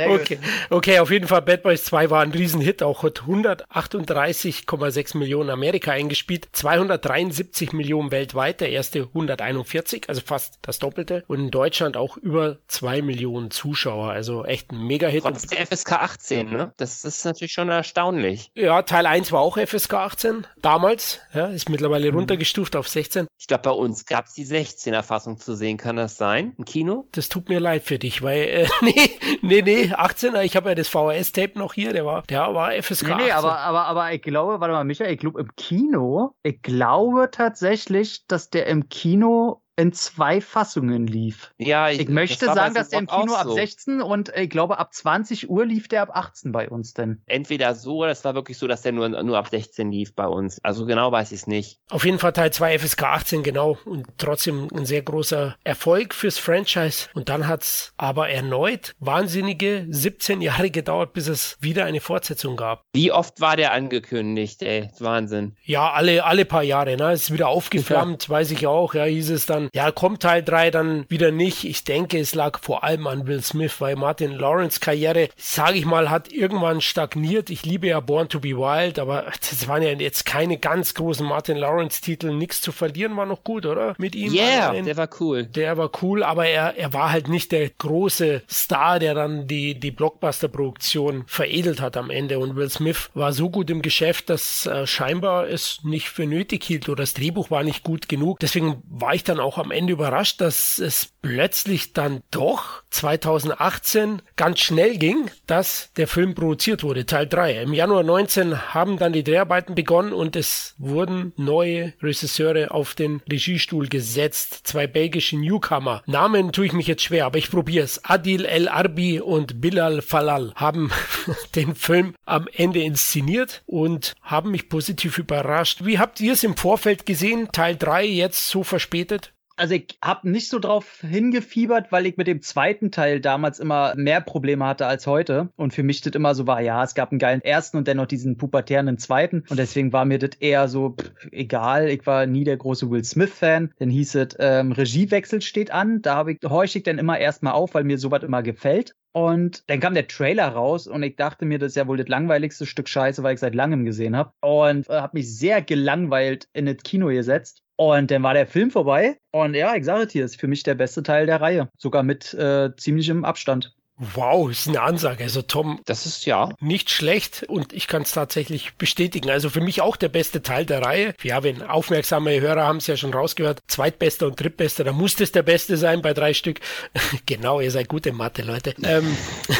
okay. okay, auf jeden Fall Bad Boys 2 war ein Riesenhit, auch hat 138,6 Millionen Amerika eingespielt, 273 Millionen weltweit, der erste 141, also fast das Doppelte und in Deutschland auch über 2 Millionen Zuschauer, also echt ein Mega-Hit. Trotz der FSK 18, ne? Das ist natürlich schon erstaunlich. Ja, Teil 1 war auch FSK 18, damals damals, ja, ist mittlerweile mhm. runtergestuft auf 16. Ich glaube, bei uns gab es die 16er Fassung zu sehen, kann das sein? Im Kino? Das tut mir leid für dich, weil, äh, nee, nee, nee, 18er, ich habe ja das VHS-Tape noch hier, der war, der war FSK. Nee, nee, 18. aber, aber, aber ich glaube, warte mal, Michael, ich glaube im Kino, ich glaube tatsächlich, dass der im Kino in zwei Fassungen lief. Ja, ich, ich möchte das sagen, dass der im Kino so. ab 16 und ich glaube ab 20 Uhr lief der ab 18 bei uns denn. Entweder so, oder es war wirklich so, dass der nur, nur ab 16 lief bei uns. Also genau weiß ich es nicht. Auf jeden Fall Teil 2 FSK 18, genau. Und trotzdem ein sehr großer Erfolg fürs Franchise. Und dann hat es aber erneut wahnsinnige 17 Jahre gedauert, bis es wieder eine Fortsetzung gab. Wie oft war der angekündigt, ey? Wahnsinn. Ja, alle, alle paar Jahre, ne? Ist wieder aufgeflammt, ja. weiß ich auch. Ja, hieß es dann ja, kommt Teil 3 dann wieder nicht. Ich denke, es lag vor allem an Will Smith, weil Martin Lawrence Karriere, sage ich mal, hat irgendwann stagniert. Ich liebe ja Born to be Wild, aber das waren ja jetzt keine ganz großen Martin Lawrence Titel. Nichts zu verlieren war noch gut, oder? Mit ihm. Yeah, allein. der war cool. Der war cool, aber er, er war halt nicht der große Star, der dann die, die Blockbuster-Produktion veredelt hat am Ende. Und Will Smith war so gut im Geschäft, dass äh, scheinbar es nicht für nötig hielt oder das Drehbuch war nicht gut genug. Deswegen war ich dann auch auch am Ende überrascht, dass es plötzlich dann doch 2018 ganz schnell ging, dass der Film produziert wurde, Teil 3. Im Januar 19 haben dann die Dreharbeiten begonnen und es wurden neue Regisseure auf den Regiestuhl gesetzt. Zwei belgische Newcomer. Namen tue ich mich jetzt schwer, aber ich probiere es. Adil El Arbi und Bilal Falal haben den Film am Ende inszeniert und haben mich positiv überrascht. Wie habt ihr es im Vorfeld gesehen? Teil 3 jetzt so verspätet? Also ich habe nicht so drauf hingefiebert, weil ich mit dem zweiten Teil damals immer mehr Probleme hatte als heute. Und für mich das immer so war, ja, es gab einen geilen ersten und dennoch diesen pubertären zweiten. Und deswegen war mir das eher so pff, egal. Ich war nie der große Will Smith-Fan. Dann hieß es, ähm, Regiewechsel steht an. Da habe ich, horche ich dann immer erstmal auf, weil mir sowas immer gefällt. Und dann kam der Trailer raus und ich dachte mir, das ist ja wohl das langweiligste Stück Scheiße, weil ich seit langem gesehen habe. Und äh, habe mich sehr gelangweilt in das Kino gesetzt. Und dann war der Film vorbei. Und ja, ich sage dir, ist für mich der beste Teil der Reihe. Sogar mit äh, ziemlichem Abstand. Wow, ist eine Ansage. Also Tom, Das ist ja. nicht schlecht und ich kann es tatsächlich bestätigen. Also für mich auch der beste Teil der Reihe. Ja, wenn aufmerksame Hörer haben es ja schon rausgehört. Zweitbester und drittbester, da muss das der beste sein bei drei Stück. genau, ihr seid gute Mathe, Leute. Ähm,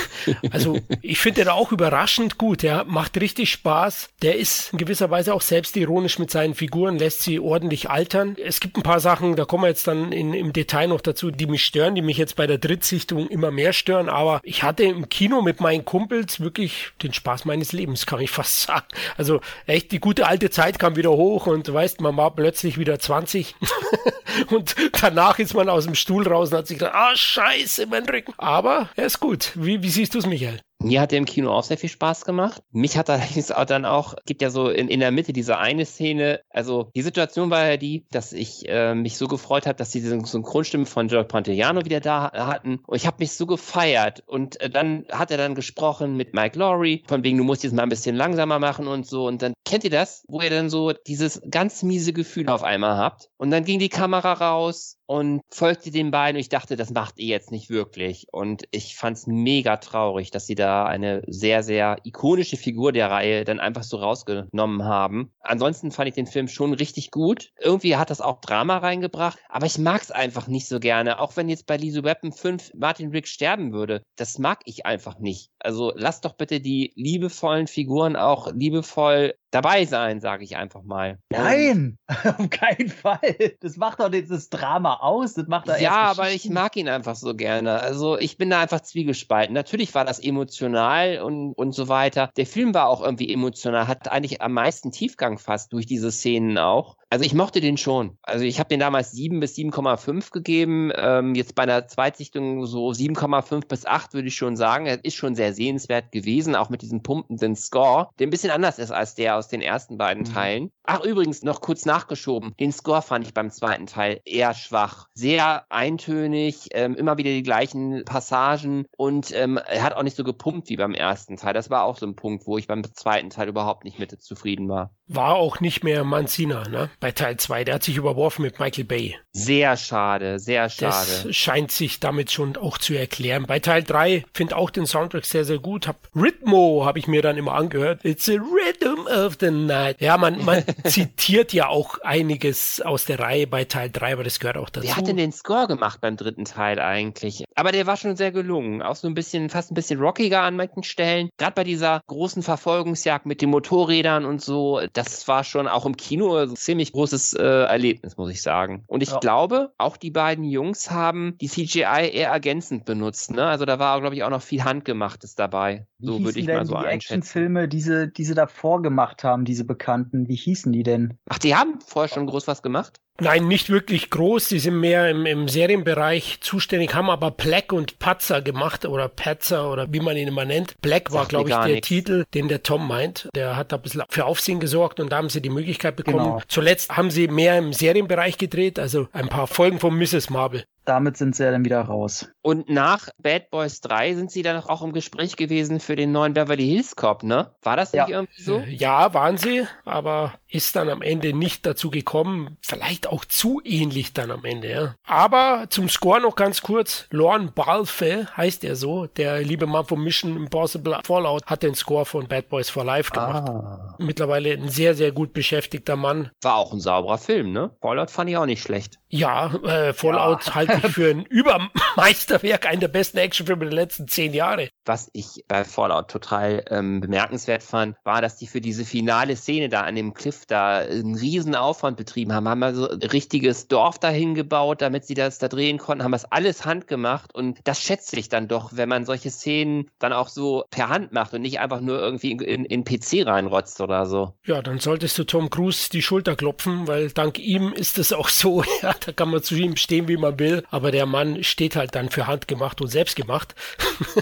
also ich finde den auch überraschend gut. Der macht richtig Spaß. Der ist in gewisser Weise auch selbstironisch mit seinen Figuren, lässt sie ordentlich altern. Es gibt ein paar Sachen, da kommen wir jetzt dann in, im Detail noch dazu, die mich stören, die mich jetzt bei der Drittsichtung immer mehr stören. Aber ich hatte im Kino mit meinen Kumpels wirklich den Spaß meines Lebens, kann ich fast sagen. Also echt, die gute alte Zeit kam wieder hoch und du weißt, man war plötzlich wieder 20 und danach ist man aus dem Stuhl raus und hat sich gedacht, ah, scheiße, mein Rücken. Aber er ist gut. Wie, wie siehst du es, Michael? Mir hat der im Kino auch sehr viel Spaß gemacht. Mich hat allerdings auch dann auch, gibt ja so in, in der Mitte diese eine Szene, also die Situation war ja die, dass ich äh, mich so gefreut habe, dass die diese Synchronstimme von George Pantagliano wieder da hatten. Und ich habe mich so gefeiert. Und äh, dann hat er dann gesprochen mit Mike Laurie, von wegen, du musst jetzt mal ein bisschen langsamer machen und so. Und dann kennt ihr das, wo ihr dann so dieses ganz miese Gefühl auf einmal habt. Und dann ging die Kamera raus und folgte den beiden. Und ich dachte, das macht ihr jetzt nicht wirklich. Und ich fand's mega traurig, dass sie da eine sehr, sehr ikonische Figur der Reihe dann einfach so rausgenommen haben. Ansonsten fand ich den Film schon richtig gut. Irgendwie hat das auch Drama reingebracht, aber ich mag's einfach nicht so gerne. Auch wenn jetzt bei Lisa Weapon 5 Martin Riggs sterben würde, das mag ich einfach nicht. Also lasst doch bitte die liebevollen Figuren auch liebevoll dabei sein, sage ich einfach mal. Nein, auf keinen Fall. Das macht doch dieses Drama aus. Das macht doch Ja, aber ich mag ihn einfach so gerne. Also ich bin da einfach zwiegespalten. Natürlich war das emotional und, und so weiter. Der Film war auch irgendwie emotional, hat eigentlich am meisten Tiefgang fast durch diese Szenen auch. Also ich mochte den schon. Also ich habe den damals 7 bis 7,5 gegeben. Ähm, jetzt bei einer Zweitsichtung so 7,5 bis 8 würde ich schon sagen. Er ist schon sehr sehenswert gewesen, auch mit diesem pumpenden Score, der ein bisschen anders ist als der aus den ersten beiden Mhm. Teilen. Ach, übrigens, noch kurz nachgeschoben. Den Score fand ich beim zweiten Teil eher schwach. Sehr eintönig, ähm, immer wieder die gleichen Passagen und ähm, er hat auch nicht so gepumpt wie beim ersten Teil. Das war auch so ein Punkt, wo ich beim zweiten Teil überhaupt nicht mit zufrieden war. War auch nicht mehr Mancina, ne? Bei Teil 2. Der hat sich überworfen mit Michael Bay. Sehr schade, sehr Das schade. scheint sich damit schon auch zu erklären. Bei Teil 3 finde auch den Soundtrack sehr, sehr gut. Hab Rhythmo habe ich mir dann immer angehört. It's a rhythm of the night. Ja, man, man zitiert ja auch einiges aus der Reihe bei Teil 3, aber das gehört auch dazu. Wer hat denn den Score gemacht beim dritten Teil eigentlich? Aber der war schon sehr gelungen. Auch so ein bisschen, fast ein bisschen rockiger an manchen Stellen. Gerade bei dieser großen Verfolgungsjagd mit den Motorrädern und so, das war schon auch im Kino ziemlich großes äh, Erlebnis, muss ich sagen. Und ich Ja. glaube, auch die beiden Jungs haben die CGI eher ergänzend benutzt. Ne? Also da war, glaube ich, auch noch viel Handgemachtes dabei. Wie So würde ich denn mal so die einschätzen. Actionfilme, diese, die sie davor gemacht haben, diese bekannten? Wie hießen die denn? Ach, die haben vorher schon groß was gemacht? Nein, nicht wirklich groß. Die sind mehr im, im Serienbereich zuständig, haben aber Black und Patzer gemacht oder Patzer oder wie man ihn immer nennt. Black war, glaube ich, der nix. Titel, den der Tom meint. Der hat da ein bisschen für Aufsehen gesorgt und da haben sie die Möglichkeit bekommen. Genau. Zuletzt haben sie mehr im Serienbereich gedreht, also ein paar Folgen von Mrs. Marvel. Damit sind sie ja dann wieder raus. Und nach Bad Boys 3 sind sie dann auch im Gespräch gewesen für den neuen Beverly Hills Cop, ne? War das nicht Ja. irgendwie so? Äh, Ja, waren sie, aber ist dann am Ende nicht dazu gekommen. Vielleicht auch zu ähnlich dann am Ende, ja. Aber zum Score noch ganz kurz. Lorne Balfe heißt er so. Der liebe Mann von Mission Impossible Fallout hat den Score von Bad Boys for Life gemacht. Ah. Mittlerweile ein sehr, sehr gut beschäftigter Mann. War auch ein sauberer Film, ne? Fallout fand ich auch nicht schlecht. Ja, äh, Fallout halte ich für ein Übermeisterwerk, einen der besten Actionfilme der letzten zehn Jahre. Was ich bei Fallout total ähm, bemerkenswert fand, war, dass die für diese finale Szene da an dem Cliff da einen riesen Aufwand betrieben haben. Haben also ein richtiges Dorf dahin gebaut, damit sie das da drehen konnten, haben das alles handgemacht und das schätze ich dann doch, wenn man solche Szenen dann auch so per Hand macht und nicht einfach nur irgendwie in, in, in PC reinrotzt oder so. Ja, dann solltest du Tom Cruise die Schulter klopfen, weil dank ihm ist es auch so, ja, da kann man zu ihm stehen, wie man will, aber der Mann steht halt dann für handgemacht und selbstgemacht.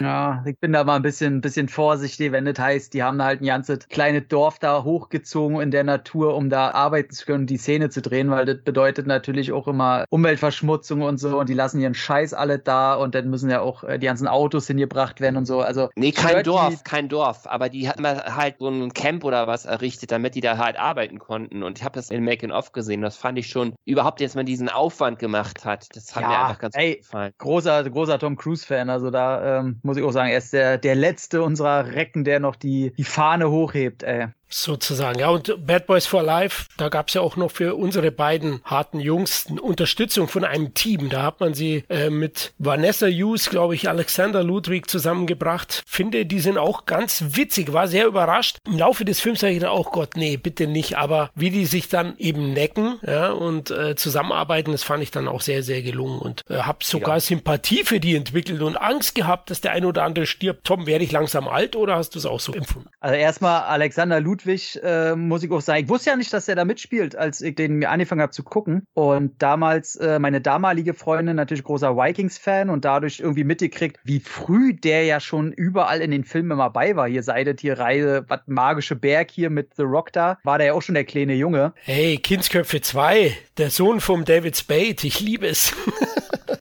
Ja, ich bin da mal ein bisschen, bisschen vorsichtig, wenn das heißt, die haben halt ein ganzes kleines Dorf da hochgezogen in der Natur, um da arbeiten zu können, die Szene zu drehen, weil das bedeutet natürlich auch immer Umweltverschmutzung und so und die lassen ihren Scheiß alle da und dann müssen ja auch äh, die ganzen Autos hingebracht werden und so. Also Nee, kein Dorf, die- kein Dorf. Aber die hatten halt so ein Camp oder was errichtet, damit die da halt arbeiten konnten. Und ich habe das in Making-of gesehen. Das fand ich schon überhaupt, dass man diesen Aufwand gemacht hat. Das hat Ja, mir einfach ganz ey. gut gefallen. großer, großer Tom Cruise-Fan. Also da ähm, muss ich auch sagen, er ist der, der letzte unserer Recken, der noch die, die Fahne hochhebt, ey. Sozusagen, ja. Und Bad Boys for Life, da gab's ja auch noch für unsere beiden harten Jungs Unterstützung von einem Team. Da hat man sie äh, mit Vanessa Hughes, glaube ich, Alexander Ludwig zusammengebracht. Finde, die sind auch ganz witzig, war sehr überrascht. Im Laufe des Films habe ich gedacht, oh Gott, nee, bitte nicht. Aber wie die sich dann eben necken ja, und äh, zusammenarbeiten, das fand ich dann auch sehr, sehr gelungen. Und äh, habe sogar Ja. Sympathie für die entwickelt und Angst gehabt, dass der ein oder andere stirbt. Tom, werde ich langsam alt oder hast du es auch so empfunden? Also erstmal Alexander Ludwig, äh, muss ich auch sagen. Ich wusste ja nicht, dass er da mitspielt, als ich den mir angefangen habe zu gucken. Und damals, äh, meine damalige Freundin, natürlich großer Vikings-Fan und dadurch irgendwie mitgekriegt, wie früh der ja schon überall in den Filmen immer bei war. Hier seidet hier Reihe, was magische Berg hier mit The Rock da, war der ja auch schon der kleine Junge. Hey, Kindsköpfe 2, der Sohn vom David Spade, ich liebe es.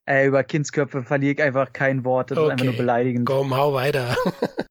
Ey, über Kindsköpfe verliere ich einfach kein Wort, das ist einfach nur Okay. beleidigend. Komm, hau weiter.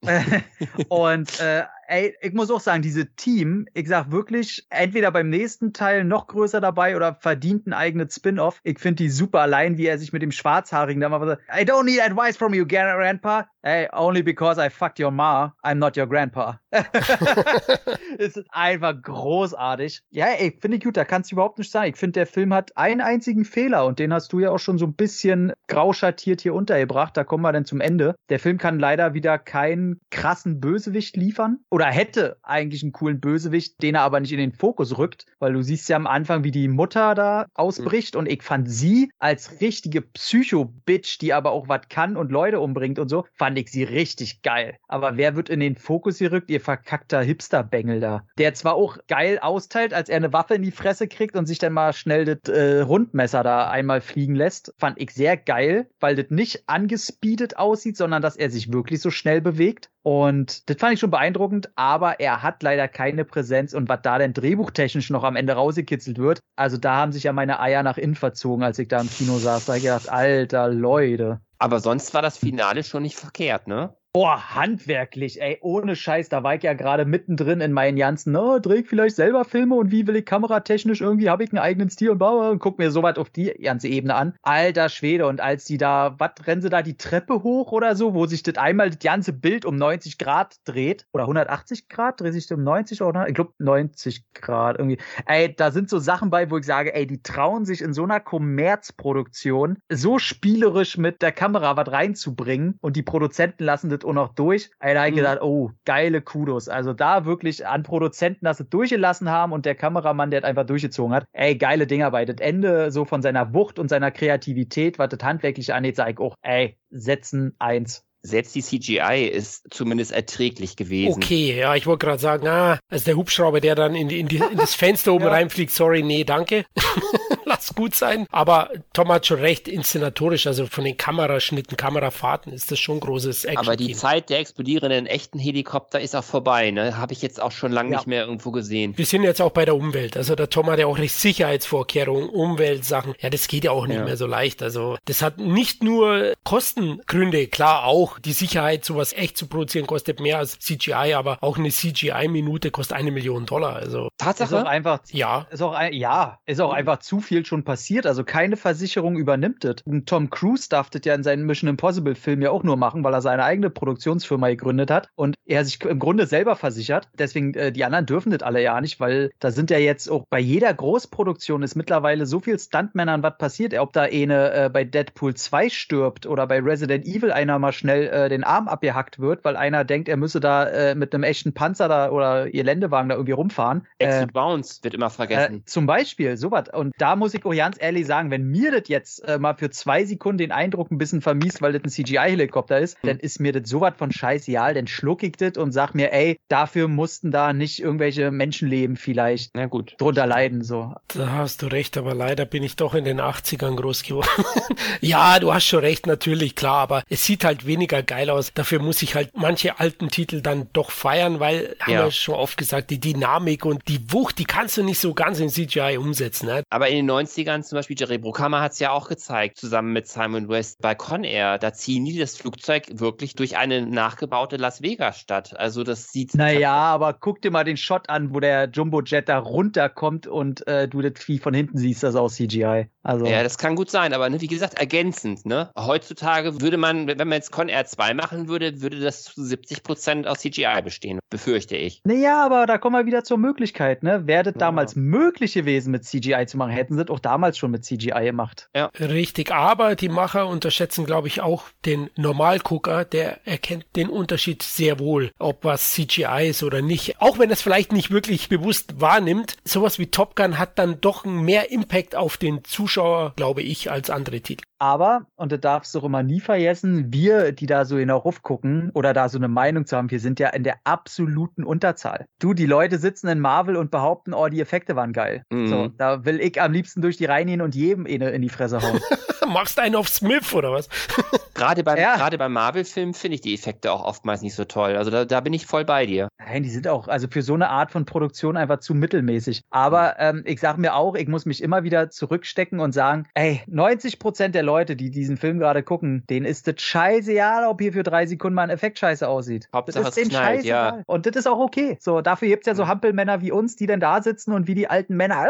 und äh, ey, ich muss auch sagen, diese Team, ich sag wirklich, entweder beim nächsten Teil noch größer dabei oder verdient ein eigenes Spin-off. Ich finde die super allein, wie er sich mit dem Schwarzhaarigen da mal sagt, I don't need advice from you, Grandpa. Hey, only because I fucked your ma, I'm not your grandpa. es ist einfach großartig. Ja, ey, finde ich gut, da kannst du überhaupt nicht sagen. Ich finde, der Film hat einen einzigen Fehler und den hast du ja auch schon so ein bisschen grau schattiert hier untergebracht. Da kommen wir dann zum Ende. Der Film kann leider wieder keinen krassen Bösewicht liefern oder hätte eigentlich einen coolen Bösewicht, den er aber nicht in den Fokus rückt, weil du siehst ja am Anfang, wie die Mutter da ausbricht und ich fand sie als richtige Psycho-Bitch, die aber auch was kann und Leute umbringt und so, fand ich sie richtig geil. Aber wer wird in den Fokus gerückt? Ihr verkackter Hipster-Bengel da. Der zwar auch geil austeilt, als er eine Waffe in die Fresse kriegt und sich dann mal schnell das äh, Rundmesser da einmal fliegen lässt, fand ich sehr geil, weil das nicht angespeedet aussieht, sondern dass er sich wirklich so schnell bewegt. Und das fand ich schon beeindruckend, aber er hat leider keine Präsenz und was da denn drehbuchtechnisch noch am Ende rausgekitzelt wird, also da haben sich ja meine Eier nach innen verzogen, als ich da im Kino saß. Da hab ich gedacht, alter Leute. Aber sonst war das Finale schon nicht verkehrt, ne? Boah, handwerklich, ey, ohne Scheiß, da war ich ja gerade mittendrin in meinen ganzen, ne, dreh ich vielleicht selber Filme und wie will ich kameratechnisch irgendwie, habe ich einen eigenen Stil und bla, und guck mir so weit auf die ganze Ebene an. Alter Schwede, und als die da, was, rennen sie da die Treppe hoch oder so, wo sich das einmal das ganze Bild um 90 Grad dreht, oder 180 Grad, dreht sich um 90 oder, ich glaube 90 Grad irgendwie. Ey, da sind so Sachen bei, wo ich sage, ey, die trauen sich in so einer Kommerzproduktion so spielerisch mit der Kamera was reinzubringen und die Produzenten lassen das auch noch durch. Ey, da hab ich Mhm. gedacht, oh, geile Kudos. Also da wirklich an Produzenten, dass sie durchgelassen haben und der Kameramann, der das einfach durchgezogen hat. Ey, geile Dinger bei. Das Ende so von seiner Wucht und seiner Kreativität, was das Handwerkliche angeht, sag ich auch, ey, setzen eins. Selbst die CGI ist zumindest erträglich gewesen. Okay, ja, ich wollte gerade sagen, ah, also der Hubschrauber, der dann in, die, in, die, in das Fenster oben Ja. reinfliegt, sorry, nee, danke. lass gut sein. Aber Tom hat schon recht, inszenatorisch, also von den Kameraschnitten, Kamerafahrten ist das schon großes Action. Aber die Zeit der explodierenden echten Helikopter ist auch vorbei, ne? Habe ich jetzt auch schon lange ja. nicht mehr irgendwo gesehen. Wir sind jetzt auch bei der Umwelt. Also der Tom hat ja auch recht Sicherheitsvorkehrungen, Umweltsachen. Ja, das geht ja auch nicht ja. mehr so leicht. Also das hat nicht nur Kostengründe, klar auch. Die Sicherheit, sowas echt zu produzieren, kostet mehr als CGI, aber auch eine CGI-Minute kostet eine Million Dollar. Also Tatsache? Ist auch einfach, ja. Ist auch ein, ja, ist auch einfach zu viel schon passiert. Also keine Versicherung übernimmt das. Tom Cruise darf das ja in seinen Mission Impossible Film ja auch nur machen, weil er seine eigene Produktionsfirma gegründet hat und er sich im Grunde selber versichert. Deswegen, äh, die anderen dürfen das alle ja nicht, weil da sind ja jetzt auch bei jeder Großproduktion ist mittlerweile so viel Stuntmännern was passiert. Ob da eine äh, bei Deadpool 2 stirbt oder bei Resident Evil einer mal schnell äh, den Arm abgehackt wird, weil einer denkt, er müsse da äh, mit einem echten Panzer da oder ihr Ländewagen da irgendwie rumfahren. Exit äh, Bounce wird immer vergessen. Äh, zum Beispiel, sowas. Und da muss ich auch ganz ehrlich sagen, wenn mir das jetzt äh, mal für zwei Sekunden den Eindruck ein bisschen vermisst, weil das ein CGI-Helikopter ist, hm. dann ist mir das sowas von scheißegal, dann schluck ich das und sag mir, ey, dafür mussten da nicht irgendwelche Menschenleben vielleicht Na gut. drunter leiden. So. Da hast du recht, aber leider bin ich doch in den 80ern groß geworden. ja, du hast schon recht, natürlich, klar, aber es sieht halt weniger geil aus. Dafür muss ich halt manche alten Titel dann doch feiern, weil, ja. haben wir schon oft gesagt, die Dynamik und die Wucht, die kannst du nicht so ganz in CGI umsetzen. Ne? Aber in den 90ern zum Beispiel, Jerry Bruckheimer hat es ja auch gezeigt, zusammen mit Simon West bei Con Air. Da ziehen die das Flugzeug wirklich durch eine nachgebaute Las Vegas-Stadt. Also das sieht. Naja, aber guck dir mal den Shot an, wo der Jumbo-Jet da runterkommt und äh, du das Vieh von hinten siehst, das aus CGI. Also. Ja, das kann gut sein, aber ne, wie gesagt, ergänzend. Ne? Heutzutage würde man, wenn man jetzt Con Air 2 machen würde, würde das zu 70 Prozent aus CGI bestehen, befürchte ich. Naja, aber da kommen wir wieder zur Möglichkeit. Ne? Wäre das ja. damals möglich gewesen, mit CGI zu machen, hätten sie das auch damals schon mit CGI gemacht. Ja. Richtig, aber die Macher unterschätzen, glaube ich, auch den Normalgucker, der erkennt den Unterschied sehr wohl, ob was CGI ist oder nicht. Auch wenn es vielleicht nicht wirklich bewusst wahrnimmt, sowas wie Top Gun hat dann doch mehr Impact auf den Zuschauer Zuschauer, glaube ich, als andere Titel. Aber, und da darfst du auch immer nie vergessen, wir, die da so in der Ruf gucken oder da so eine Meinung zu haben, wir sind ja in der absoluten Unterzahl. Du, die Leute sitzen in Marvel und behaupten, oh, die Effekte waren geil. Mhm. So, da will ich am liebsten durch die Reihen gehen und jedem in die Fresse hauen. Machst einen auf Smith oder was? gerade beim, ja. gerade beim Marvel-Film finde ich die Effekte auch oftmals nicht so toll. Also da, da bin ich voll bei dir. Nein, die sind auch, also für so eine Art von Produktion einfach zu mittelmäßig. Aber mhm. ähm, ich sage mir auch, ich muss mich immer wieder zurückstecken und sagen, ey, 90 Prozent der Leute, die diesen Film gerade gucken, denen ist das scheißegal, ob hier für drei Sekunden mal ein Effekt scheiße aussieht. Hauptsache das ist denen knallt, ja. Und das ist auch okay. So, dafür gibt es ja so Hampelmänner wie uns, die dann da sitzen und wie die alten Männer.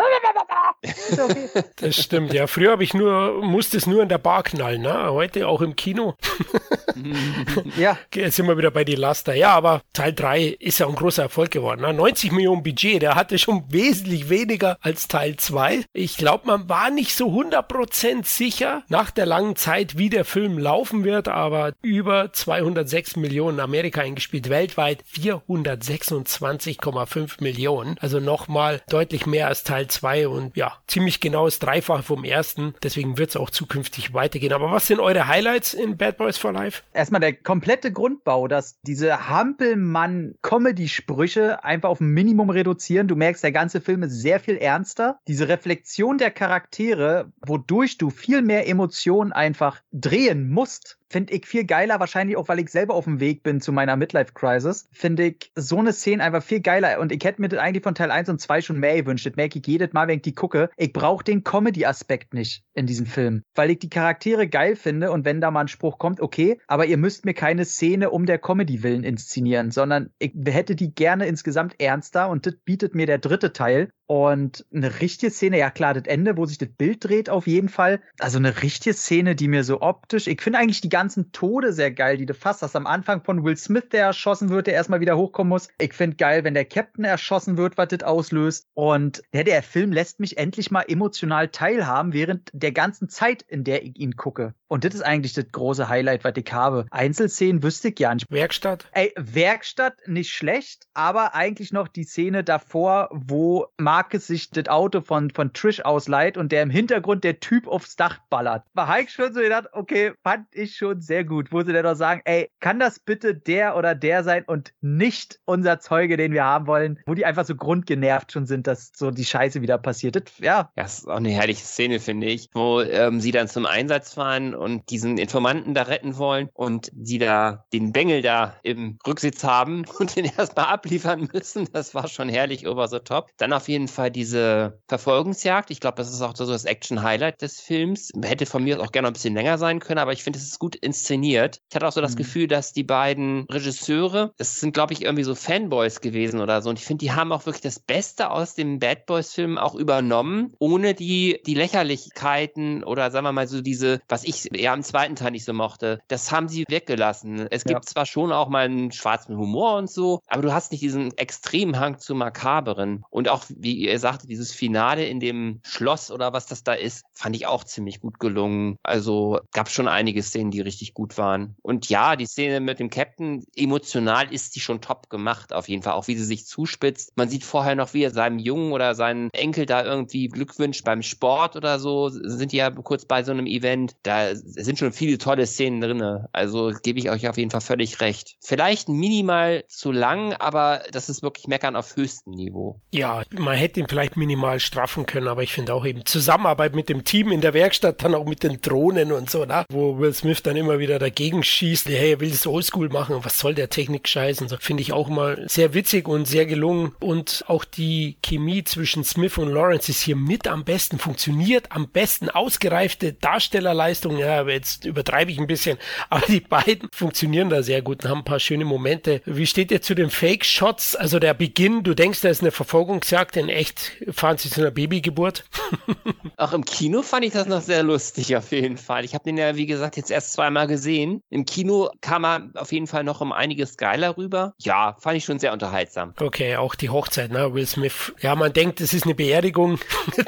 Okay. Das stimmt, ja. Früher habe ich nur, musste es nur in der Bar knallen, ne? Heute auch im Kino. ja. Jetzt sind wir wieder bei die Laster. Ja, aber Teil 3 ist ja ein großer Erfolg geworden. Ne? 90 Millionen Budget, der hatte schon wesentlich weniger als Teil 2. Ich glaube, man war nicht so 100% sicher nach der langen Zeit, wie der Film laufen wird, aber über 206 Millionen Amerika eingespielt, weltweit 426,5 Millionen. Also nochmal deutlich mehr als Teil 2 und ja, ziemlich genau das Dreifache vom ersten. Deswegen wird es auch zukünftig weitergehen. Aber was sind eure Highlights in Bad Boys for Life? Erstmal der komplette Grundbau, dass diese Hampelmann-Comedy-Sprüche einfach auf ein Minimum reduzieren. Du merkst, der ganze Film ist sehr viel ernster. Diese Reflexion der Charaktere, wodurch du viel mehr Emotionen einfach drehen musst, finde ich viel geiler, wahrscheinlich auch, weil ich selber auf dem Weg bin zu meiner Midlife-Crisis, finde ich so eine Szene einfach viel geiler. Und ich hätte mir das eigentlich von Teil 1 und 2 schon mehr gewünscht. Das merke ich jedes Mal, wenn ich die gucke. Ich brauche den Comedy-Aspekt nicht in diesem Film, weil ich die Charaktere geil finde und wenn da mal ein Spruch kommt, okay, aber ihr müsst mir keine Szene um der Comedy willen inszenieren, sondern ich hätte die gerne insgesamt ernster und das bietet mir der dritte Teil. Und eine richtige Szene, ja klar, das Ende, wo sich das Bild dreht, auf jeden Fall. Also eine richtige Szene, die mir so optisch, ich finde eigentlich die ganzen Tode sehr geil, die du fast hast. Am Anfang von Will Smith, der erschossen wird, der erstmal wieder hochkommen muss. Ich finde geil, wenn der Captain erschossen wird, was das auslöst. Und der, der Film lässt mich endlich mal emotional teilhaben, während der ganzen Zeit, in der ich ihn gucke. Und das ist eigentlich das große Highlight, was ich habe. Einzelszenen wüsste ich ja nicht. Werkstatt? Ey, Werkstatt nicht schlecht, aber eigentlich noch die Szene davor, wo Marcus sich das Auto von, von Trish ausleiht und der im Hintergrund der Typ aufs Dach ballert. War Heik schon so gedacht, okay, fand ich schon sehr gut, wo sie dann doch sagen, ey, kann das bitte der oder der sein und nicht unser Zeuge, den wir haben wollen, wo die einfach so grundgenervt schon sind, dass so die Scheiße wieder passiert. Das, ja. Das ist auch eine herrliche Szene, finde ich, wo ähm, sie dann zum Einsatz fahren und diesen Informanten da retten wollen und sie da den Bengel da im Rücksitz haben und den erstmal abliefern müssen. Das war schon herrlich over the top. Dann auf jeden Fall diese Verfolgungsjagd. Ich glaube, das ist auch so das Action-Highlight des Films. Hätte von mir auch gerne ein bisschen länger sein können, aber ich finde, es ist gut inszeniert. Ich hatte auch so das mhm. Gefühl, dass die beiden Regisseure, es sind, glaube ich, irgendwie so Fanboys gewesen oder so. Und ich finde, die haben auch wirklich das Beste aus dem Bad Boys-Film auch übernommen, ohne die, die Lächerlichkeiten oder sagen wir mal so diese, was ich eher am zweiten Teil nicht so mochte, das haben sie weggelassen. Es gibt ja. zwar schon auch mal einen schwarzen Humor und so, aber du hast nicht diesen extremen Hang zu Makaberen. Und auch, wie ihr sagte, dieses Finale in dem Schloss oder was das da ist, fand ich auch ziemlich gut gelungen. Also gab schon einige Szenen, die richtig gut waren. Und ja, die Szene mit dem Captain, emotional ist die schon top gemacht, auf jeden Fall. Auch wie sie sich zuspitzt. Man sieht vorher noch, wie er seinem Jungen oder seinen Enkel da irgendwie Glück wünscht beim Sport oder so. Sind die ja kurz bei so einem Event. Da sind schon viele tolle Szenen drin. Also gebe ich euch auf jeden Fall völlig recht. Vielleicht minimal zu lang, aber das ist wirklich Meckern auf höchstem Niveau. Ja, man hätte ihn vielleicht minimal straffen können, aber ich finde auch eben Zusammenarbeit mit dem Team in der Werkstatt, dann auch mit den Drohnen und so, na, wo Will Smith dann immer wieder dagegen schießt, hey, er will es oldschool machen, was soll der Technik scheißen, so finde ich auch mal sehr witzig und sehr gelungen und auch die Chemie zwischen Smith und Lawrence ist hier mit am besten, funktioniert am besten, ausgereifte Darstellerleistung, ja, aber jetzt übertreibe ich ein bisschen, aber die beiden funktionieren da sehr gut und haben ein paar schöne Momente. Wie steht ihr zu den Fake-Shots? Also der Beginn, du denkst, da ist eine Verfolgungsjagd, in echt fahren sie zu einer Babygeburt. Auch im Kino fand ich das noch sehr lustig auf jeden Fall. Ich habe den ja, wie gesagt, jetzt erst zweimal gesehen. Im Kino kam er auf jeden Fall noch um einiges geiler rüber. Ja, fand ich schon sehr unterhaltsam. Okay, auch die Hochzeit, ne? Will Smith. Ja, man denkt, es ist eine Beerdigung.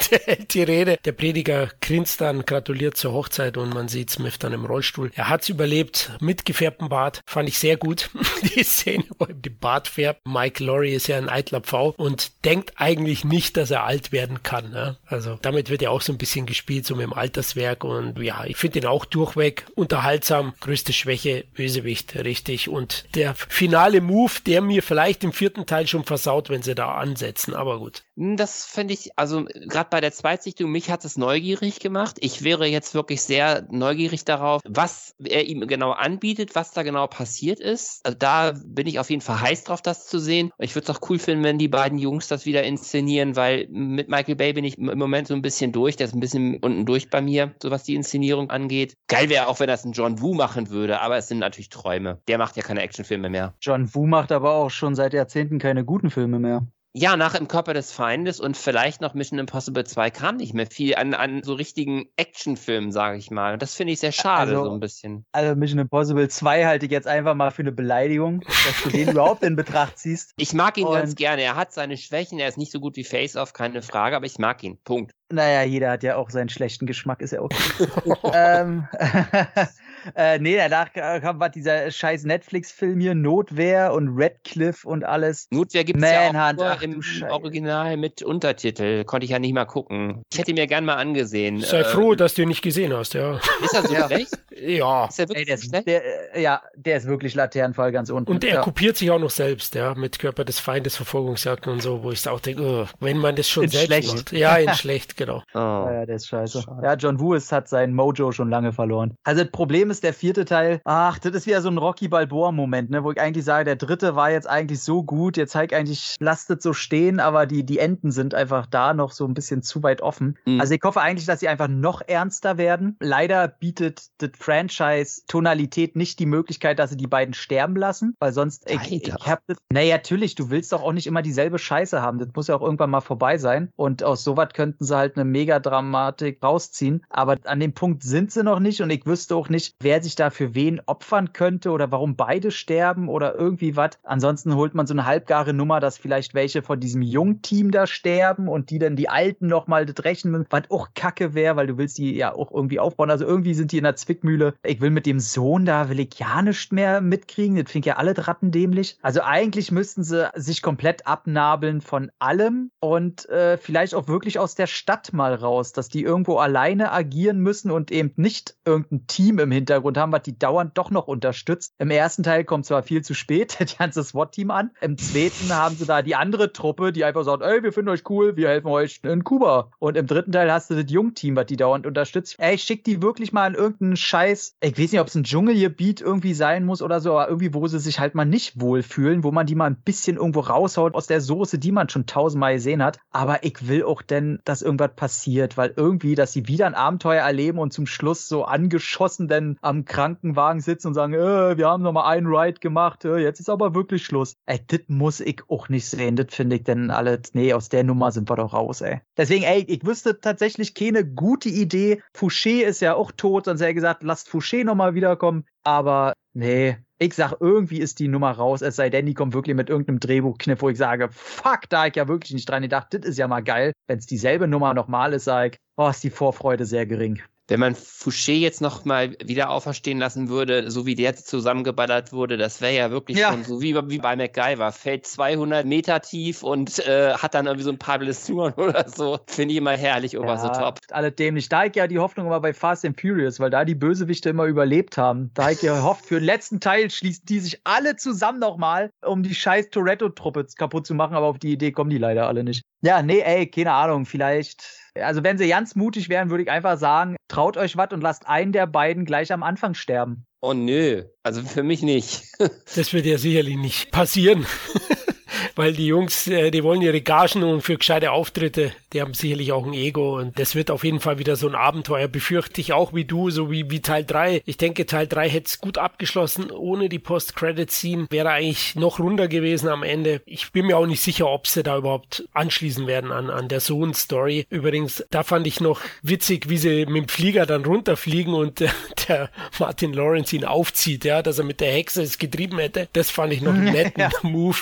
die Rede. Der Prediger grinst dann, gratuliert zur Hochzeit und man sieht Smith dann im Rollstuhl. Er hat's überlebt mit gefärbtem Bart. Fand ich sehr gut. die Szene, wo ihm die Bart färbt. Mike Laurie ist ja ein eitler Pfau und denkt eigentlich nicht, dass er alt werden kann. Ne? Also damit wird ja auch so ein bisschen gespielt, so mit dem Alterswerk und ja, ich finde ihn auch durchweg unterhaltsam. Größte Schwäche, Bösewicht, richtig. Und der finale Move, der mir vielleicht im vierten Teil schon versaut, wenn sie da ansetzen, aber gut. Hm, das finde ich, also gerade bei der Zweitsichtung, mich hat es neugierig gemacht. Ich wäre jetzt wirklich sehr neugierig darauf, was er ihm genau anbietet, was da genau passiert ist. Also da bin ich auf jeden Fall heiß drauf, das zu sehen. Ich würde es auch cool finden, wenn die beiden Jungs das wieder inszenieren, weil mit Michael Bay bin ich im Moment so ein bisschen durch. Der ist ein bisschen unten durch bei mir, so was die Inszenierung angeht. Geil wäre auch, wenn das ein John Woo machen würde, aber es sind natürlich Träume. Der macht ja keine Actionfilme mehr. John Woo macht aber auch schon seit Jahrzehnten keine guten Filme mehr. Ja, nach Im Körper des Feindes und vielleicht noch Mission Impossible 2 kam nicht mehr viel an, an so richtigen Actionfilmen, sage ich mal. Und das finde ich sehr schade, also, so ein bisschen. Also Mission Impossible 2 halte ich jetzt einfach mal für eine Beleidigung, dass du den überhaupt in Betracht ziehst. Ich mag ihn und ganz gerne. Er hat seine Schwächen, er ist nicht so gut wie Face Off, keine Frage, aber ich mag ihn. Punkt. Naja, jeder hat ja auch seinen schlechten Geschmack, ist ja okay. ähm, äh, nee, danach kam was dieser scheiß Netflix-Film hier, Notwehr und Redcliffe und alles. Notwehr gibt es ja auch nur im Original mit Untertitel. Konnte ich ja nicht mal gucken. Ich hätte mir gern mal angesehen. Sei ähm, froh, dass du ihn nicht gesehen hast, ja. Ist er so ja. schlecht? Ja. Ist er wirklich Ey, der ist, der, äh, ja, der ist wirklich Laternenfall ganz unten. Und er ja. kopiert sich auch noch selbst, ja, mit Körper des Feindes, Verfolgungsjagden und so, wo ich auch denke, oh, wenn man das schon in selbst schlecht. macht. Ja, in schlecht, genau. Oh. Ja, der ist scheiße. Schade. Ja, John Woo hat sein Mojo schon lange verloren. Also das Problem ist, der vierte Teil, ach, das ist wieder so ein Rocky Balboa-Moment, ne, wo ich eigentlich sage, der dritte war jetzt eigentlich so gut, jetzt zeigt eigentlich, lastet so stehen, aber die, die Enden sind einfach da noch so ein bisschen zu weit offen. Mhm. Also ich hoffe eigentlich, dass sie einfach noch ernster werden. Leider bietet das Franchise Tonalität nicht die Möglichkeit, dass sie die beiden sterben lassen, weil sonst, ich, ich hab das, naja, natürlich, du willst doch auch nicht immer dieselbe Scheiße haben. Das muss ja auch irgendwann mal vorbei sein. Und aus sowas könnten sie halt eine Megadramatik rausziehen. Aber an dem Punkt sind sie noch nicht und ich wüsste auch nicht, wer sich da für wen opfern könnte oder warum beide sterben oder irgendwie was. Ansonsten holt man so eine halbgare Nummer, dass vielleicht welche von diesem Jungteam da sterben und die dann die Alten nochmal das rechnen, was auch kacke wäre, weil du willst die ja auch irgendwie aufbauen. Also irgendwie sind die in der Zwickmühle. Ich will mit dem Sohn da, will ich ja nicht mehr mitkriegen. Das ich ja alle Ratten dämlich. Also eigentlich müssten sie sich komplett abnabeln von allem und äh, vielleicht auch wirklich aus der Stadt mal raus, dass die irgendwo alleine agieren müssen und eben nicht irgendein Team im Hintergrund Hintergrund haben, was die dauernd doch noch unterstützt. Im ersten Teil kommt zwar viel zu spät das ganze SWAT-Team an. Im zweiten haben sie da die andere Truppe, die einfach sagt, ey, wir finden euch cool, wir helfen euch in Kuba. Und im dritten Teil hast du das Jungteam, was die dauernd unterstützt. Ey, schick die wirklich mal in irgendeinen Scheiß. Ich weiß nicht, ob es ein Dschungelgebiet irgendwie sein muss oder so, aber irgendwie, wo sie sich halt mal nicht wohlfühlen, wo man die mal ein bisschen irgendwo raushaut aus der Soße, die man schon tausendmal gesehen hat. Aber ich will auch denn, dass irgendwas passiert, weil irgendwie, dass sie wieder ein Abenteuer erleben und zum Schluss so angeschossen denn am Krankenwagen sitzen und sagen, äh, wir haben noch mal einen Ride gemacht, äh, jetzt ist aber wirklich Schluss. Ey, das muss ich auch nicht sehen. Das finde ich denn alles, nee, aus der Nummer sind wir doch raus, ey. Deswegen, ey, ich wüsste tatsächlich keine gute Idee. Fouché ist ja auch tot, sonst hätte er gesagt, lasst Fouché noch mal wiederkommen. Aber nee, ich sag, irgendwie ist die Nummer raus, es sei denn, die kommt wirklich mit irgendeinem Drehbuchkniff, wo ich sage, fuck, da ich ja wirklich nicht dran gedacht, das ist ja mal geil. Wenn es dieselbe Nummer nochmal ist, sag ich, oh, ist die Vorfreude sehr gering wenn man Fouché jetzt noch mal wieder auferstehen lassen würde, so wie der zusammengeballert wurde, das wäre ja wirklich ja. schon so wie, wie bei MacGyver. Fällt 200 Meter tief und äh, hat dann irgendwie so ein paar Blessuren oder so. Finde ich immer herrlich, over ja, the top. Alle dämlich. Da ich ja die Hoffnung immer bei Fast and Furious, weil da die Bösewichte immer überlebt haben. Da ich ja gehofft, für den letzten Teil schließen die sich alle zusammen nochmal, um die scheiß Toretto-Truppe kaputt zu machen, aber auf die Idee kommen die leider alle nicht. Ja, nee, ey, keine Ahnung, vielleicht also wenn sie ganz mutig wären, würde ich einfach sagen, traut euch was und lasst einen der beiden gleich am Anfang sterben. Oh nö, also für mich nicht. das wird ja sicherlich nicht passieren weil die Jungs, äh, die wollen ihre Gagen und für gescheite Auftritte, die haben sicherlich auch ein Ego und das wird auf jeden Fall wieder so ein Abenteuer, befürchte ich auch wie du, so wie, wie Teil 3. Ich denke, Teil 3 hätte es gut abgeschlossen, ohne die Post-Credit-Scene wäre eigentlich noch runter gewesen am Ende. Ich bin mir auch nicht sicher, ob sie da überhaupt anschließen werden an, an der Sohn-Story. Übrigens, da fand ich noch witzig, wie sie mit dem Flieger dann runterfliegen und äh, der Martin Lawrence ihn aufzieht, ja, dass er mit der Hexe es getrieben hätte. Das fand ich noch einen netten ja. Move.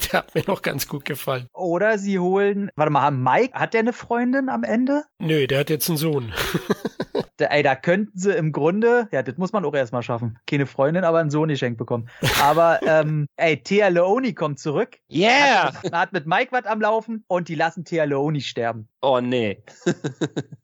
der hat mir noch ganz gut gefallen. Oder sie holen, warte mal, Mike, hat der eine Freundin am Ende? Nö, der hat jetzt einen Sohn. ey, da könnten sie im Grunde, ja, das muss man auch erstmal schaffen. Keine Freundin, aber einen Sohn geschenkt bekommen. Aber, ähm, ey, Thea Leoni kommt zurück. Yeah! Hat, hat mit Mike was am Laufen und die lassen Thea Leoni sterben. Oh, nee.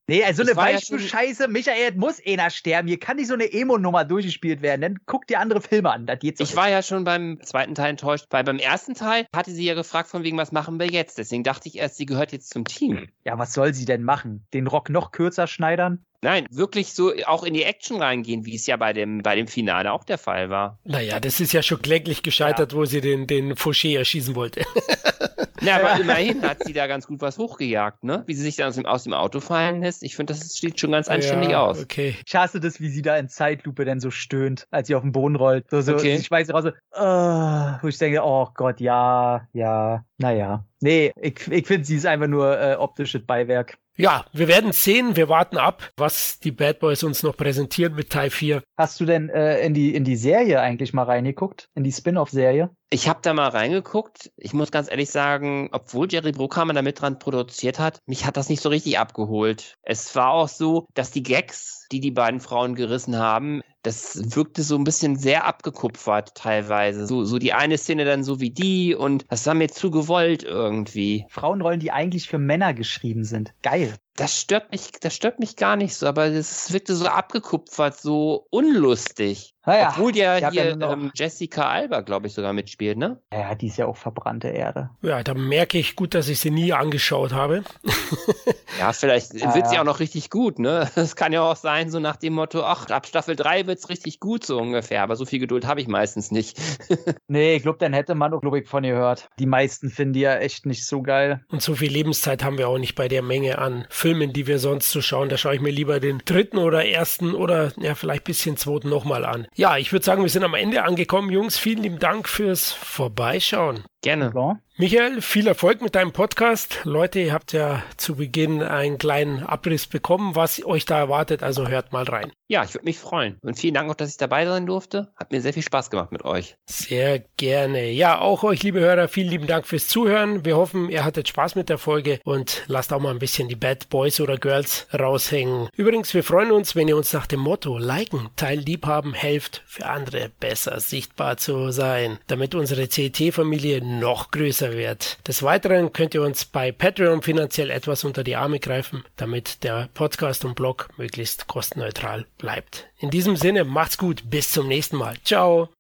Nee, also eine Beispielscheiße, ja Michael, muss einer sterben. Hier kann nicht so eine Emo-Nummer durchgespielt werden. Dann guck dir andere Filme an. Das geht's ich war ja schon beim zweiten Teil enttäuscht, weil beim ersten Teil hatte sie ja gefragt, von wegen, was machen wir jetzt? Deswegen dachte ich erst, sie gehört jetzt zum Team. Ja, was soll sie denn machen? Den Rock noch kürzer schneidern? Nein, wirklich so auch in die Action reingehen, wie es ja bei dem, bei dem Finale auch der Fall war. Naja, das ist ja schon kläglich gescheitert, ja. wo sie den, den Fauché erschießen wollte. Na, aber immerhin hat sie da ganz gut was hochgejagt, ne? Wie sie sich dann aus dem, aus dem Auto fallen lässt. Ich finde, das sieht schon ganz anständig ja, aus. Okay. Ich hasse das, wie sie da in Zeitlupe denn so stöhnt, als sie auf den Boden rollt. So, so, okay. Ich weiß raus, so, uh, wo ich denke, oh Gott, ja, ja, naja. Nee, ich, ich finde, sie ist einfach nur äh, optisches Beiwerk. Ja, wir werden sehen, wir warten ab, was die Bad Boys uns noch präsentieren mit Teil 4. Hast du denn äh, in, die, in die Serie eigentlich mal reingeguckt? In die Spin-off-Serie? Ich habe da mal reingeguckt. Ich muss ganz ehrlich sagen, obwohl Jerry Bruckheimer da mit dran produziert hat, mich hat das nicht so richtig abgeholt. Es war auch so, dass die Gags, die die beiden Frauen gerissen haben, das wirkte so ein bisschen sehr abgekupfert teilweise. So, so die eine Szene dann so wie die und das war mir zu gewollt irgendwie. Frauenrollen, die eigentlich für Männer geschrieben sind. Geil. Das stört mich, das stört mich gar nicht so, aber es wirkte so abgekupfert, so unlustig. Naja, Obwohl ja hier ja ähm, Jessica Alba, glaube ich, sogar mitspielt, ne? Ja, die ist ja auch verbrannte Erde. Ja, da merke ich gut, dass ich sie nie angeschaut habe. ja, vielleicht ja, wird sie auch noch richtig gut, ne? Das kann ja auch sein, so nach dem Motto, ach, ab Staffel 3 wird's richtig gut, so ungefähr. Aber so viel Geduld habe ich meistens nicht. nee, ich glaube, dann hätte man auch, glaube ich, von ihr gehört. Die meisten finden die ja echt nicht so geil. Und so viel Lebenszeit haben wir auch nicht bei der Menge an Filmen, die wir sonst so schauen. Da schaue ich mir lieber den dritten oder ersten oder ja, vielleicht ein bisschen zweiten nochmal an. Ja, ich würde sagen, wir sind am Ende angekommen. Jungs, vielen lieben Dank fürs Vorbeischauen. Gerne. Ja. Michael, viel Erfolg mit deinem Podcast. Leute, ihr habt ja zu Beginn einen kleinen Abriss bekommen, was euch da erwartet, also hört mal rein. Ja, ich würde mich freuen. Und vielen Dank auch, dass ich dabei sein durfte. Hat mir sehr viel Spaß gemacht mit euch. Sehr gerne. Ja, auch euch, liebe Hörer, vielen lieben Dank fürs Zuhören. Wir hoffen, ihr hattet Spaß mit der Folge und lasst auch mal ein bisschen die Bad Boys oder Girls raushängen. Übrigens, wir freuen uns, wenn ihr uns nach dem Motto liken, teilen, liebhaben, helft, für andere besser sichtbar zu sein, damit unsere CT-Familie noch größer wird. Des Weiteren könnt ihr uns bei Patreon finanziell etwas unter die Arme greifen, damit der Podcast und Blog möglichst kostenneutral bleibt. In diesem Sinne, macht's gut, bis zum nächsten Mal. Ciao!